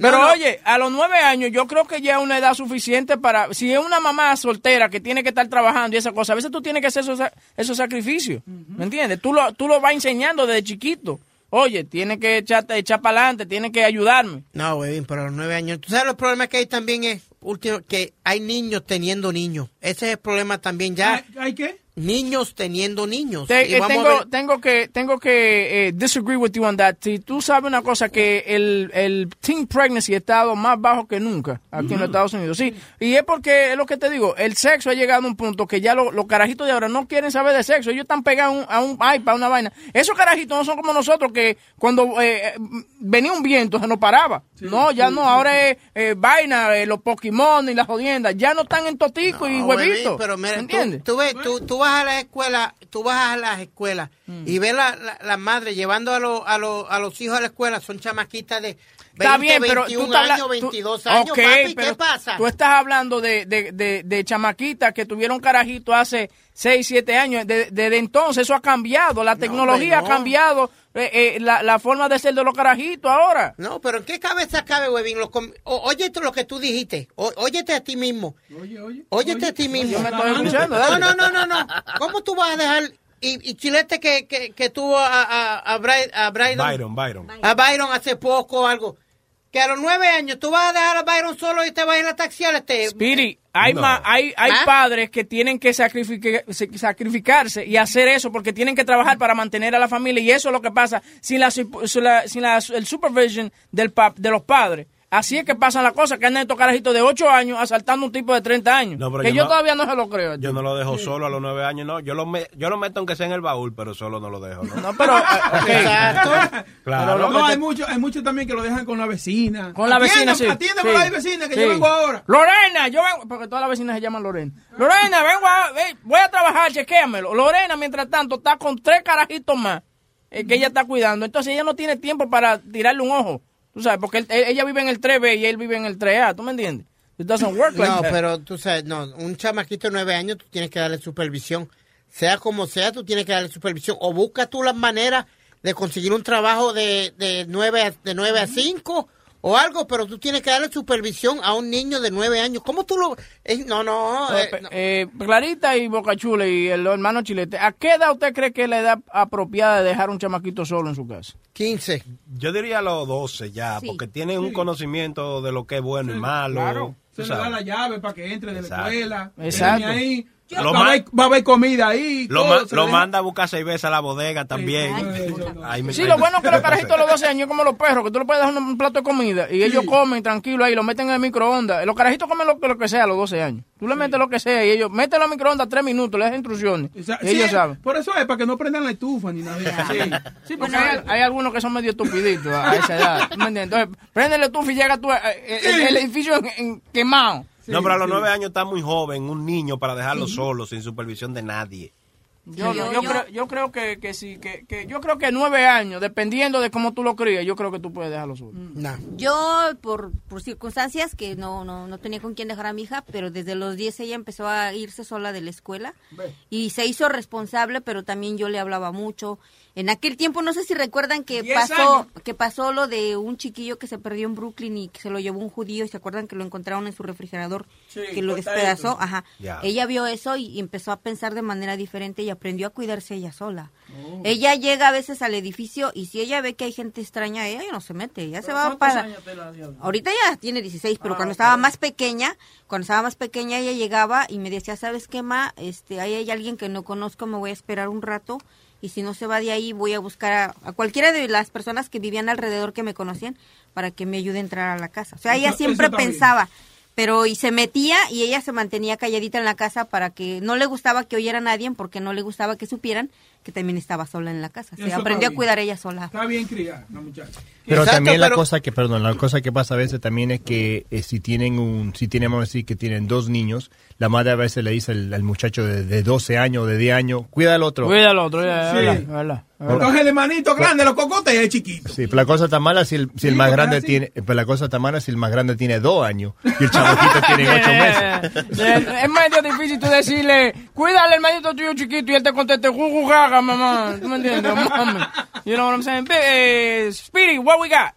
Pero oye, a los nueve años yo creo que ya es una edad suficiente para... Si es una mamá soltera que tiene que estar trabajando y esa cosa, a veces tú tienes que hacer esos, esos sacrificios, ¿me entiendes? Tú lo, tú lo vas enseñando desde chiquito. Oye, tiene que echarte, echar para adelante, tiene que ayudarme. No, huevín, pero a los nueve años. ¿Tú sabes los problemas que hay también? Es, último, que hay niños teniendo niños. Ese es el problema también ya. ¿Hay qué? Niños teniendo niños. Te- Y eh, tengo, tengo que, tengo que eh, disagree with you on that. Si tú sabes una cosa, que el, el teen pregnancy ha estado más bajo que nunca aquí en los Estados Unidos. Sí, y es porque, es lo que te digo, el sexo ha llegado a un punto que ya lo- los carajitos de ahora no quieren saber de sexo. Ellos están pegados a un, a un iPad, una vaina. Esos carajitos no son como nosotros que cuando eh, eh, venía un viento se nos paraba. no, ya no, ahora es eh, vaina, los Pokémon y las jodiendas. Ya no están en totico y No, huevitos. huevín, pero mira, ¿Me tú, entiendes? tú ves, tú, tú vas a la escuela, tú vas a las escuelas Mm. y ves la, la, la madre llevando a, los a, los a los hijos a la escuela, son chamaquitas de Está 20, bien, pero 21 tú estás años, tú- 22 años, Ok, papi, ¿qué pero pasa? Tú estás hablando de, de, de, de chamaquitas que tuvieron carajito hace 6, 7 años. De- Desde entonces eso ha cambiado. La tecnología no. ha cambiado eh, eh, la, la forma de ser de los carajitos ahora. No, pero ¿en qué cabeza cabe, Webin? Lo com- o- Óyete lo que tú dijiste. O- óyete a ti mismo. Oye, oye. Óyete a ti mismo. Yo me estoy escuchando, No, no, no, no, no. ¿Cómo tú vas a dejar... Y, y Chilete que, que, que tuvo a, a, a, Bry- a Brydon- Byron, Byron. a Byron hace poco o algo. Que a los nueve años tú vas a dejar a Byron solo y te vas a ir a taxiar este. Speedy, hay, No. ma- hay, hay ¿Ah? padres que tienen que sacrifica- se- sacrificarse y hacer eso porque tienen que trabajar para mantener a la familia y eso es lo que pasa sin la, sin la- sin la- el supervision del pa- de los padres. Así es que pasan las cosas, que andan estos carajitos de 8 años asaltando a un tipo de 30 años. No, que yo yo no- todavía no se lo creo. Yo no lo dejo solo a los nueve años, no. Yo lo, me- yo lo meto aunque sea en el baúl, pero solo no lo dejo, ¿no? No, pero... eh. [LAUGHS] Exacto. Claro. Pero No, hay muchos hay muchos también que lo dejan con la vecina. Con la vecina, sí. Atiéndeme Sí. la vecina que Sí. yo vengo ahora. Lorena, yo vengo, porque todas las vecinas se llaman Lorena. Lorena, vengo a, voy a trabajar, chequéamelo. Lorena, mientras tanto, está con tres carajitos más eh, que ella está cuidando. Entonces ella no tiene tiempo para tirarle un ojo. Tú sabes, porque él- ella vive en el 3B y él vive en el 3A. ¿Tú me entiendes? It doesn't work like No, that. pero tú sabes, no, un chamaquito de nueve años tú tienes que darle supervisión. Sea como sea, tú tienes que darle supervisión. O busca tú las maneras de conseguir un trabajo de, de, nueve, a, de nueve a cinco o algo, pero tú tienes que darle supervisión a un niño de nueve años. ¿Cómo tú lo...? eh, no, no, eh, Eh, no. eh, Clarita y Boca Chula y el hermano Chilete, ¿a qué edad usted cree que es la edad apropiada de dejar un chamaquito solo en su casa? 15. Yo diría a los 12 ya, Sí. porque tienen un conocimiento de lo que es bueno y malo. claro. Se le da la llave para que entre de la escuela. Exacto. Viene Ahí, Lo va, a ma- haber, va a haber comida ahí. Lo, todo, ma- se lo le deja- manda a buscar cerveza a la bodega también. Me- Sí, lo bueno es que los carajitos a los 12 años, como los perros, que tú le puedes dar un, plato de comida y ellos comen tranquilo ahí, lo meten en el microondas. Los carajitos comen lo, lo que sea a los 12 años. Tú le metes lo que sea y ellos meten los microondas 3 minutos, les das instrucciones. O sea, y sí, ellos saben. Por eso es, para que no prendan la estufa ni nada. Sí, porque hay, hay algunos que son medio estupiditos a, esa edad. ¿tú me entiendes? Entonces, prende la estufa y llega tú, eh, eh, el, el edificio en- en- quemado. No, pero a los nueve años está muy joven, un niño para dejarlo solo, sin supervisión de nadie. Yo, Yo- yo, yo- creo, yo creo que, que sí, que, que yo creo que nueve años, dependiendo de cómo tú lo crías, yo creo que tú puedes dejarlo solo. No. Yo, por, por circunstancias que no, no, no tenía con quién dejar a mi hija, pero desde los 10 ella empezó a irse sola de la escuela y se hizo responsable, pero también yo le hablaba mucho. En aquel tiempo, no sé si recuerdan que pasó años. que pasó lo de un chiquillo que se perdió en Brooklyn y que se lo llevó un judío y se acuerdan que lo encontraron en su refrigerador, Sí, que lo despedazó. Ajá. Ella vio eso y, empezó a pensar de manera diferente y aprendió a cuidarse ella sola. Ella llega a veces al edificio y si ella ve que hay gente extraña, ella ya no se mete, ella se va para... Ahorita ya tiene 16, pero Ah, cuando estaba más pequeña, cuando estaba más pequeña ella llegaba y me decía, ¿sabes qué, ma? Este, ahí hay alguien que no conozco, me voy a esperar un rato y si no se va de ahí voy a buscar a, a cualquiera de las personas que vivían alrededor que me conocían para que me ayude a entrar a la casa. O sea, ella Eso- siempre eso pensaba, pero y se metía y ella se mantenía calladita en la casa para que no le gustaba que oyera a nadie porque no le gustaba que supieran que también estaba sola en la casa. Se aprendió a cuidar ella sola. Está bien criada, la muchacha. Pero Exacto, también la pero- cosa que, perdón, la cosa que pasa a veces también es que eh, si tienen un, si tienen, vamos a decir que tienen dos niños, la madre a veces le dice al, al muchacho de, de 12 años o de 10 años, cuida al otro. Cuida al otro, ya, Sí. es verdad. Coge el manito grande, los cocotes es chiquito. Sí, pero la cosa está mala si el, si el Sí, más porque grande así- tiene, pero la cosa está mala si el más grande tiene dos años y el chamaquito [LAUGHS] tiene ocho meses. Es medio difícil tú decirle, cuídale al hermanito tuyo chiquito y él te conteste, ¿Tú me entiendes? Mami. You know what I'm saying? Eh, Speedy, what we got?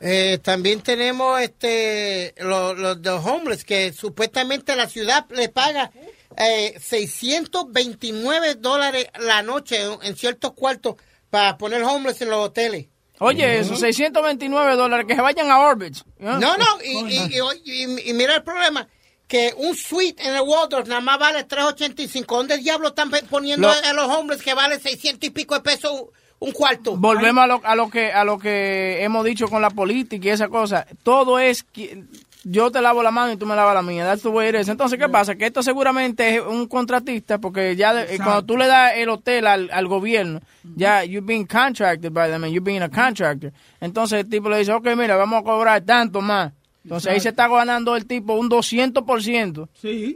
Eh, también tenemos este los los de homeless que supuestamente la ciudad le paga eh, 629 dólares la noche en, en ciertos cuartos para poner homeless en los hoteles. Oye, esos 629 dólares que se vayan a Orbitz. ¿eh? No, no, y, y- y- y- y mira el problema, que un suite en el Waldorf nada más vale 3.85. ¿Dónde diablo están poniendo a los hombres que vale 600 y pico de pesos un- cuarto? Volvemos a lo, a lo que a lo que hemos dicho con la política y esa cosa. Todo es yo te lavo la mano y tú me lavas la mía. That's the way it is. Entonces, ¿qué pasa? Que esto seguramente es un contratista porque ya de- eh, cuando tú le das el hotel al, al gobierno, ya you're being contracted by them and you're being a contractor. Entonces el tipo le dice, ok, mira, vamos a cobrar tanto más. Entonces ahí se está ganando el tipo un 200%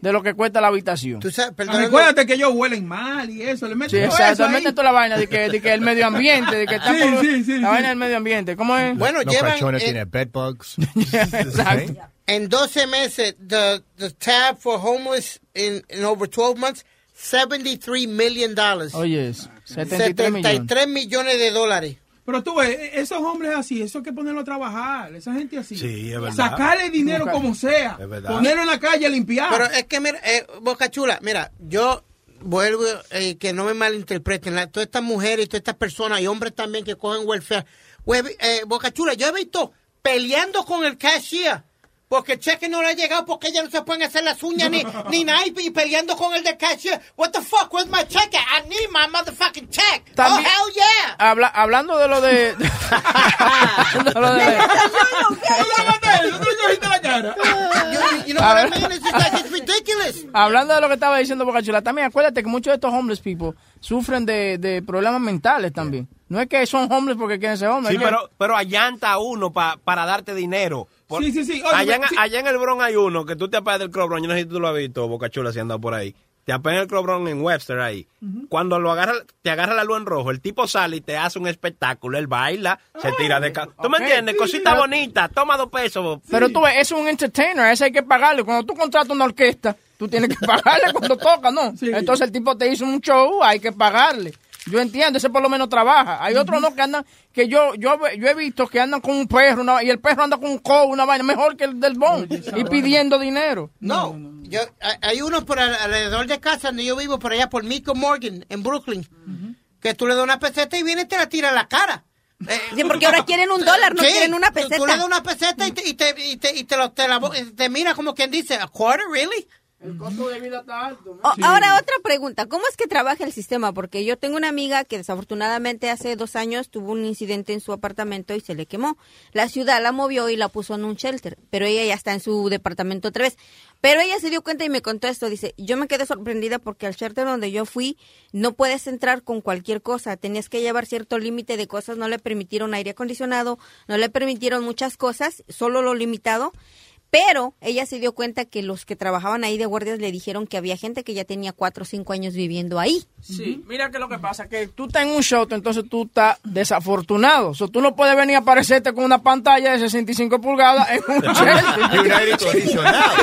de lo que cuesta la habitación. Ah, Recuérdate que ellos huelen mal y eso, le Sí, meten eso exactamente toda la vaina de que, de que el medio ambiente, de que está Sí, por- sí, sí, la sí. vaina del medio ambiente. ¿Cómo es? Bueno, Los llevan, cachones eh, tienen bedbugs. [LAUGHS] Exacto. En 12 meses, the, the tab for homeless in, in over 12 months, 73 million dollars. Oye, es 73 millones. 73 millones de dólares. Pero tú ves, esos hombres así, eso hay que ponerlo a trabajar, esa gente así. Sí, es verdad. Sacarle dinero Nunca- como sea, Es verdad. ponerlo en la calle a limpiar. Pero es que, mira, eh, Boca Chula, mira, yo vuelvo, eh, que no me malinterpreten, la- todas estas mujeres y todas estas personas y hombres también que cogen welfare. Hue- eh, Boca Chula, yo he visto peleando con el cashier. Porque el cheque no le ha llegado porque ellas no se pueden hacer las uñas ni, [LAUGHS] ni nada y, peleando con el de cashier. What the fuck, where's my check? at? I need my motherfucking check. También- oh, hell yeah. Habla- hablando de lo de... [LAUGHS] [LAUGHS] de lo de- know A what I ver. mean? It's just like, it's ridiculous. Hablando de lo que estaba diciendo Boca Chula, también acuérdate que muchos de estos homeless people sufren de, de problemas mentales también. No es que son homeless porque quieren ser homeless. Sí, pero, pero allanta a uno pa- para darte dinero. Por- Sí, sí, sí. Oye, allá, en, sí. allá en el Bronx hay uno que tú te apagas del Club Bronx. Yo no sé si tú lo has visto, Boca Chula, si anda por ahí. Te apagas el Club Bronx en Webster ahí. Cuando lo agarra, te agarra la luz en rojo, el tipo sale y te hace un espectáculo. Él baila, se tira de... ¿Tú me ok. entiendes? Sí, Cosita bonita. Toma dos pesos. Pero tú ves, es un entertainer, a ese hay que pagarle. Cuando tú contratas una orquesta, tú tienes que pagarle cuando toca, ¿no? [LAUGHS] Entonces el tipo te hizo un show, hay que pagarle. Yo entiendo, ese por lo menos trabaja. Hay otros no que andan, que yo yo yo he visto que andan con un perro una- y el perro anda con un codo, una vaina mejor que el del bon y pidiendo dinero. No, yo, hay- unos por al- alrededor de casa donde yo vivo, por allá por Mico Morgan, en Brooklyn, que tú le das una peseta y viene y te la tira en la cara. Eh, Sí, porque ahora [LAUGHS] quieren un dólar, no quieren una tú- Tú, peseta. le das una peseta y te, y te, y te, y te, lo- te la bo- te mira como quien dice, ¿a quarter, really? El costo de vida está alto. Ahora otra pregunta, ¿cómo es que trabaja el sistema? Porque yo tengo una amiga que desafortunadamente hace dos años tuvo un incidente en su apartamento y se le quemó. La ciudad la movió y la puso en un shelter, pero ella ya está en su departamento otra vez. Pero ella se dio cuenta y me contó esto, dice, yo me quedé sorprendida porque al shelter donde yo fui no puedes entrar con cualquier cosa, tenías que llevar cierto límite de cosas, no le permitieron aire acondicionado, no le permitieron muchas cosas, solo lo limitado. Pero ella se dio cuenta que los que trabajaban ahí de guardias le dijeron que había gente que ya tenía cuatro o cinco años viviendo ahí. Sí, mira que lo que pasa, que tú estás en un show, entonces tú estás desafortunado. O sea, tú no puedes venir a aparecerte con una pantalla de 65 pulgadas en un. [LAUGHS] Y [LAUGHS] un aire acondicionado.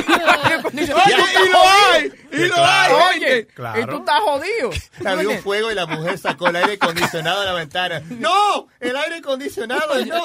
Y lo hay, y lo hay, Oye. Claro. y tú estás jodido. Había un fuego y la mujer sacó el aire acondicionado de la ventana. ¡No! ¡El aire acondicionado! ¡No! [LAUGHS]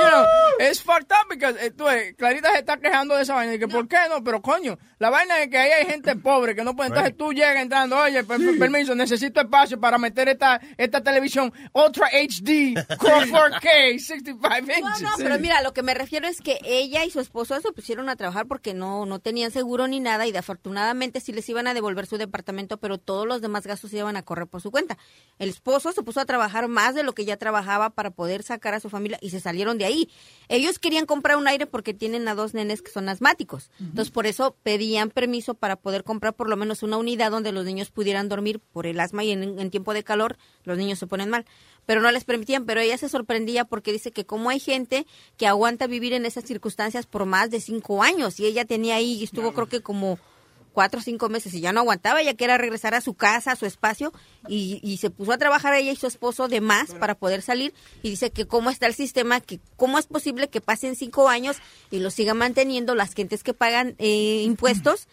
You know, es fucked up because, eh, tú ves, Clarita se está quejando de esa vaina. Y que, ¿por qué no? Pero coño, la vaina es que ahí hay gente pobre que no puede. Entonces tú llegas entrando, oye, per- per- permiso, necesito espacio para meter esta, esta televisión Ultra HD, Core 4K, 65 inches. No, no, pero mira, lo que me refiero es que ella y su esposo se pusieron a trabajar porque no, no tenían seguro ni nada y afortunadamente sí les iban a devolver su departamento, pero todos los demás gastos se iban a correr por su cuenta. El esposo se puso a trabajar más de lo que ya trabajaba para poder sacar a su familia y se salieron de ahí. Ellos querían comprar un aire porque tienen a dos nenes que son asmáticos. Entonces, por eso pedían permiso para poder comprar por lo menos una unidad donde los niños pudieran dormir por el asma y en, en tiempo de calor los niños se ponen mal. Pero no les permitían, pero ella se sorprendía porque dice que como hay gente que aguanta vivir en esas circunstancias por más de cinco años y ella tenía ahí, estuvo creo que como cuatro o cinco meses y ya no aguantaba, ella quería regresar a su casa, a su espacio y, y se puso a trabajar ella y su esposo de más para poder salir y dice que cómo está el sistema, que cómo es posible que pasen cinco años y lo sigan manteniendo las gentes que pagan eh, impuestos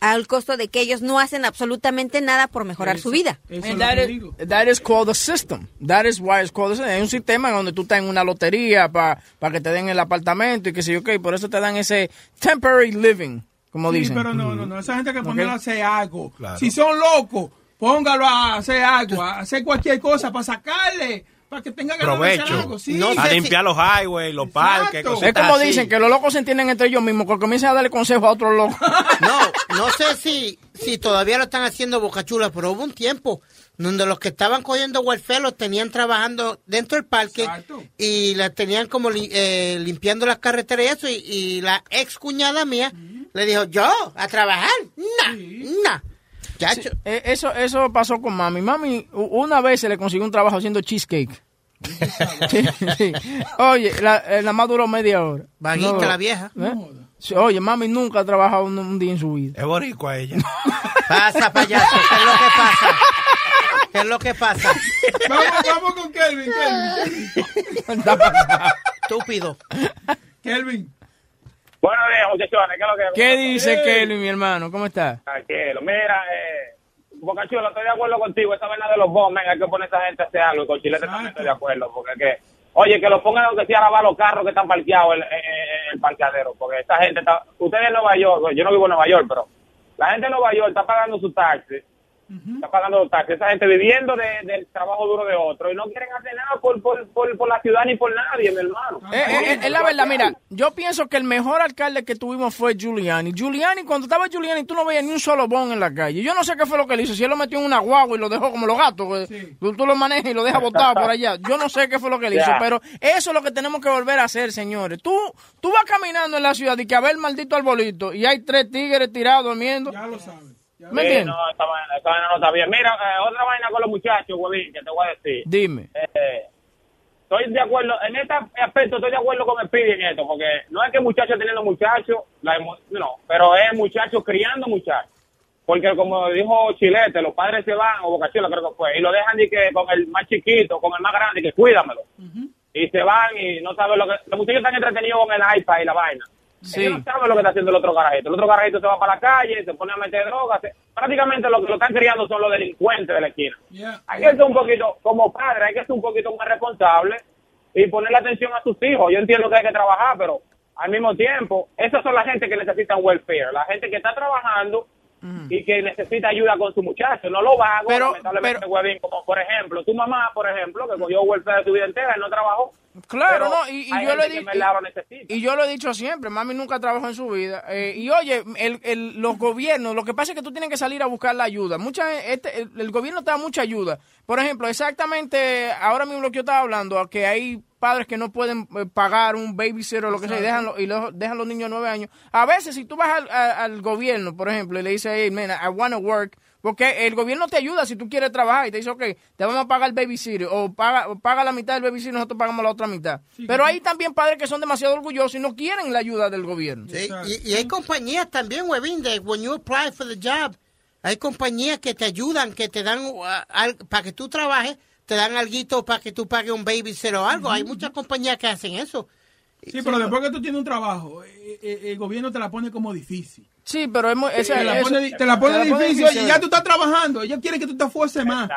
al costo de que ellos no hacen absolutamente nada por mejorar su vida. And that is, that is called the system. That is why it's called the system. Es un sistema donde tú estás en una lotería para que te den el apartamento y que sé yo qué. Por eso te dan ese temporary living, como Sí, dicen. pero no, no, no. Esa gente que ponerla a hacer algo. Claro. Si son locos, póngalo a hacer algo, a hacer cualquier cosa para sacarle, para que tenga ganas de hacer Provecho. algo. Sí. a limpiar los highways, los parques, Es como así. dicen que los locos se entienden entre ellos mismos, que comienzan a darle consejo a otros locos. [LAUGHS] No, no sé si, si todavía lo están haciendo Boca Chula, pero hubo un tiempo donde los que estaban cogiendo welfare los tenían trabajando dentro del parque y la tenían como li- eh, limpiando las carreteras y eso. Y, y la ex cuñada mía le dijo, yo, a trabajar, nah. Sí, eh, eso, eso pasó con mami. Mami una vez se le consiguió un trabajo haciendo cheesecake. [LAUGHS] Sí, sí. Oye, la, eh, la más duró media hora. Vaguita la vieja. ¿Eh? Oye, mami nunca ha trabajado un, un día en su vida. Es boricua ella. [LAUGHS] Pasa, payaso, ¿qué es lo que pasa? ¿Qué es lo que pasa? Vamos, vamos con Kelvin, Kelvin. Estúpido. Kelvin. Buenos días, muchachones. ¿Qué es lo que ¿Qué dice Kelly, mi hermano? ¿Cómo está? Tranquilo. Mira, eh, estoy de acuerdo contigo. Esta vaina de los bombes, hay que poner a esa gente a hacer algo. Y con Chilete también estoy de acuerdo. Porque es que, oye, que lo pongan aunque sea lavar los carros que están parqueados en, en- en el parqueadero. Porque esta gente está. Ustedes en Nueva York, yo no vivo en Nueva York, pero la gente en Nueva York está pagando su taxi. Está pagando los taxis. Esa gente viviendo de- del trabajo duro de otro. Y no quieren hacer nada por, por, por, por la ciudad ni por nadie, mi hermano. Eh, eh, eh, es la verdad, mira, yo pienso que el mejor alcalde que tuvimos fue Giuliani. Giuliani, cuando estaba Giuliani, tú no veías ni un solo bon en la calle. Yo no sé qué fue lo que él hizo. Si él lo metió en una guagua y lo dejó como los gatos, que tú, tú lo manejas y lo dejas botado por allá. Yo no sé qué fue lo que él hizo, pero eso es lo que tenemos que volver a hacer, señores. Tú, tú vas caminando en la ciudad y que a ver el maldito arbolito y hay tres tigres tirados durmiendo. Ya lo sabes. ¿Me entiendes? no, esta vaina, esta vaina no está bien. Mira, eh, otra vaina con los muchachos, huevín, que te voy a decir. Dime. Eh, estoy de acuerdo, en este aspecto estoy de acuerdo con Speedy en esto, porque no es que muchachos teniendo muchachos, la emo- no, pero es muchachos criando muchachos. Porque como dijo Chilete, los padres se van, o Bocachula creo que fue, y lo dejan de que con el más chiquito, con el más grande, que cuídamelo. Y se van y no saben lo que... Los muchachos están entretenidos con el iPad y la vaina. Sí. Ellos no saben lo que está haciendo el otro carajito. El otro carajito se va para la calle, se pone a meter drogas. se- Prácticamente lo que lo están criando son los delincuentes de la esquina. Hay que ser un poquito, como padre, hay que ser un poquito más responsable y ponerle atención a sus hijos. Yo entiendo que hay que trabajar, pero al mismo tiempo, esas son la gente que necesitan welfare, la gente que está trabajando y que necesita ayuda con su muchacho, no lo vago, Pero- lamentablemente, como por ejemplo, tu mamá, por ejemplo, que cogió welfare su vida entera y no trabajó. Claro, Pero no, y, y yo lo he dicho. Y yo lo he dicho siempre, mami nunca trabajó en su vida. Eh, y oye, el, el- los gobiernos, lo que pasa es que tú tienes que salir a buscar la ayuda. Mucha, este, el, el gobierno te da mucha ayuda. Por ejemplo, exactamente ahora mismo lo que yo estaba hablando, que hay padres que no pueden eh, pagar un babysitter o lo que sea y dejan, lo- y lo- dejan los niños nueve años. A veces, si tú vas al, a- al gobierno, por ejemplo, y le dices, hey, man, I want to work, porque el gobierno te ayuda si tú quieres trabajar y te dice, ok, te vamos a pagar el babysitter o paga, o paga la mitad del babysitter y nosotros pagamos la otra mitad. Pero hay también padres que son demasiado orgullosos y no quieren la ayuda del gobierno. Sí, y, y hay compañías también, huevín, de when you apply for the job, hay compañías que te ayudan, que te dan, uh, para que tú trabajes, te dan algo para que tú pagues un babysitter o algo. Hay muchas compañías que hacen eso. Sí, pero después que tú tienes un trabajo, eh, eh, el gobierno te la pone como difícil. Sí, pero es muy- esa- te, la pone, te la pone te la pone difícil. difícil. Oye, ya tú estás trabajando. Ellos quieren que tú te esfuerces más.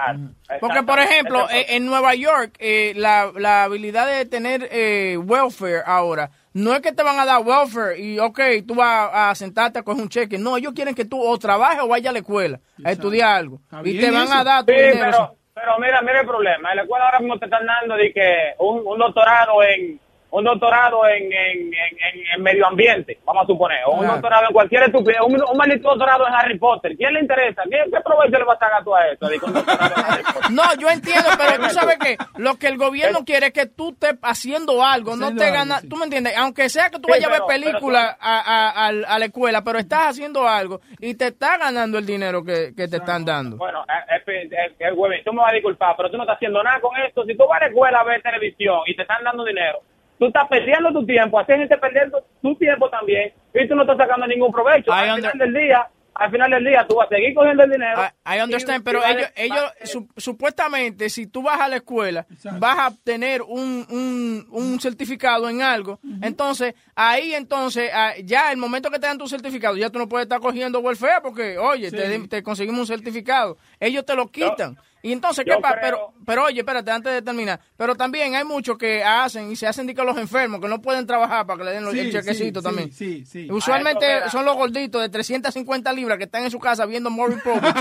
Porque, por ejemplo, en Nueva York, eh, la, la habilidad de tener eh, welfare ahora, no es que te van a dar welfare y, ok, tú vas a sentarte a coger un cheque. No, ellos quieren que tú o trabajes o vayas a la escuela a estudiar algo. Y te van a dar tu Sí, dinero. pero, pero mira, mira el problema. En la escuela ahora mismo te están dando de que un, un doctorado en un doctorado en, en, en, en- en medio ambiente, vamos a suponer, o un Claro. doctorado en cualquier estupidez, un, un maldito doctorado en Harry Potter. ¿Quién le interesa? ¿Qué, qué provecho le vas a sacar tú a Potter. [LAUGHS] No, yo entiendo, pero tú sabes que lo que el gobierno quiere es que tú estés haciendo algo, no te ganas, tú me entiendes, aunque sea que tú Sí, vayas a ver películas a, a- a- a la escuela, pero estás haciendo algo y te está ganando el dinero que, que te están dando. Bueno, eh, eh, eh, eh, tú me vas a disculpar, pero tú no estás haciendo nada con esto. Si tú vas a la escuela a ver televisión y te están dando dinero, tú estás perdiendo tu tiempo, así gente perdiendo tu tiempo también, y tú no estás sacando ningún provecho. I Al final del día, al final del día, tú vas a seguir cogiendo el dinero. I understand, y- pero y ellos, ellos su- supuestamente, si tú vas a la escuela, vas a obtener un, un, un certificado en algo. Entonces, ahí entonces, ah, ya el momento que te dan tu certificado, ya tú no puedes estar cogiendo welfare porque, oye, Sí. te, te conseguimos un certificado. Ellos te lo quitan. Y entonces, ¿qué pasa? creo- Pero, pero oye, espérate, antes de terminar. Pero también hay muchos que hacen y se hacen de que los enfermos, que no pueden trabajar para que le den los- Sí, el chequecito sí, también. sí, sí, sí. Usualmente son los gorditos de 350 libras que están en su casa viendo Maury [LAUGHS] Povich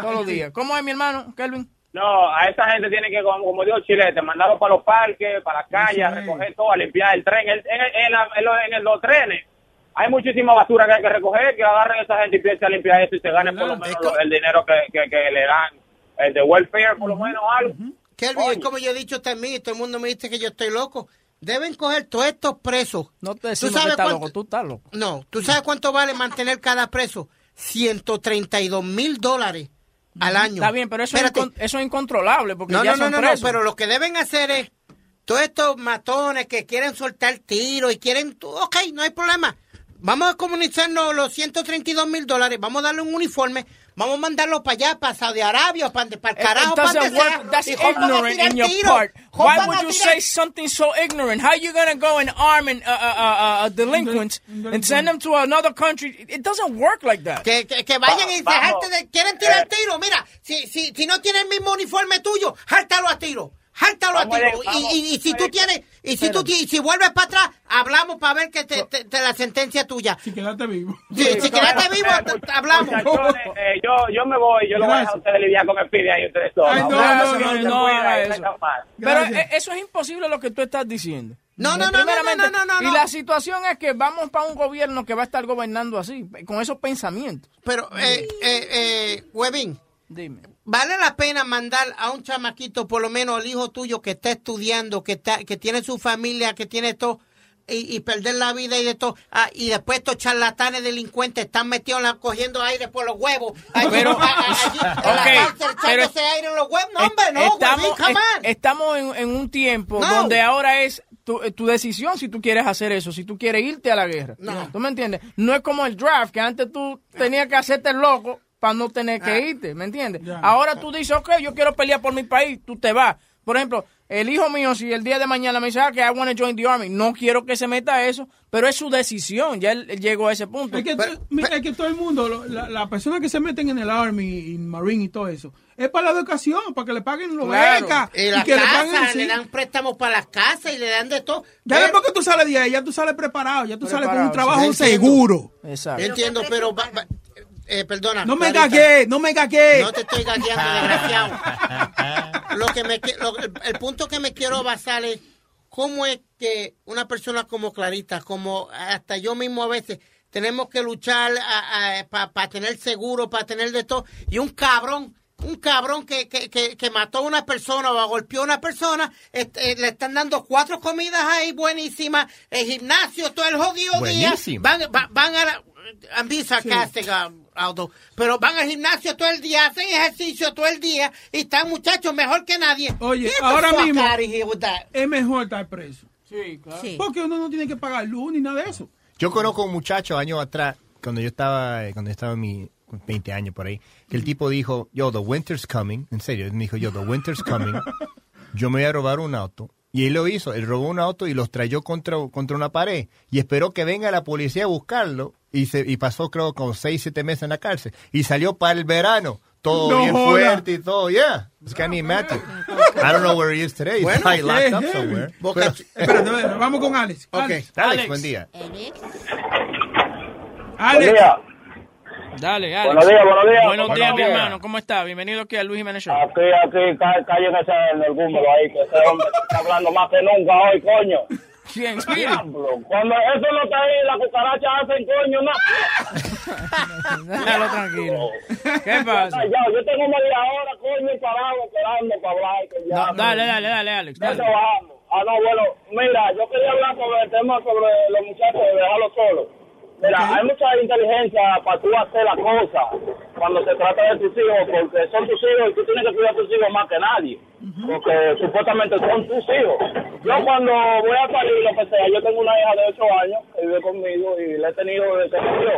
todos los días. ¿Cómo es mi hermano, Kelvin? No, a esa gente tiene que, como, como dijo Chilete, mandarlo para los parques, para las calles, a recoger todo, a limpiar el tren. En, el- en la- en los, en trenes hay muchísima basura que hay que recoger, que agarren a esa gente y piensen a limpiar eso y se ganen por lo menos lo- el dinero que, que, que le dan, el de welfare, por lo menos algo. Kelvin, es como yo he dicho también, y todo el mundo me dice que yo estoy loco. Deben coger todos estos presos. No te ¿Tú decimos que sabes estás cuánto- loco, tú estás loco. No, ¿tú sabes cuánto vale mantener cada preso? 132 mil dólares al año. Está bien, pero eso, es, eso es incontrolable porque No, ya no, no, son no, no, presos. pero lo que deben hacer es, todos estos matones que quieren soltar tiros y quieren, ok, no hay problema. Vamos a comunicarnos los 132 mil dólares, vamos a darle un uniforme, vamos a mandarlo para allá, para Saudi Arabia, para, para el It- carajo, para donde sea. That's Y ignorant in your tiros. part. Why would you say something so ignorant? How you gonna go and arm and, uh, uh, uh, uh, delinquents and send them to another country? It doesn't work like that. Que, que, que vayan y se de, quieren tirar tiro. Mira, si, si, si no tiene el mismo uniforme tuyo, jártalo a tiro. Jártalo a tiro. Y, y, y si tú tienes, y si tú ti- si vuelves para atrás, hablamos para ver que te, te- te la sentencia tuya. Si quedaste vivo. Si, si quedaste vivo, te- hablamos. Eh, yo, yo me voy, yo lo voy a dejar a ustedes lidiar con el pide ahí ustedes. Ay, no, no, no, no cuida, y eso. Pero eh, eso es imposible lo que tú estás diciendo. No, no, no, no, no, no, no, no. Y la situación es que vamos para un gobierno que va a estar gobernando así, con esos pensamientos. Pero, eh, eh, eh, Webin, Dime. ¿Vale la pena mandar a un chamaquito, por lo menos el hijo tuyo que está estudiando, que está, que tiene su familia, que tiene todo, y, y perder la vida y de todo, ah, y después estos charlatanes delincuentes están metidos en la- cogiendo aire por los huevos, [LAUGHS] allí, Pero- en la pero- aire en los huevos, no, hombre, no, estamos, es- estamos en, en un tiempo No. donde ahora es tu, eh, tu decisión si tú quieres hacer eso, si tú quieres irte a la guerra. No. ¿Tú me entiendes? No es como el draft, que antes tú tenías que hacerte el loco para no tener que Ah. irte, ¿me entiendes? Ahora tú dices, ok, yo quiero pelear por mi país, tú te vas. Por ejemplo, el hijo mío, si el día de mañana me dice ah, que I want to join the army, no quiero que se meta a eso, pero es su decisión, ya él, él llegó a ese punto. Es que, mira, es que todo el mundo, lo- la, la personas que se meten en el Army y Marine y todo eso, es para la educación, para que le paguen los Claro. becas. Y la que le paguen, le, dan préstamos para las casas y le dan de todo. Ya Pero- después que tú sales de ahí, ya tú sales preparado, ya tú sales con un trabajo sí. Entiendo. seguro. Exacto. Yo entiendo, pero... va- va- eh, perdona. No me gagué, no me gagué. No te estoy gagueando, [LAUGHS] desgraciado. Lo que me, lo- el, el punto que me quiero basar es cómo es que una persona como Clarita, como hasta yo mismo a veces, tenemos que luchar para tener seguro, para tener de todo. Y un cabrón, un cabrón que, que, que, que mató a una persona o golpeó a una persona, este, le están dando cuatro comidas ahí buenísimas, el gimnasio todo el jodido día. Van, va- van a la... I'm being sarcastic, um, Aldo. Pero van al gimnasio todo el día, hacen ejercicio todo el día y están muchachos mejor que nadie. Oye, ahora mismo es mejor estar preso. Sí, claro. Porque uno no tiene que pagar luz ni nada de eso. Yo conozco un muchacho años atrás, cuando yo estaba, eh, cuando yo estaba en mi 20 años por ahí, que el tipo dijo, yo, the winter's coming, en serio, él me dijo, yo, the winter's coming, [LAUGHS] yo me voy a robar un auto. Y él lo hizo, él robó un auto y los trayó contra, contra una pared y esperó que venga la policía a buscarlo y, se, y pasó creo como 6, 7 meses en la cárcel y salió para el verano, todo No bien joda. fuerte y todo, yeah, it's of imagine. I don't know where he is today, he's Bueno, probably locked qué up heavy. somewhere. Pero- vamos con Alex. Alex, Alex, buen día. Alex. Dale, Alex. Buenos días, buenos días. Buenos Buenos días, mi días. hermano. ¿Cómo está? Bienvenido aquí a Luis Jiménez Show. Aquí, aquí, ca- callen ese energúmeno ahí, que ese hombre está hablando más que nunca hoy, coño. ¿Quién? Diablo, cuando eso no está ahí, las cucarachas hacen coño, no. [LAUGHS] Déjalo tranquilo. ¿Qué pasa? Ya, yo tengo media hora, coño, parado, esperando para hablar. Que ya, No, dale, dale, dale, Alex. Dale. bajamos. Ah, no, bueno, mira, yo quería hablar sobre el tema sobre los muchachos de dejarlos solos. Mira, hay mucha inteligencia para tú hacer las cosas cuando se trata de tus hijos, porque son tus hijos y tú tienes que cuidar a tus hijos más que nadie, porque supuestamente son tus hijos. Yo cuando voy a salir, lo que sea, yo tengo una hija de 8 años que vive conmigo y la he tenido desde que nació.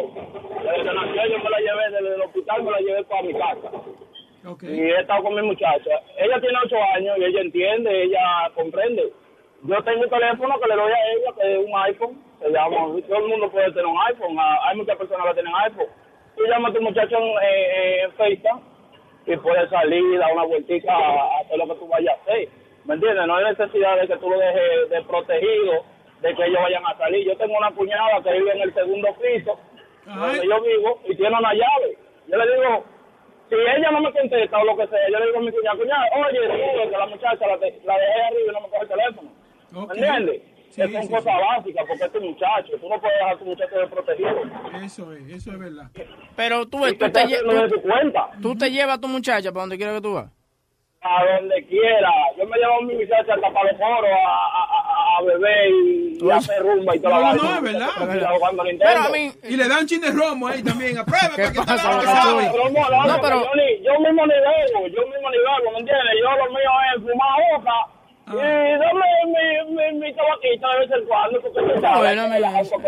Desde que nació yo me la llevé desde el hospital, me la llevé para mi casa. Y he estado con mi muchacha. Ella tiene 8 años y ella entiende, ella comprende. Yo tengo un teléfono que le doy a ella, que es un iPhone. Todo el mundo puede tener un iPhone. ah, Hay muchas personas que tienen iPhone. Tú llamas a tu muchacho en, eh, en FaceTime y puedes salir, dar una vueltita a hacer lo que tú vayas a hacer. ¿Me entiendes? No hay necesidad de que tú lo dejes de protegido, de que ellos vayan a salir. Yo tengo una cuñada que vive en el segundo piso, donde yo vivo, y tiene una llave. Yo le digo, si ella no me contesta o lo que sea, yo le digo a mi cuñada, cuñada, oye, sube, que la muchacha la, te- la dejé arriba y no me coge el teléfono. ¿Me entiendes? Que son cosas básicas, porque es tu muchacho. Tú no puedes dejar a tu muchacho desprotegido. Eso es, eso es verdad. Pero tú, Y tú que te, lle- tú- tú te llevas a tu muchacha para donde quiera que tú vas. A donde quiera. Yo me llevo a mi muchacha hasta para los foros a, a, a- a a beber y, y a hacer rumba y toda la No, no, vaina. es verdad. Cuidado Jugando Nintendo. Y le dan un chin de romo ahí también. Aprueba. ¿Qué pasa, No, pero no, no, no, pero yo, ni- yo mismo ni bebo, yo mismo ni bebo, ¿me entiendes? Yo lo mío es fumar hoja y dame mi, mi, mi tabaquito de vez en cuando, porque Bueno, me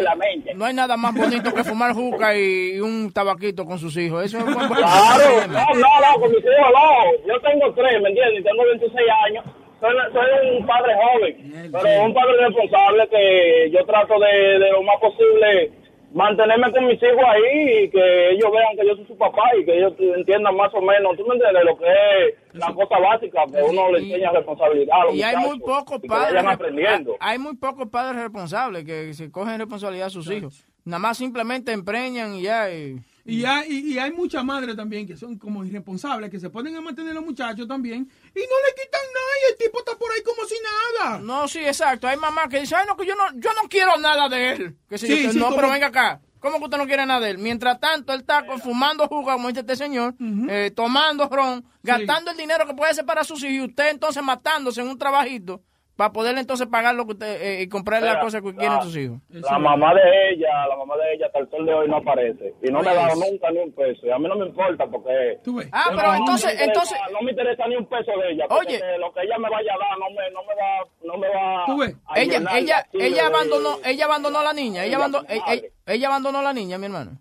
la mente. No hay nada más bonito que fumar juca y, y un tabaquito con sus hijos. Eso es buen buen Claro, no, no, no, con mis hijos no. Yo tengo tres, ¿me entiendes? Y tengo 26 años. Soy, soy un padre joven, pero un padre responsable que yo trato de, de lo más posible mantenerme con mis hijos ahí y que ellos vean que yo soy su papá y que ellos entiendan más o menos, ¿tú me entiendes? Lo que es la cosa básica, que uno le enseña responsabilidad a los Y hay muy pocos padres. aprendiendo. Hay muy pocos padres responsables que se cogen responsabilidad a sus hijos. Nada más simplemente empreñan y ya. y- Y hay, y, hay muchas madres también que son como irresponsables, que se ponen a mantener a los muchachos también y no le quitan nada y el tipo está por ahí como si nada. No, sí, exacto. Hay mamás que dicen, ay, no, que yo no, yo no quiero nada de él. Que si Sí, no, como- pero venga acá. ¿Cómo que usted no quiere nada de él? Mientras tanto, él está fumando jugo, como dice este señor, eh, tomando ron, gastando el dinero que puede ser para sus hijos y usted entonces matándose en un trabajito para poderle entonces pagar lo que usted eh, y comprarle las Mira, cosas que quieren sus hijos. La mamá de ella, la mamá de ella hasta el sol de hoy no aparece. Y no me ha dado eso. nunca ni un peso. Y a mí no me importa porque... Ah, no, pero no entonces- me interesa- entonces- No me interesa ni un peso de ella. Oye. lo que ella me vaya a dar no me, no me va... No me va Tú ves, a Ella, ella, el ella abandonó, ella abandonó a la niña, ella Ella, abandonó, ella, ella abandonó a la niña, mi hermano.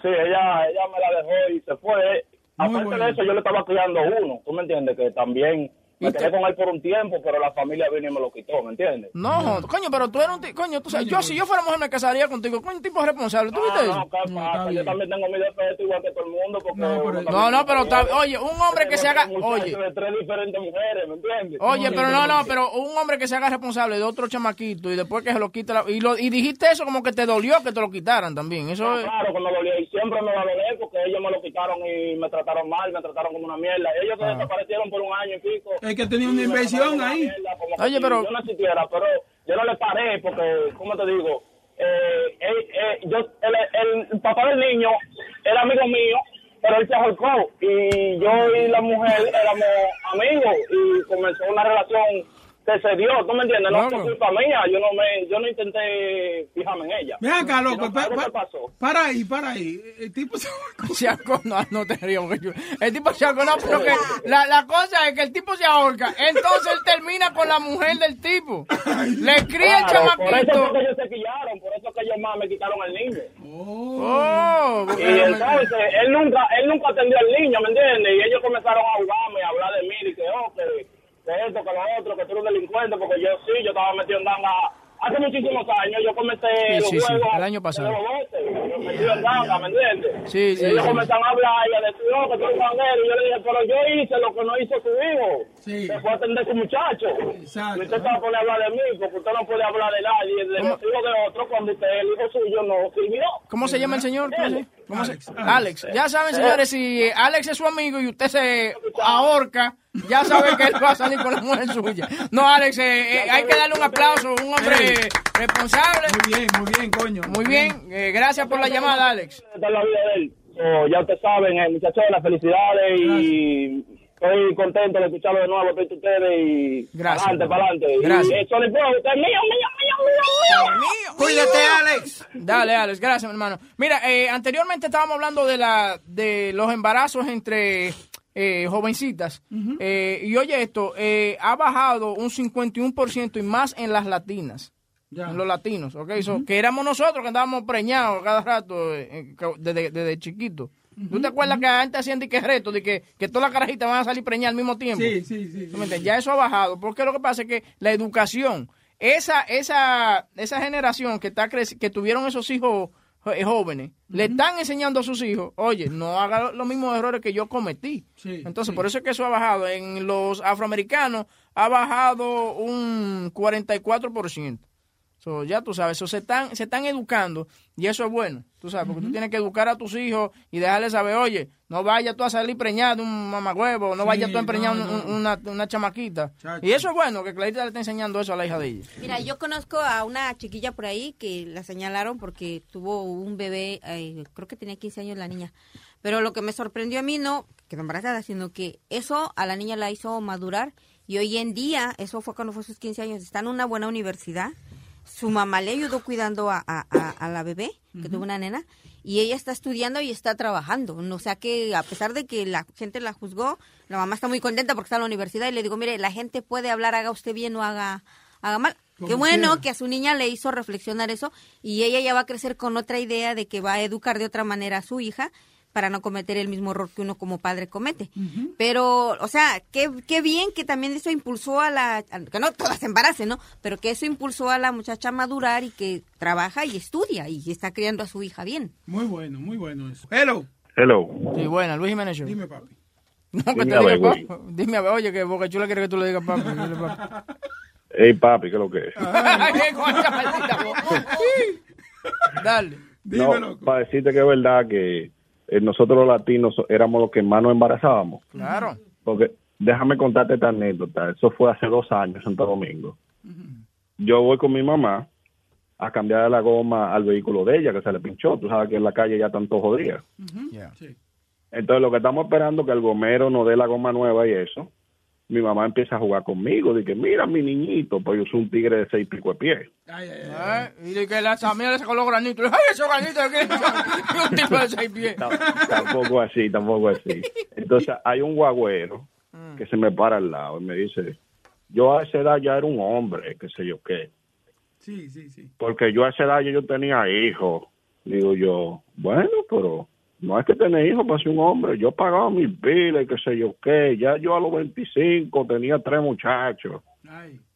Sí, ella, ella me la dejó y se fue. Aparte bueno. de eso, yo le estaba criando uno. ¿Tú me entiendes? Que también me quedé con él por un tiempo, pero la familia vino y me lo quitó, ¿me entiendes? No, coño, pero tú eres un tipo, coño, tú sabes, yo si yo fuera mujer me casaría contigo, coño, un tipo responsable, ¿tú viste Ah, eso? no, ¿qué pasa? Yo también tengo mi defecto igual que todo el mundo. Porque No, no, pero está- oye, un hombre que se haga, oye, de tres diferentes mujeres, ¿me entiendes? oye, pero no, no, pero un hombre que se haga responsable de otro chamaquito y después que se lo quite la- y, lo, y dijiste eso como que te dolió que te lo quitaran también, eso Ah, es... Claro, me dolió y siempre me va a doler porque ellos me lo quitaron y me trataron mal, me trataron como una mierda. Ellos se Ah. desaparecieron por un año y pico. Es que tenía una inversión ahí. Oye, pero- Yo no existiera, pero yo no le paré porque, ¿cómo te digo? Eh, eh, eh, yo, el, el papá del niño era amigo mío, pero él se ahorcó y yo y la mujer éramos amigos y comenzó una relación se dio, ¿tú me entiendes? No fue culpa mía, yo no me, yo no intenté fijarme en ella. Ven acá, loco, que pa- pasó. para ahí, para ahí. El tipo se... [LAUGHS] Se ahorcó, no, no te porque yo- el tipo se ahorcó, no, pero que la, la cosa es que el tipo se ahorca, entonces él termina con la mujer del tipo, le cría el Claro, Por eso chamaquito. fue que ellos se quillaron, por eso que ellos más me quitaron el niño. Oh, Y entonces, él nunca, él nunca atendió al niño, ¿me entiendes? Y ellos comenzaron a jugarme, a hablar de mí, y que, oh, que, que esto, que lo otro, que tú eres un delincuente, porque yo sí, yo estaba metido en ganga. Hace muchísimos años yo comencé Sí, los sí, sí, juegos el año pasado. de los 12, yo metido en ganga, ¿me entiendes? Sí, sí, Y ellos sí. comenzaron a hablar y a decir, oh, que tú eres un ganguero. Y yo le dije, pero yo hice lo que no hizo su hijo. Se fue a atender a su muchacho. Y usted se va a poner a hablar de mí, porque usted no puede hablar de nadie, de los hijos de otro, cuando usted, el hijo suyo no sirvió. ¿Cómo se llama el señor? ¿Cómo se- cómo se- Alex. Ya saben, señores, si eh, Alex es su amigo y usted se ahorca, ya sabe que él va a salir con la mujer suya. No, Alex, eh, eh, hay que darle un aplauso, un hombre responsable. Muy bien, muy bien, coño. Muy bien, eh, gracias por la llamada, Alex. Esta es la vida de él. So, ya ustedes saben, eh, muchachos, las felicidades y estoy contento de escucharlo de nuevo, todos ustedes y Gracias. para adelante, para adelante. Gracias. Y Sony Pro, usted es mío, mío, mío, mío, mío. Cuídate, Alex. Dale, Alex, gracias, mi hermano. Mira, eh, anteriormente estábamos hablando de la de los embarazos entre eh, jovencitas. Eh, y oye esto, eh, ha bajado un 51% y más en las latinas. En los latinos, ¿ok? So, que éramos nosotros que andábamos preñados cada rato eh, eh, desde, desde chiquito. ¿Tú te acuerdas que antes hacían de que reto, de que, que todas las carajitas van a salir preñadas al mismo tiempo? Sí, sí, sí. Ya eso ha bajado, porque lo que pasa es que la educación, esa, esa, esa generación que está que tuvieron esos hijos jo- eh, jóvenes, le están enseñando a sus hijos, oye, no haga los mismos errores que yo cometí. Entonces, por eso es que eso ha bajado. En los afroamericanos ha bajado un 44%. So, ya tú sabes, so, se están se están educando y eso es bueno, tú sabes, porque tú tienes que educar a tus hijos y dejarles saber, oye, no vayas tú a salir preñado de un mamagüevo, no Sí, vayas tú a empreñar no, un- no. un- una, una chamaquita. Y eso es bueno, que Clarita le está enseñando eso a la hija de ella. Mira, yo conozco a una chiquilla por ahí que la señalaron porque tuvo un bebé, eh, creo que tenía 15 años la niña. Pero lo que me sorprendió a mí no quedó embarazada, sino que eso a la niña la hizo madurar Y hoy en día, eso fue cuando fue sus 15 años, está en una buena universidad. Su mamá le ayudó cuidando a, a- a- a la bebé, que tuvo una nena, y ella está estudiando y está trabajando. O sea que a pesar de que la gente la juzgó, la mamá está muy contenta porque está en la universidad y le digo, mire, la gente puede hablar, haga usted bien o haga, haga mal. Qué bueno quiera. que a su niña le hizo reflexionar eso y ella ya va a crecer con otra idea de que va a educar de otra manera a su hija para no cometer el mismo error que uno como padre comete. Pero, o sea, qué, qué bien que también eso impulsó a la, a- que no todas se embaracen, ¿no? Pero que eso impulsó a la muchacha a madurar y que trabaja y estudia y está criando a su hija bien. Muy bueno, muy bueno eso. Hello. Hello. Sí, buena, Luis Jiménez. Dime, papi. No, que Dime te a diga papi. Dime a ver, oye, que Boca Chula quiere que tú le digas papi. Dile, papi. Hey, papi, ¿qué es lo que es? [LAUGHS] Dale. No, para decirte que es verdad que eh, nosotros los latinos éramos los que más nos embarazábamos. Claro. Porque déjame contarte esta anécdota. Eso fue hace dos años en Santo Domingo. Yo voy con mi mamá a cambiar la goma al vehículo de ella que se le pinchó. Tú sabes que en la calle ya todos jodidos. Entonces lo que estamos esperando es que el gomero nos dé la goma nueva y eso. Mi mamá empieza a jugar conmigo. Dice, mira mi niñito, pues yo soy un tigre de seis pico de pie. Ay, Y de que la Samira le sacó los granitos. Ay, esos granitos. que [LAUGHS] [LAUGHS] Un tipo de seis pies. tampoco así, tampoco así. Entonces hay un guagüero que se me para al lado y me dice, yo a esa edad ya era un hombre, qué sé yo qué. Sí, sí, sí. Porque yo a esa edad ya yo tenía hijos. Digo yo, bueno, pero no es que tener hijos para ser un hombre. Yo pagaba mis pilas y qué sé yo qué. Ya yo a los 25 tenía tres muchachos.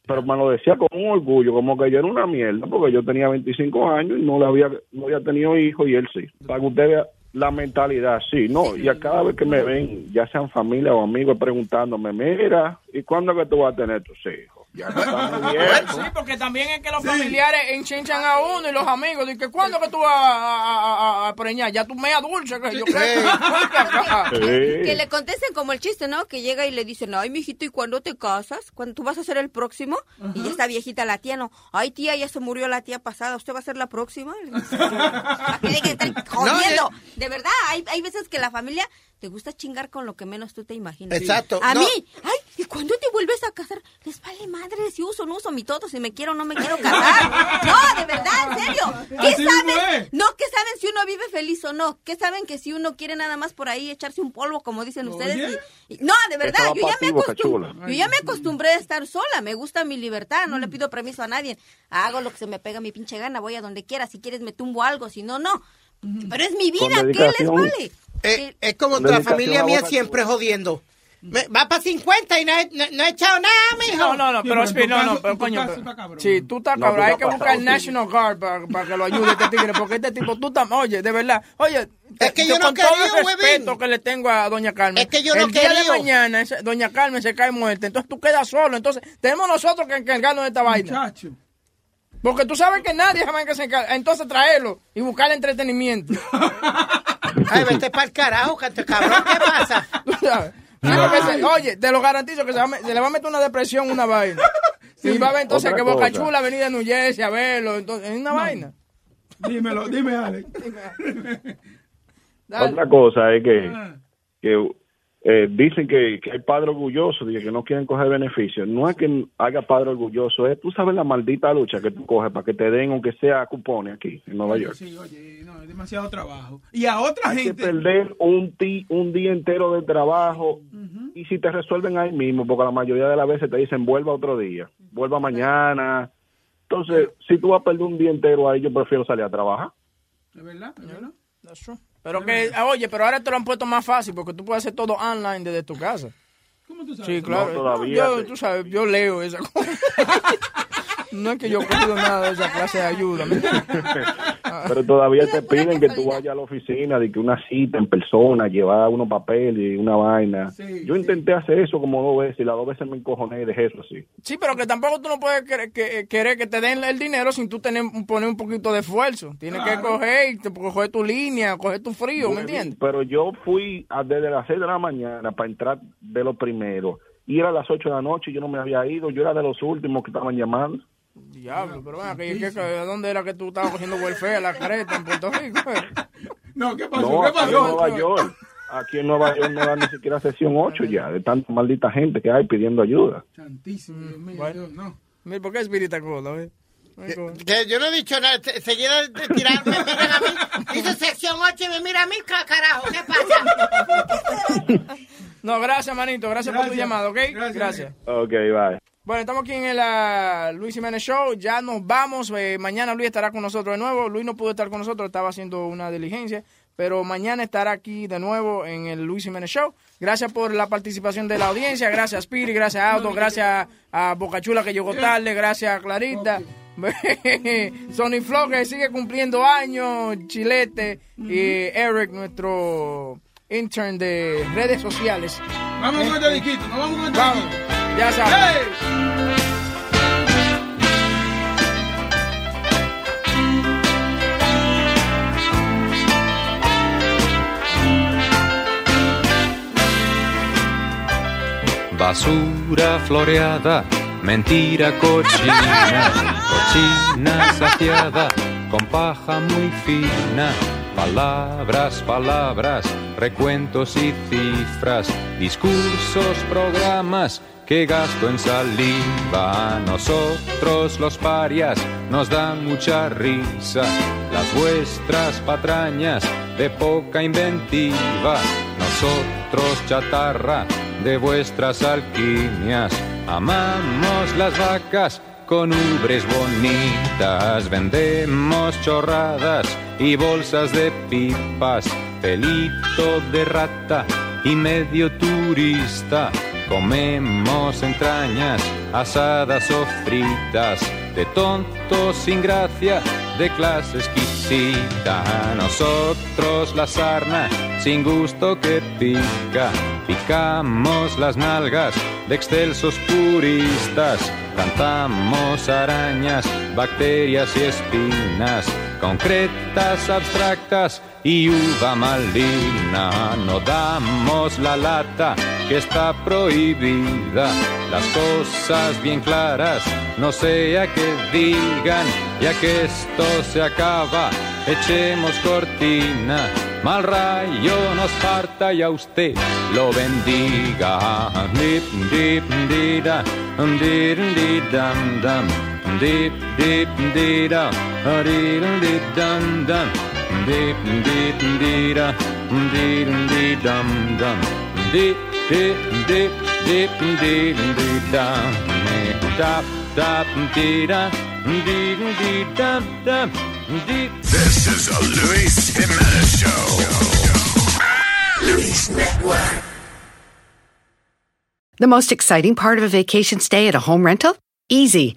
Pero me lo decía con un orgullo, como que yo era una mierda, porque yo tenía 25 años y no le había, no había tenido hijos y él sí. Para que usted vea la mentalidad, sí, no. Y a cada vez que me ven, ya sean familia o amigos, preguntándome, mira, ¿y cuándo es que tú vas a tener tus hijos? Ya no estás muy [LAUGHS] viejo. Sí, porque también es que los familiares enchinchan a uno y los amigos. Dicen, ¿cuándo que tú vas a, a, a- a preñar? Ya tú mea dulce. Que yo creo. [LAUGHS] Que le contesten como el chiste, ¿no? Que llega y le dicen, ay, mijito, ¿y cuándo te casas? ¿Cuándo tú vas a ser el próximo? Y ya está viejita la tía, ¿no? Ay, tía, ya se murió la tía pasada, ¿usted va a ser la próxima? ¿A qué de que estar jodiendo? De verdad, hay, hay veces que la familia te gusta chingar con lo que menos tú te imaginas. Exacto. A No. mí, ay, ¿y cuándo te vuelves a casar? Les vale madre si uso o no uso mi todo, si me quiero o no me quiero casar. No, de verdad, en serio. ¿Qué Así saben? No, ¿qué saben si uno vive feliz o no? ¿Qué saben que si uno quiere nada más por ahí echarse un polvo, como dicen ustedes? y- y- no, de verdad, yo ya, me ti, Boca acostum- Chula. yo ya me acostumbré a estar sola. Me gusta mi libertad, no le pido permiso a nadie. Hago lo que se me pega mi pinche gana, voy a donde quiera. Si quieres me tumbo algo, si no, no. Pero es mi vida, ¿qué les vale? Eh, es como Con la familia mía siempre jodiendo. Me- va para 50 y no he, no, no he echado nada, mijo. No, no, no, pero, Speedy, no, no, pero coño. pero- Sí, tú estás cabrón. Hay que buscar el National Guard para, para que lo ayude este tigre, porque este tipo, tú estás, oye, de verdad, oye, Es que yo no con todo quería, el respeto que le tengo a doña Carmen. Es que yo no el día de quería. mañana, doña Carmen se cae muerta, entonces tú quedas solo, entonces tenemos nosotros que encargarnos de esta vaina. Porque tú sabes que nadie jamás que se encarga, entonces traerlo y buscar entretenimiento. [LAUGHS] Ay, vete para el carajo, cabrón, ¿qué pasa? Tú sabes. Que se- oye, te lo garantizo que se, va se le va a meter una depresión, una vaina. y va a ver entonces que Boca. Chula ha venido a New Jersey a verlo. Entonces, es una vaina. Dímelo, dime, Alex. [LAUGHS] Otra cosa es que, que eh, dicen que, que hay padres orgullosos y que no quieren coger beneficios. No es que haya padre orgulloso, es tú sabes la maldita lucha que tú coges para que te den, aunque sea cupones aquí en Nueva York. Sí, oye, no, es demasiado trabajo. Y a otra Hay que gente. perder un, ti- un día entero de trabajo y si te resuelven ahí mismo, porque la mayoría de las veces te dicen vuelva otro día, vuelva mañana. Entonces, si tú vas a perder un día entero ahí, yo prefiero salir a trabajar. ¿Es verdad? ¿Es verdad? That's true. Pero que, ah, oye, pero ahora te lo han puesto más fácil porque tú puedes hacer todo online desde tu casa. ¿Cómo tú sabes? Sí, claro. No, todavía yo, sí. tú sabes, yo leo esa cosa. [LAUGHS] no es que yo cogido nada de esa clase de ayuda. [LAUGHS] Pero todavía te piden que tú vayas a la oficina, de que una cita en persona, llevar unos papeles y una vaina. Yo intenté hacer eso como dos veces y las dos veces me encojoné y dejé eso así. Sí, pero que tampoco tú no puedes querer que, querer que te den el dinero sin tú tener, poner un poquito de esfuerzo. Tienes que coger, coger tu línea, coger tu frío, ¿me entiendes? Pero yo fui a- desde las 6 de la mañana para entrar de lo primero. Y era a las 8 de la noche y yo no me había ido. Yo era de los últimos que estaban llamando. Diablo, pero ven, que, que, que- ¿dónde era que tú estabas cogiendo welfare? La creta en Puerto Rico. [LAUGHS] No, ¿qué No, aquí en Nueva York. Aquí en Nueva York no da ni siquiera sesión 8 ya, de tanta maldita gente que hay pidiendo ayuda. Santísimo, Dios mío, Bueno. Dios, no. Mira, ¿Por qué Espírita Cola? eh? Que yo no he dicho nada, te- seguida de tirarme, me miran a mí. Dice sección 8 y me mira a mí, ca- carajo, ¿qué pasa? [LAUGHS] No, gracias, manito. Gracias, por tu llamada, ¿ok? Gracias. Gracias. Ok, bye. Bueno, estamos aquí en el ah, Luis Jiménez Show. Ya nos vamos. Eh, mañana Luis estará con nosotros de nuevo. Luis no pudo estar con nosotros, estaba haciendo una diligencia. Pero mañana estará aquí de nuevo en el Luis Jiménez Show. Gracias por la participación de la audiencia. Gracias, Piri. Gracias, Auto. Gracias a Bocachula que llegó tarde. Gracias a Clarita. [LAUGHS] Sony Flo que sigue cumpliendo años. Chilete. Y Eric, nuestro intern de redes sociales. Vamos con este disquito, nos vamos con este. Ya sabes. ¡Hey! Basura floreada, mentira cochina, [LAUGHS] cochina saciada, con paja muy fina. Palabras, palabras, recuentos y cifras, discursos, programas que gasto en saliva. Nosotros los parias nos dan mucha risa, las vuestras patrañas de poca inventiva. Nosotros chatarra de vuestras alquimias. Amamos las vacas con ubres bonitas. Vendemos chorradas y bolsas de pipas. Pelito de rata y medio turista. Comemos entrañas asadas o fritas. De tontos sin gracia, de clase exquisita. Nosotros la sarna sin gusto que pica. Picamos las nalgas de excelsos puristas. Cantamos arañas, bacterias y espinas. Concretas, abstractas y uva malina. No damos la lata que está prohibida. Las cosas bien claras, no sea que digan, ya que esto se acaba, echemos cortina. Mal rayo nos parta y a usted lo bendiga. Dip, dip, dida, dip, dam, dam. Dip, dip, dida, dip, dip, dam, dam. Dip, dip, dida, dip, dip, dam, dam. Dip, dip, dip, dip, dip, dip, dam. Dap, dap, dida, dip, dip, dam, dam. Dip. This is a Luis Jimenez Show. Luis Network. The most exciting part of a vacation stay at a home rental? Easy.